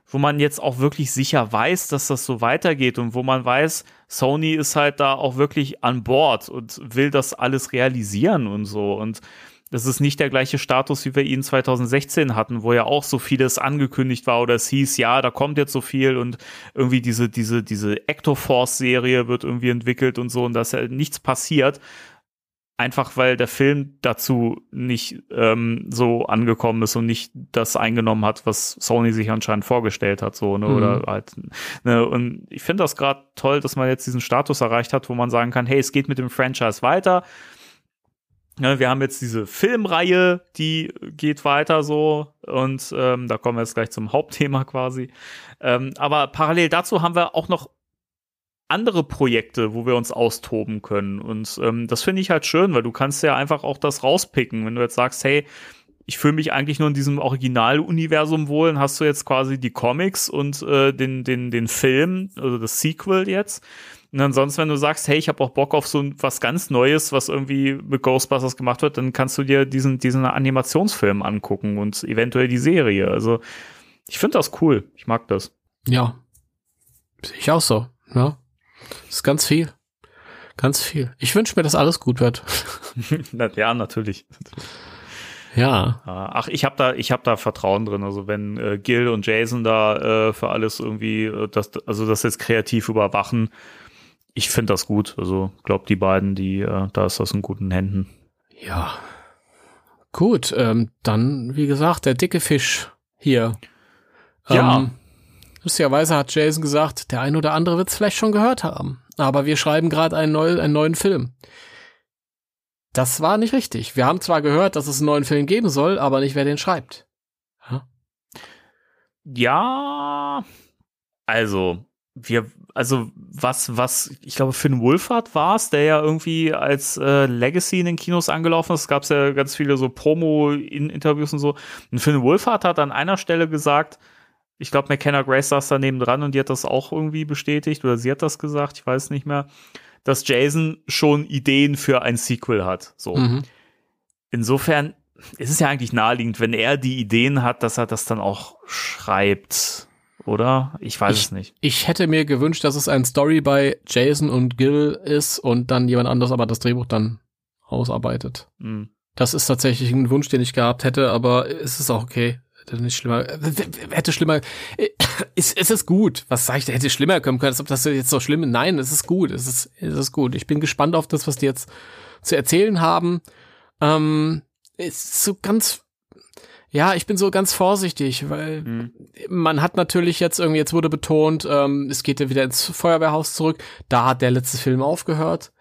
wo man jetzt auch wirklich sicher weiß, dass das so weitergeht und wo man weiß, Sony ist halt da auch wirklich an Bord und will das alles realisieren und so und das ist nicht der gleiche Status, wie wir ihn 2016 hatten, wo ja auch so vieles angekündigt war oder es hieß, ja, da kommt jetzt so viel und irgendwie diese, diese, diese Ectoforce-Serie wird irgendwie entwickelt und so und dass ja nichts passiert. Einfach weil der Film dazu nicht ähm, so angekommen ist und nicht das eingenommen hat, was Sony sich anscheinend vorgestellt hat, so, ne? Mhm. Oder halt, ne? Und ich finde das gerade toll, dass man jetzt diesen Status erreicht hat, wo man sagen kann, hey, es geht mit dem Franchise weiter. Ne, wir haben jetzt diese Filmreihe, die geht weiter so und ähm, da kommen wir jetzt gleich zum Hauptthema quasi. Ähm, aber parallel dazu haben wir auch noch andere Projekte, wo wir uns austoben können und ähm, das finde ich halt schön, weil du kannst ja einfach auch das rauspicken, wenn du jetzt sagst, hey, ich fühle mich eigentlich nur in diesem Originaluniversum wohl, dann hast du jetzt quasi die Comics und äh, den, den, den Film, also das Sequel jetzt. Und ansonsten, wenn du sagst, hey, ich habe auch Bock auf so was ganz Neues, was irgendwie mit Ghostbusters gemacht wird, dann kannst du dir diesen, diesen Animationsfilm angucken und eventuell die Serie. Also ich finde das cool. Ich mag das. Ja. Sehe ich auch so. Ja. Das ist ganz viel. Ganz viel. Ich wünsche mir, dass alles gut wird. Ja, natürlich. Ja. Ja, Ach, ich habe da, ich habe da Vertrauen drin. Also wenn äh, Gil und Jason da äh, für alles irgendwie, äh, das, also das jetzt kreativ überwachen, ich finde das gut. Also glaub die beiden, die, äh, da ist das in guten Händen. Ja. Gut, ähm, dann, wie gesagt, der dicke Fisch hier. Ja. Ähm, lustigerweise hat Jason gesagt, der ein oder andere wird es vielleicht schon gehört haben. Aber wir schreiben gerade einen, neu, einen neuen Film. Das war nicht richtig. Wir haben zwar gehört, dass es einen neuen Film geben soll, aber nicht, wer den schreibt. Ja, also wir, also was, was, ich glaube, Finn Wolfhard war es, der ja irgendwie als äh, Legacy in den Kinos angelaufen ist. Es gab ja ganz viele so Promo-Interviews und so. Und Finn Wolfhard hat an einer Stelle gesagt, ich glaube, McKenna Grace saß daneben dran und die hat das auch irgendwie bestätigt oder sie hat das gesagt, ich weiß nicht mehr, dass Jason schon Ideen für ein Sequel hat. So. Mhm. Insofern ist es ja eigentlich naheliegend, wenn er die Ideen hat, dass er das dann auch schreibt. oder? Ich weiß ich, es nicht. Ich hätte mir gewünscht, dass es ein Story bei Jason und Gil ist und dann jemand anderes aber das Drehbuch dann ausarbeitet. Mhm. Das ist tatsächlich ein Wunsch, den ich gehabt hätte, aber es ist auch okay. Hätte nicht schlimmer, hätte schlimmer, ist, ist es gut. Was sage ich, hätte schlimmer kommen können, als ob das jetzt so schlimm ist. Nein, es ist gut, es ist, es ist gut. Ich bin gespannt auf das, was die jetzt zu erzählen haben. Ähm, ist so ganz, ja, ich bin so ganz vorsichtig, weil Mhm. man hat natürlich jetzt irgendwie, jetzt wurde betont, ähm, es geht ja wieder ins Feuerwehrhaus zurück. Da hat der letzte Film aufgehört.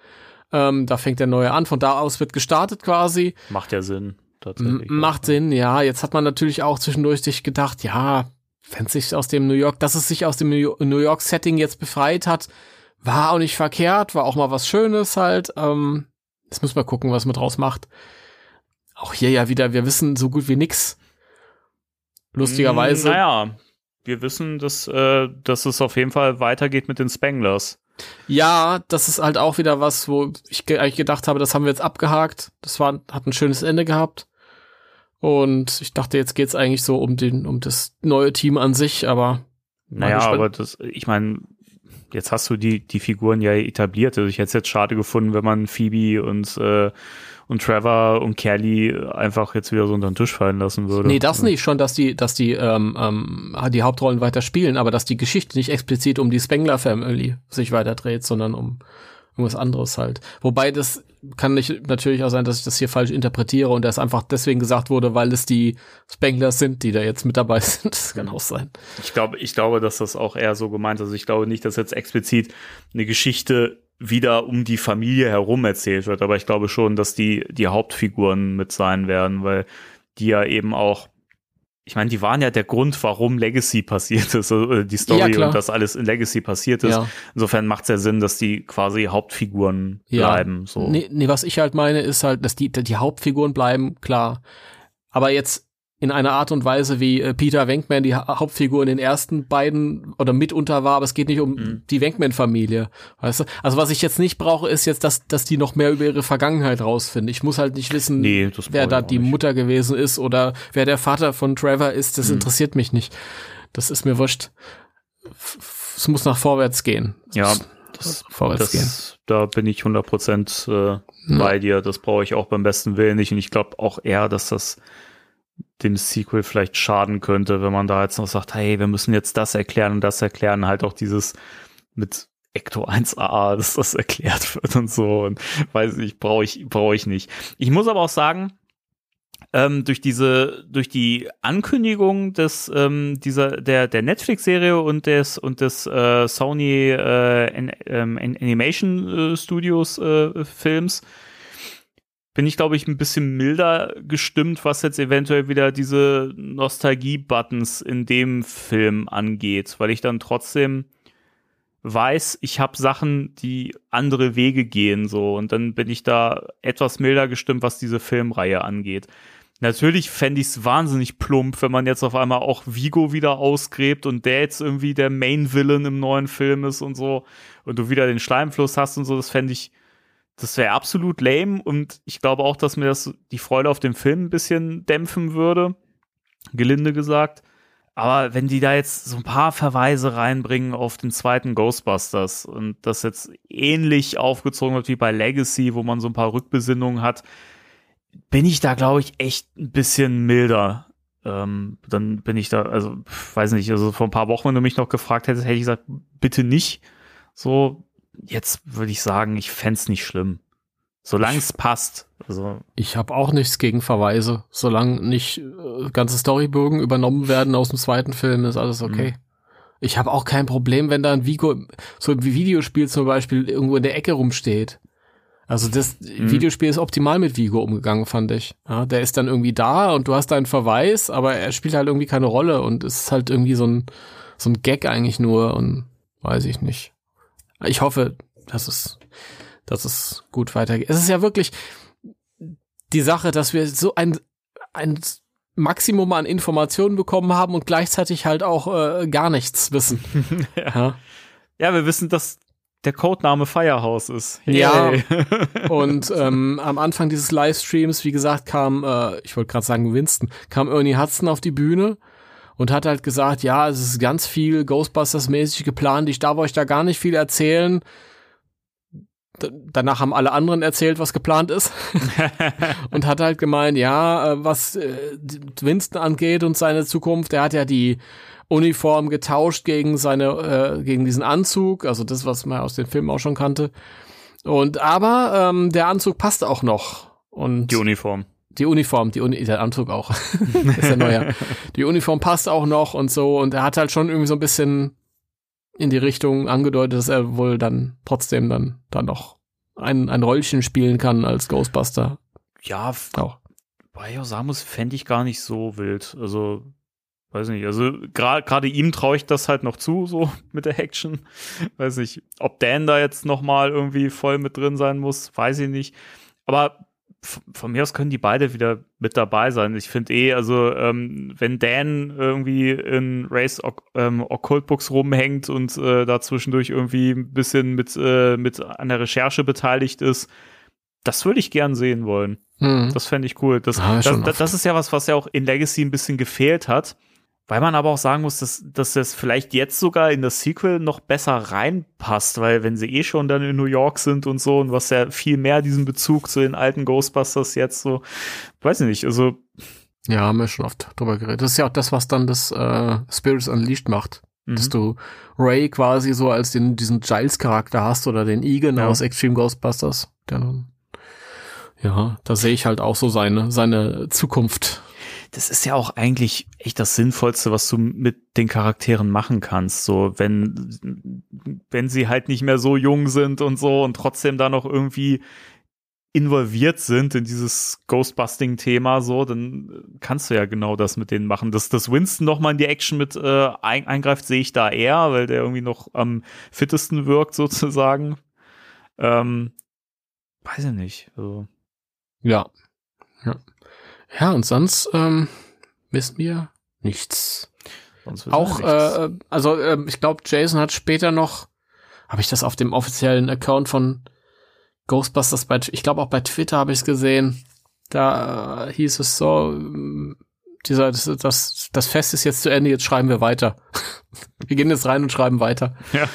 Ähm, da fängt der neue an. Von da aus wird gestartet quasi. Macht ja Sinn, M tatsächlich. macht Sinn, ja. Jetzt hat man natürlich auch zwischendurch sich gedacht, ja, wenn es sich aus dem New York, dass es sich aus dem New New York-Setting jetzt befreit hat, war auch nicht verkehrt, war auch mal was Schönes halt. Ähm, jetzt müssen wir gucken, was man draus macht. Auch hier ja wieder, wir wissen so gut wie nix. Lustigerweise. Naja, wir wissen, dass, äh, dass es auf jeden Fall weitergeht mit den Spanglers. Ja, das ist halt auch wieder was, wo ich ge eigentlich gedacht habe, das haben wir jetzt abgehakt. Das war, hat ein schönes Ende gehabt. Und ich dachte, jetzt geht's eigentlich so um den, um das neue Team an sich, aber. Naja, aber das, ich meine, jetzt hast du die, die Figuren ja etabliert. Also ich hätte es jetzt schade gefunden, wenn man Phoebe und, äh, und Trevor und Kelly einfach jetzt wieder so unter den Tisch fallen lassen würde. Nee, das nicht. Schon, dass die, dass die, ähm, ähm, die Hauptrollen weiter spielen, aber dass die Geschichte nicht explizit um die Spengler Family sich weiter dreht, sondern um irgendwas anderes halt. Wobei das kann nicht, natürlich auch sein, dass ich das hier falsch interpretiere und das einfach deswegen gesagt wurde, weil es die Spenglers sind, die da jetzt mit dabei sind. Das kann auch sein. Ich glaube, ich glaube, dass das auch eher so gemeint ist. Also ich glaube nicht, dass jetzt explizit eine Geschichte wieder um die Familie herum erzählt wird, aber ich glaube schon, dass die die Hauptfiguren mit sein werden, weil die ja eben auch ich meine, die waren ja der Grund, warum Legacy passiert ist, äh, die Ja, Story klar. und das alles in Legacy passiert ist. Ja. Insofern macht es ja Sinn, dass die quasi Hauptfiguren Ja. bleiben. So. Nee, nee, was ich halt meine, ist halt, dass die, die Hauptfiguren bleiben, klar. Aber jetzt in einer Art und Weise, wie äh, Peter Venkman die ha Hauptfigur in den ersten beiden oder mitunter war, aber es geht nicht um Mhm. die Venkman-Familie. Weißt du? Also was ich jetzt nicht brauche, ist jetzt, dass, dass die noch mehr über ihre Vergangenheit rausfinden. Ich muss halt nicht wissen, Nee, wer da die nicht. Mutter gewesen ist oder wer der Vater von Trevor ist. Das Mhm. interessiert mich nicht. Das ist mir wurscht. Es muss nach vorwärts gehen. Es Ja, muss das, vorwärts gehen. das, da bin ich 100 Prozent äh, Ja. bei dir. Das brauche ich auch beim besten Willen nicht. Und ich glaube auch eher, dass das dem Sequel vielleicht schaden könnte, wenn man da jetzt noch sagt, hey, wir müssen jetzt das erklären und das erklären. Halt auch dieses mit Ecto 1AA, dass das erklärt wird und so. Und weiß ich, brauche ich, brauche ich nicht. Ich muss aber auch sagen, ähm, durch diese, durch die Ankündigung des, ähm, dieser, der, der Netflix-Serie und des, und des äh, Sony äh, An ähm, An- Animation äh, Studios äh, Films bin ich, glaube ich, ein bisschen milder gestimmt, was jetzt eventuell wieder diese Nostalgie-Buttons in dem Film angeht, weil ich dann trotzdem weiß, ich habe Sachen, die andere Wege gehen, so und dann bin ich da etwas milder gestimmt, was diese Filmreihe angeht. Natürlich fände ich es wahnsinnig plump, wenn man jetzt auf einmal auch Vigo wieder ausgräbt und der jetzt irgendwie der Main-Villain im neuen Film ist und so und du wieder den Schleimfluss hast und so, das fände ich, das wäre absolut lame und ich glaube auch, dass mir das die Freude auf dem Film ein bisschen dämpfen würde, gelinde gesagt. Aber wenn die da jetzt so ein paar Verweise reinbringen auf den zweiten Ghostbusters und das jetzt ähnlich aufgezogen wird wie bei Legacy, wo man so ein paar Rückbesinnungen hat, bin ich da, glaube ich, echt ein bisschen milder. Ähm, dann bin ich da, also, weiß nicht, also vor ein paar Wochen, wenn du mich noch gefragt hättest, hätte ich gesagt, bitte nicht. So, jetzt würde ich sagen, ich fänd's nicht schlimm. Solange es passt. Also, Ich habe auch nichts gegen Verweise. Solange nicht äh, ganze Storybögen übernommen werden aus dem zweiten Film, ist alles okay. Mhm. Ich habe auch kein Problem, wenn da ein Vigo, so ein Videospiel zum Beispiel irgendwo in der Ecke rumsteht. Also das Mhm. Videospiel ist optimal mit Vigo umgegangen, fand ich. Ja, der ist dann irgendwie da und du hast da einen Verweis, aber er spielt halt irgendwie keine Rolle und es ist halt irgendwie so ein, so ein Gag eigentlich nur und weiß ich nicht. Ich hoffe, dass es, dass es gut weitergeht. Es ist ja wirklich die Sache, dass wir so ein, ein Maximum an Informationen bekommen haben und gleichzeitig halt auch äh, gar nichts wissen. ja. ja, wir wissen, dass der Codename Firehouse ist. Ja. Yay. Und ähm, am Anfang dieses Livestreams, wie gesagt, kam, äh, ich wollte gerade sagen Winston, kam Ernie Hudson auf die Bühne und hat halt gesagt, ja, es ist ganz viel Ghostbusters-mäßig geplant, ich darf euch da gar nicht viel erzählen. D danach haben alle anderen erzählt, was geplant ist. und hat halt gemeint, ja, äh, was äh, Winston angeht und seine Zukunft, er hat ja die Uniform getauscht gegen seine, äh, gegen diesen Anzug, also das, was man aus dem Film auch schon kannte. Und aber ähm, der Anzug passt auch noch. Und Die Uniform. Die Uniform, die Uni der Anzug auch. ist ja neuer. Die Uniform passt auch noch und so. Und er hat halt schon irgendwie so ein bisschen in die Richtung angedeutet, dass er wohl dann trotzdem dann, dann noch ein, ein Rollchen spielen kann als Ghostbuster. Ja, Auch. Sagen muss, fände ich gar nicht so wild. Also, weiß nicht. Also, gerade ihm traue ich das halt noch zu, so mit der Action. Weiß nicht, ob Dan da jetzt noch mal irgendwie voll mit drin sein muss, weiß ich nicht. Aber von mir aus können die beide wieder mit dabei sein. Ich finde eh, also ähm, wenn Dan irgendwie in Race ähm, Occult Books rumhängt und äh, da zwischendurch irgendwie ein bisschen mit, äh, mit an der Recherche beteiligt ist, das würde ich gern sehen wollen. Hm. Das fände ich cool. Das, Ah, das, das ist ja was, was ja auch in Legacy ein bisschen gefehlt hat. Weil man aber auch sagen muss, dass, dass das vielleicht jetzt sogar in das Sequel noch besser reinpasst, weil wenn sie eh schon dann in New York sind und so und was ja viel mehr diesen Bezug zu den alten Ghostbusters jetzt so, weiß ich nicht, also Ja, haben wir schon oft drüber geredet. Das ist ja auch das, was dann das äh, Spirits Unleashed macht. Dass mhm. du Ray quasi so als den, diesen Giles-Charakter hast oder den Egan Ja. aus Extreme Ghostbusters. Der ja, da sehe ich halt auch so seine, seine Zukunft. Das ist ja auch eigentlich echt das Sinnvollste, was du mit den Charakteren machen kannst. So, wenn, wenn sie halt nicht mehr so jung sind und so und trotzdem da noch irgendwie involviert sind in dieses Ghostbusting-Thema, so, dann kannst du ja genau das mit denen machen. Dass, dass Winston noch mal in die Action mit äh, ein, eingreift, sehe ich da eher, weil der irgendwie noch am fittesten wirkt, sozusagen. Ähm, weiß ich nicht. Also, Ja. Ja. Ja, und sonst ähm, wissen wir nichts. Auch, nichts. äh, also ähm, ich glaube, Jason hat später noch, habe ich das auf dem offiziellen Account von Ghostbusters bei, ich glaube auch bei Twitter habe ich es gesehen. Da äh, hieß es so, ähm, dieser, das, das, das Fest ist jetzt zu Ende, jetzt schreiben wir weiter. wir gehen jetzt rein und schreiben weiter. Ja.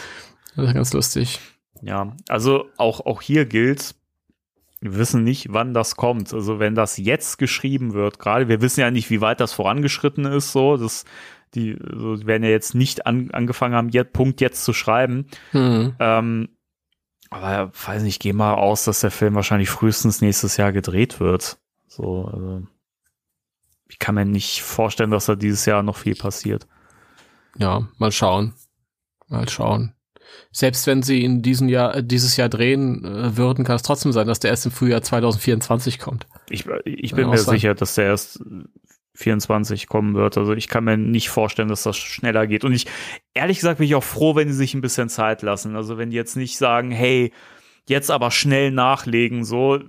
Das ist ganz lustig. Ja, also auch, auch hier gilt, wir wissen nicht, wann das kommt. Also wenn das jetzt geschrieben wird, gerade, wir wissen ja nicht, wie weit das vorangeschritten ist, so, das, die, so, die werden ja jetzt nicht an, angefangen haben, jetzt, Punkt jetzt zu schreiben. Hm. Ähm, aber weiß nicht, ich gehe mal aus, dass der Film wahrscheinlich frühestens nächstes Jahr gedreht wird. So, also ich kann mir nicht vorstellen, dass da dieses Jahr noch viel passiert. Ja, mal schauen. Mal schauen. Selbst wenn sie in diesem Jahr, äh, dieses Jahr drehen äh, würden, kann es trotzdem sein, dass der erst im Frühjahr 2024 kommt. Ich, ich Kann bin mir sein. sicher, dass der erst 24 kommen wird. Also ich kann mir nicht vorstellen, dass das schneller geht. Und ich, ehrlich gesagt, bin ich auch froh, wenn die sich ein bisschen Zeit lassen. Also wenn die jetzt nicht sagen, hey, jetzt aber schnell nachlegen, so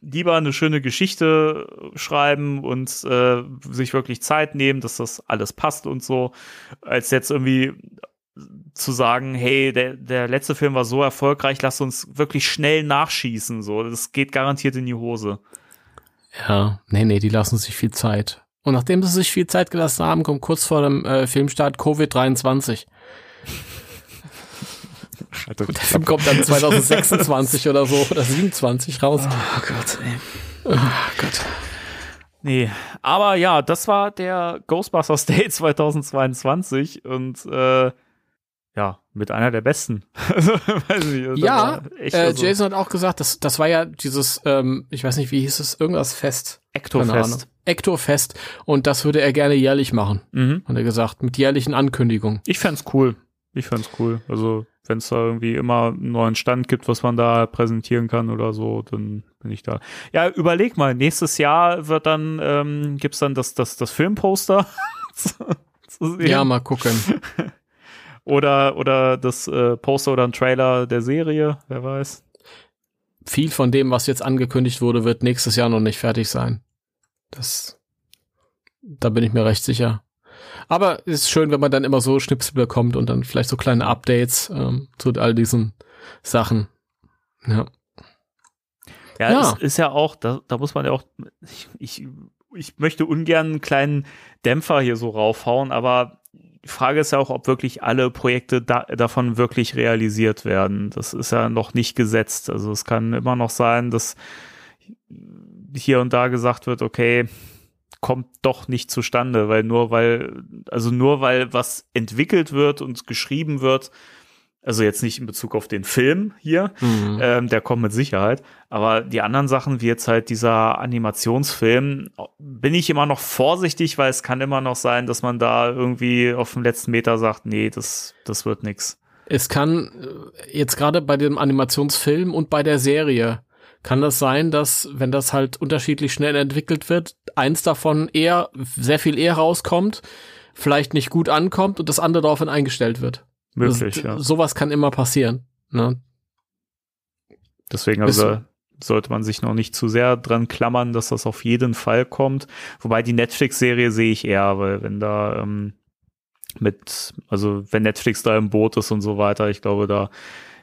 lieber eine schöne Geschichte schreiben und äh, sich wirklich Zeit nehmen, dass das alles passt und so, als jetzt irgendwie zu sagen, hey, der, der letzte Film war so erfolgreich, lass uns wirklich schnell nachschießen. So, das geht garantiert in die Hose. Ja, nee, nee, die lassen sich viel Zeit. Und nachdem sie sich viel Zeit gelassen haben, kommt kurz vor dem äh, Filmstart Covid-23. Alter, Der Film kommt dann 2026 oder so oder 27 raus. Oh Gott, ey. Oh Gott. Nee, aber ja, das war der Ghostbusters Day 2022 und äh, ja, mit einer der besten. Also, weiß nicht, das Ja, echt Äh, also Jason hat auch gesagt, das, das war ja dieses, ähm, ich weiß nicht, wie hieß es, irgendwas Fest. Ektofest. Ektofest. Und das würde er gerne jährlich machen, Mhm. hat er gesagt, mit jährlichen Ankündigungen. Ich fänd's cool. Ich fänd's cool. Also, wenn es da irgendwie immer einen neuen Stand gibt, was man da präsentieren kann oder so, dann bin ich da. Ja, überleg mal, nächstes Jahr wird dann, ähm, gibt's dann das, das, das Filmposter. Ja, mal gucken. Oder, oder das äh, Poster oder ein Trailer der Serie, wer weiß. Viel von dem, was jetzt angekündigt wurde, wird nächstes Jahr noch nicht fertig sein. Das, da bin ich mir recht sicher. Aber es ist schön, wenn man dann immer so Schnipsel bekommt und dann vielleicht so kleine Updates ähm, zu all diesen Sachen. Ja. Ja, Ja. es ist ja auch, da, da muss man ja auch, ich, ich ich möchte ungern einen kleinen Dämpfer hier so raufhauen, aber die Frage ist ja auch, ob wirklich alle Projekte da, davon wirklich realisiert werden. Das ist ja noch nicht gesetzt. Also es kann immer noch sein, dass hier und da gesagt wird, okay, kommt doch nicht zustande, weil nur weil, also nur weil was entwickelt wird und geschrieben wird, also jetzt nicht in Bezug auf den Film hier, mhm. ähm, der kommt mit Sicherheit, aber die anderen Sachen, wie jetzt halt dieser Animationsfilm, bin ich immer noch vorsichtig, weil es kann immer noch sein, dass man da irgendwie auf dem letzten Meter sagt, nee, das, das wird nix. Es kann äh, jetzt gerade bei dem Animationsfilm und bei der Serie kann das sein, dass, wenn das halt unterschiedlich schnell entwickelt wird, eins davon eher, sehr viel eher rauskommt, vielleicht nicht gut ankommt und das andere daraufhin eingestellt wird. Möglich, das, ja. Sowas kann immer passieren. Ne? Deswegen also sollte man sich noch nicht zu sehr dran klammern, dass das auf jeden Fall kommt. Wobei die Netflix-Serie sehe ich eher, weil wenn da ähm, mit, also wenn Netflix da im Boot ist und so weiter, ich glaube, da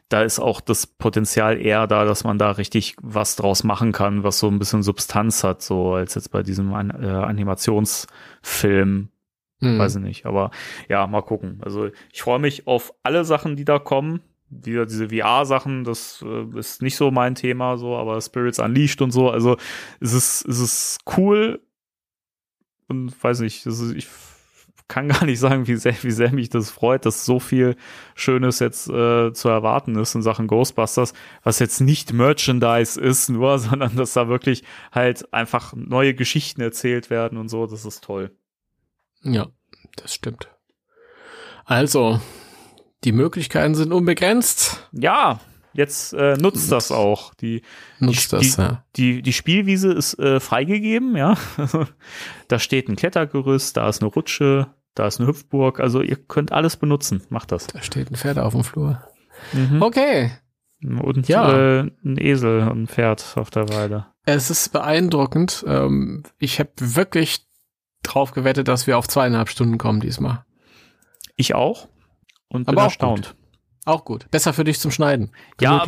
da ist auch das Potenzial eher da, dass man da richtig was draus machen kann, was so ein bisschen Substanz hat, so als jetzt bei diesem An äh, Animationsfilm. Hm. Weiß ich nicht, aber ja, mal gucken. Also ich freue mich auf alle Sachen, die da kommen. Wieder diese VR-Sachen, das äh, ist nicht so mein Thema, so, aber Spirits Unleashed und so. Also es ist, es ist cool und weiß nicht, ist, ich kann gar nicht sagen, wie sehr, wie sehr mich das freut, dass so viel Schönes jetzt äh, zu erwarten ist in Sachen Ghostbusters, was jetzt nicht Merchandise ist nur, sondern dass da wirklich halt einfach neue Geschichten erzählt werden und so. Das ist toll. Ja, das stimmt. Also, die Möglichkeiten sind unbegrenzt. Ja, jetzt äh, nutzt das auch. Die, nutzt die, das, die, ja. Die, die Spielwiese ist äh, freigegeben, ja. da steht ein Klettergerüst, da ist eine Rutsche, da ist eine Hüpfburg. Also ihr könnt alles benutzen. Macht das. Da steht ein Pferd auf dem Flur. Mhm. Okay. Und ja. äh, ein Esel und ein Pferd auf der Weide. Es ist beeindruckend. Ähm, ich habe wirklich drauf gewettet, dass wir auf zweieinhalb Stunden kommen diesmal. Ich auch. Und bin Aber auch erstaunt. Gut. Auch gut. Besser für dich zum Schneiden. Ja,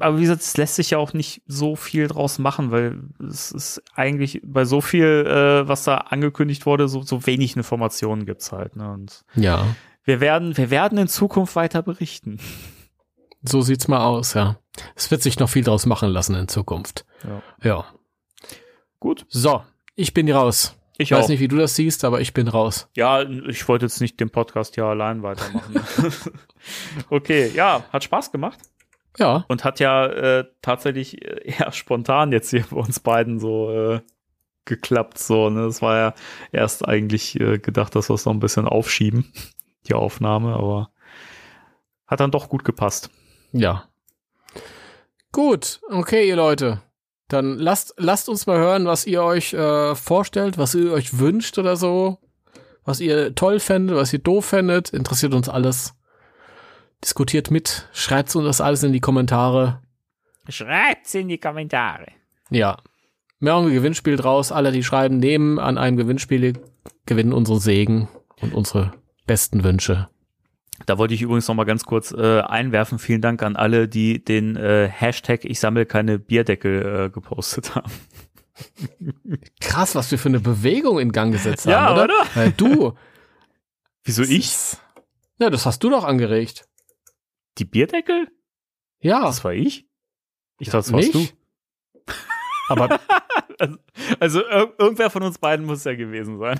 aber wie gesagt, es lässt sich ja auch nicht so viel draus machen, weil es ist eigentlich bei so viel, äh, was da angekündigt wurde, so, so wenig Informationen gibt's halt. Ne? Und ja. Wir werden, wir werden in Zukunft weiter berichten. So sieht's mal aus, ja. Es wird sich noch viel draus machen lassen in Zukunft. Ja. ja. Gut. So, ich bin raus. Ich weiß auch. nicht, wie du das siehst, aber ich bin raus. Ja, ich wollte jetzt nicht den Podcast ja allein weitermachen. okay, ja, hat Spaß gemacht. Ja. Und hat ja äh, tatsächlich eher spontan jetzt hier bei uns beiden so äh, geklappt. So, ne? Das war ja erst eigentlich äh, gedacht, dass wir es noch ein bisschen aufschieben, die Aufnahme, aber hat dann doch gut gepasst. Ja. Gut, okay, ihr Leute. Dann lasst, lasst uns mal hören, was ihr euch äh, vorstellt, was ihr euch wünscht oder so. Was ihr toll fändet, was ihr doof fändet. Interessiert uns alles. Diskutiert mit. Schreibt uns das alles in die Kommentare. Schreibt's in die Kommentare. Ja. Wir haben ein Gewinnspiel draus. Alle, die schreiben, nehmen an einem Gewinnspiel, gewinnen unsere Segen und unsere besten Wünsche. Da wollte ich übrigens noch mal ganz kurz äh, einwerfen. Vielen Dank an alle, die den äh, Hashtag Ich sammle keine Bierdeckel äh, gepostet haben. Krass, was wir für eine Bewegung in Gang gesetzt haben, Ja, oder? oder? Weil du. Wieso ich? Ja, das hast du doch angeregt. Die Bierdeckel? Ja, Das war ich? Ich dachte, das warst nicht? Aber Also, also ir irgendwer von uns beiden muss ja gewesen sein.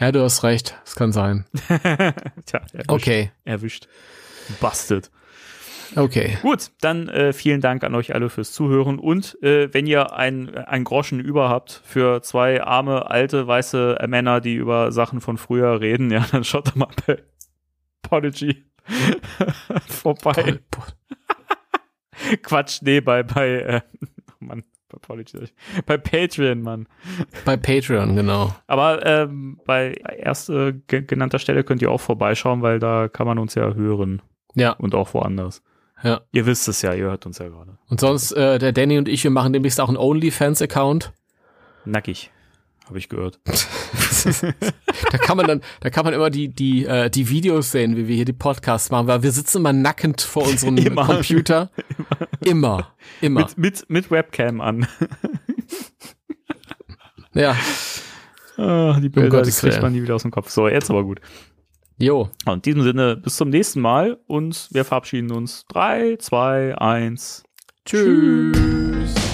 Ja, du hast recht. Es kann sein. Tja, erwischt. Okay, Erwischt. Busted. okay. Gut, dann äh, vielen Dank an euch alle fürs Zuhören und äh, wenn ihr ein, ein Groschen über habt für zwei arme, alte, weiße Männer, die über Sachen von früher reden, ja, dann schaut doch mal bei Podigy vorbei. Quatsch, nee, bei, bei, äh, oh Mann, bei ich. bei Patreon, Mann. Bei Patreon, genau. Aber ähm, bei erster ge genannter Stelle könnt ihr auch vorbeischauen, weil da kann man uns ja hören Ja, und auch woanders. ja. Ihr wisst es ja, ihr hört uns ja gerade. Und sonst, äh, der Danny und ich, wir machen demnächst auch einen OnlyFans-Account. Nackig, habe ich gehört. Da kann man dann, da kann man immer die, die, äh, die Videos sehen, wie wir hier die Podcasts machen, weil wir sitzen immer nackend vor unserem Immer. Computer. Immer. Immer. Mit, mit, mit Webcam an. Ja. Ah, die Bilder, die Gottes kriegt man nie wieder aus dem Kopf. So, jetzt aber gut. Jo. Und in diesem Sinne, bis zum nächsten Mal und wir verabschieden uns. 3, 2, 1. Tschüss.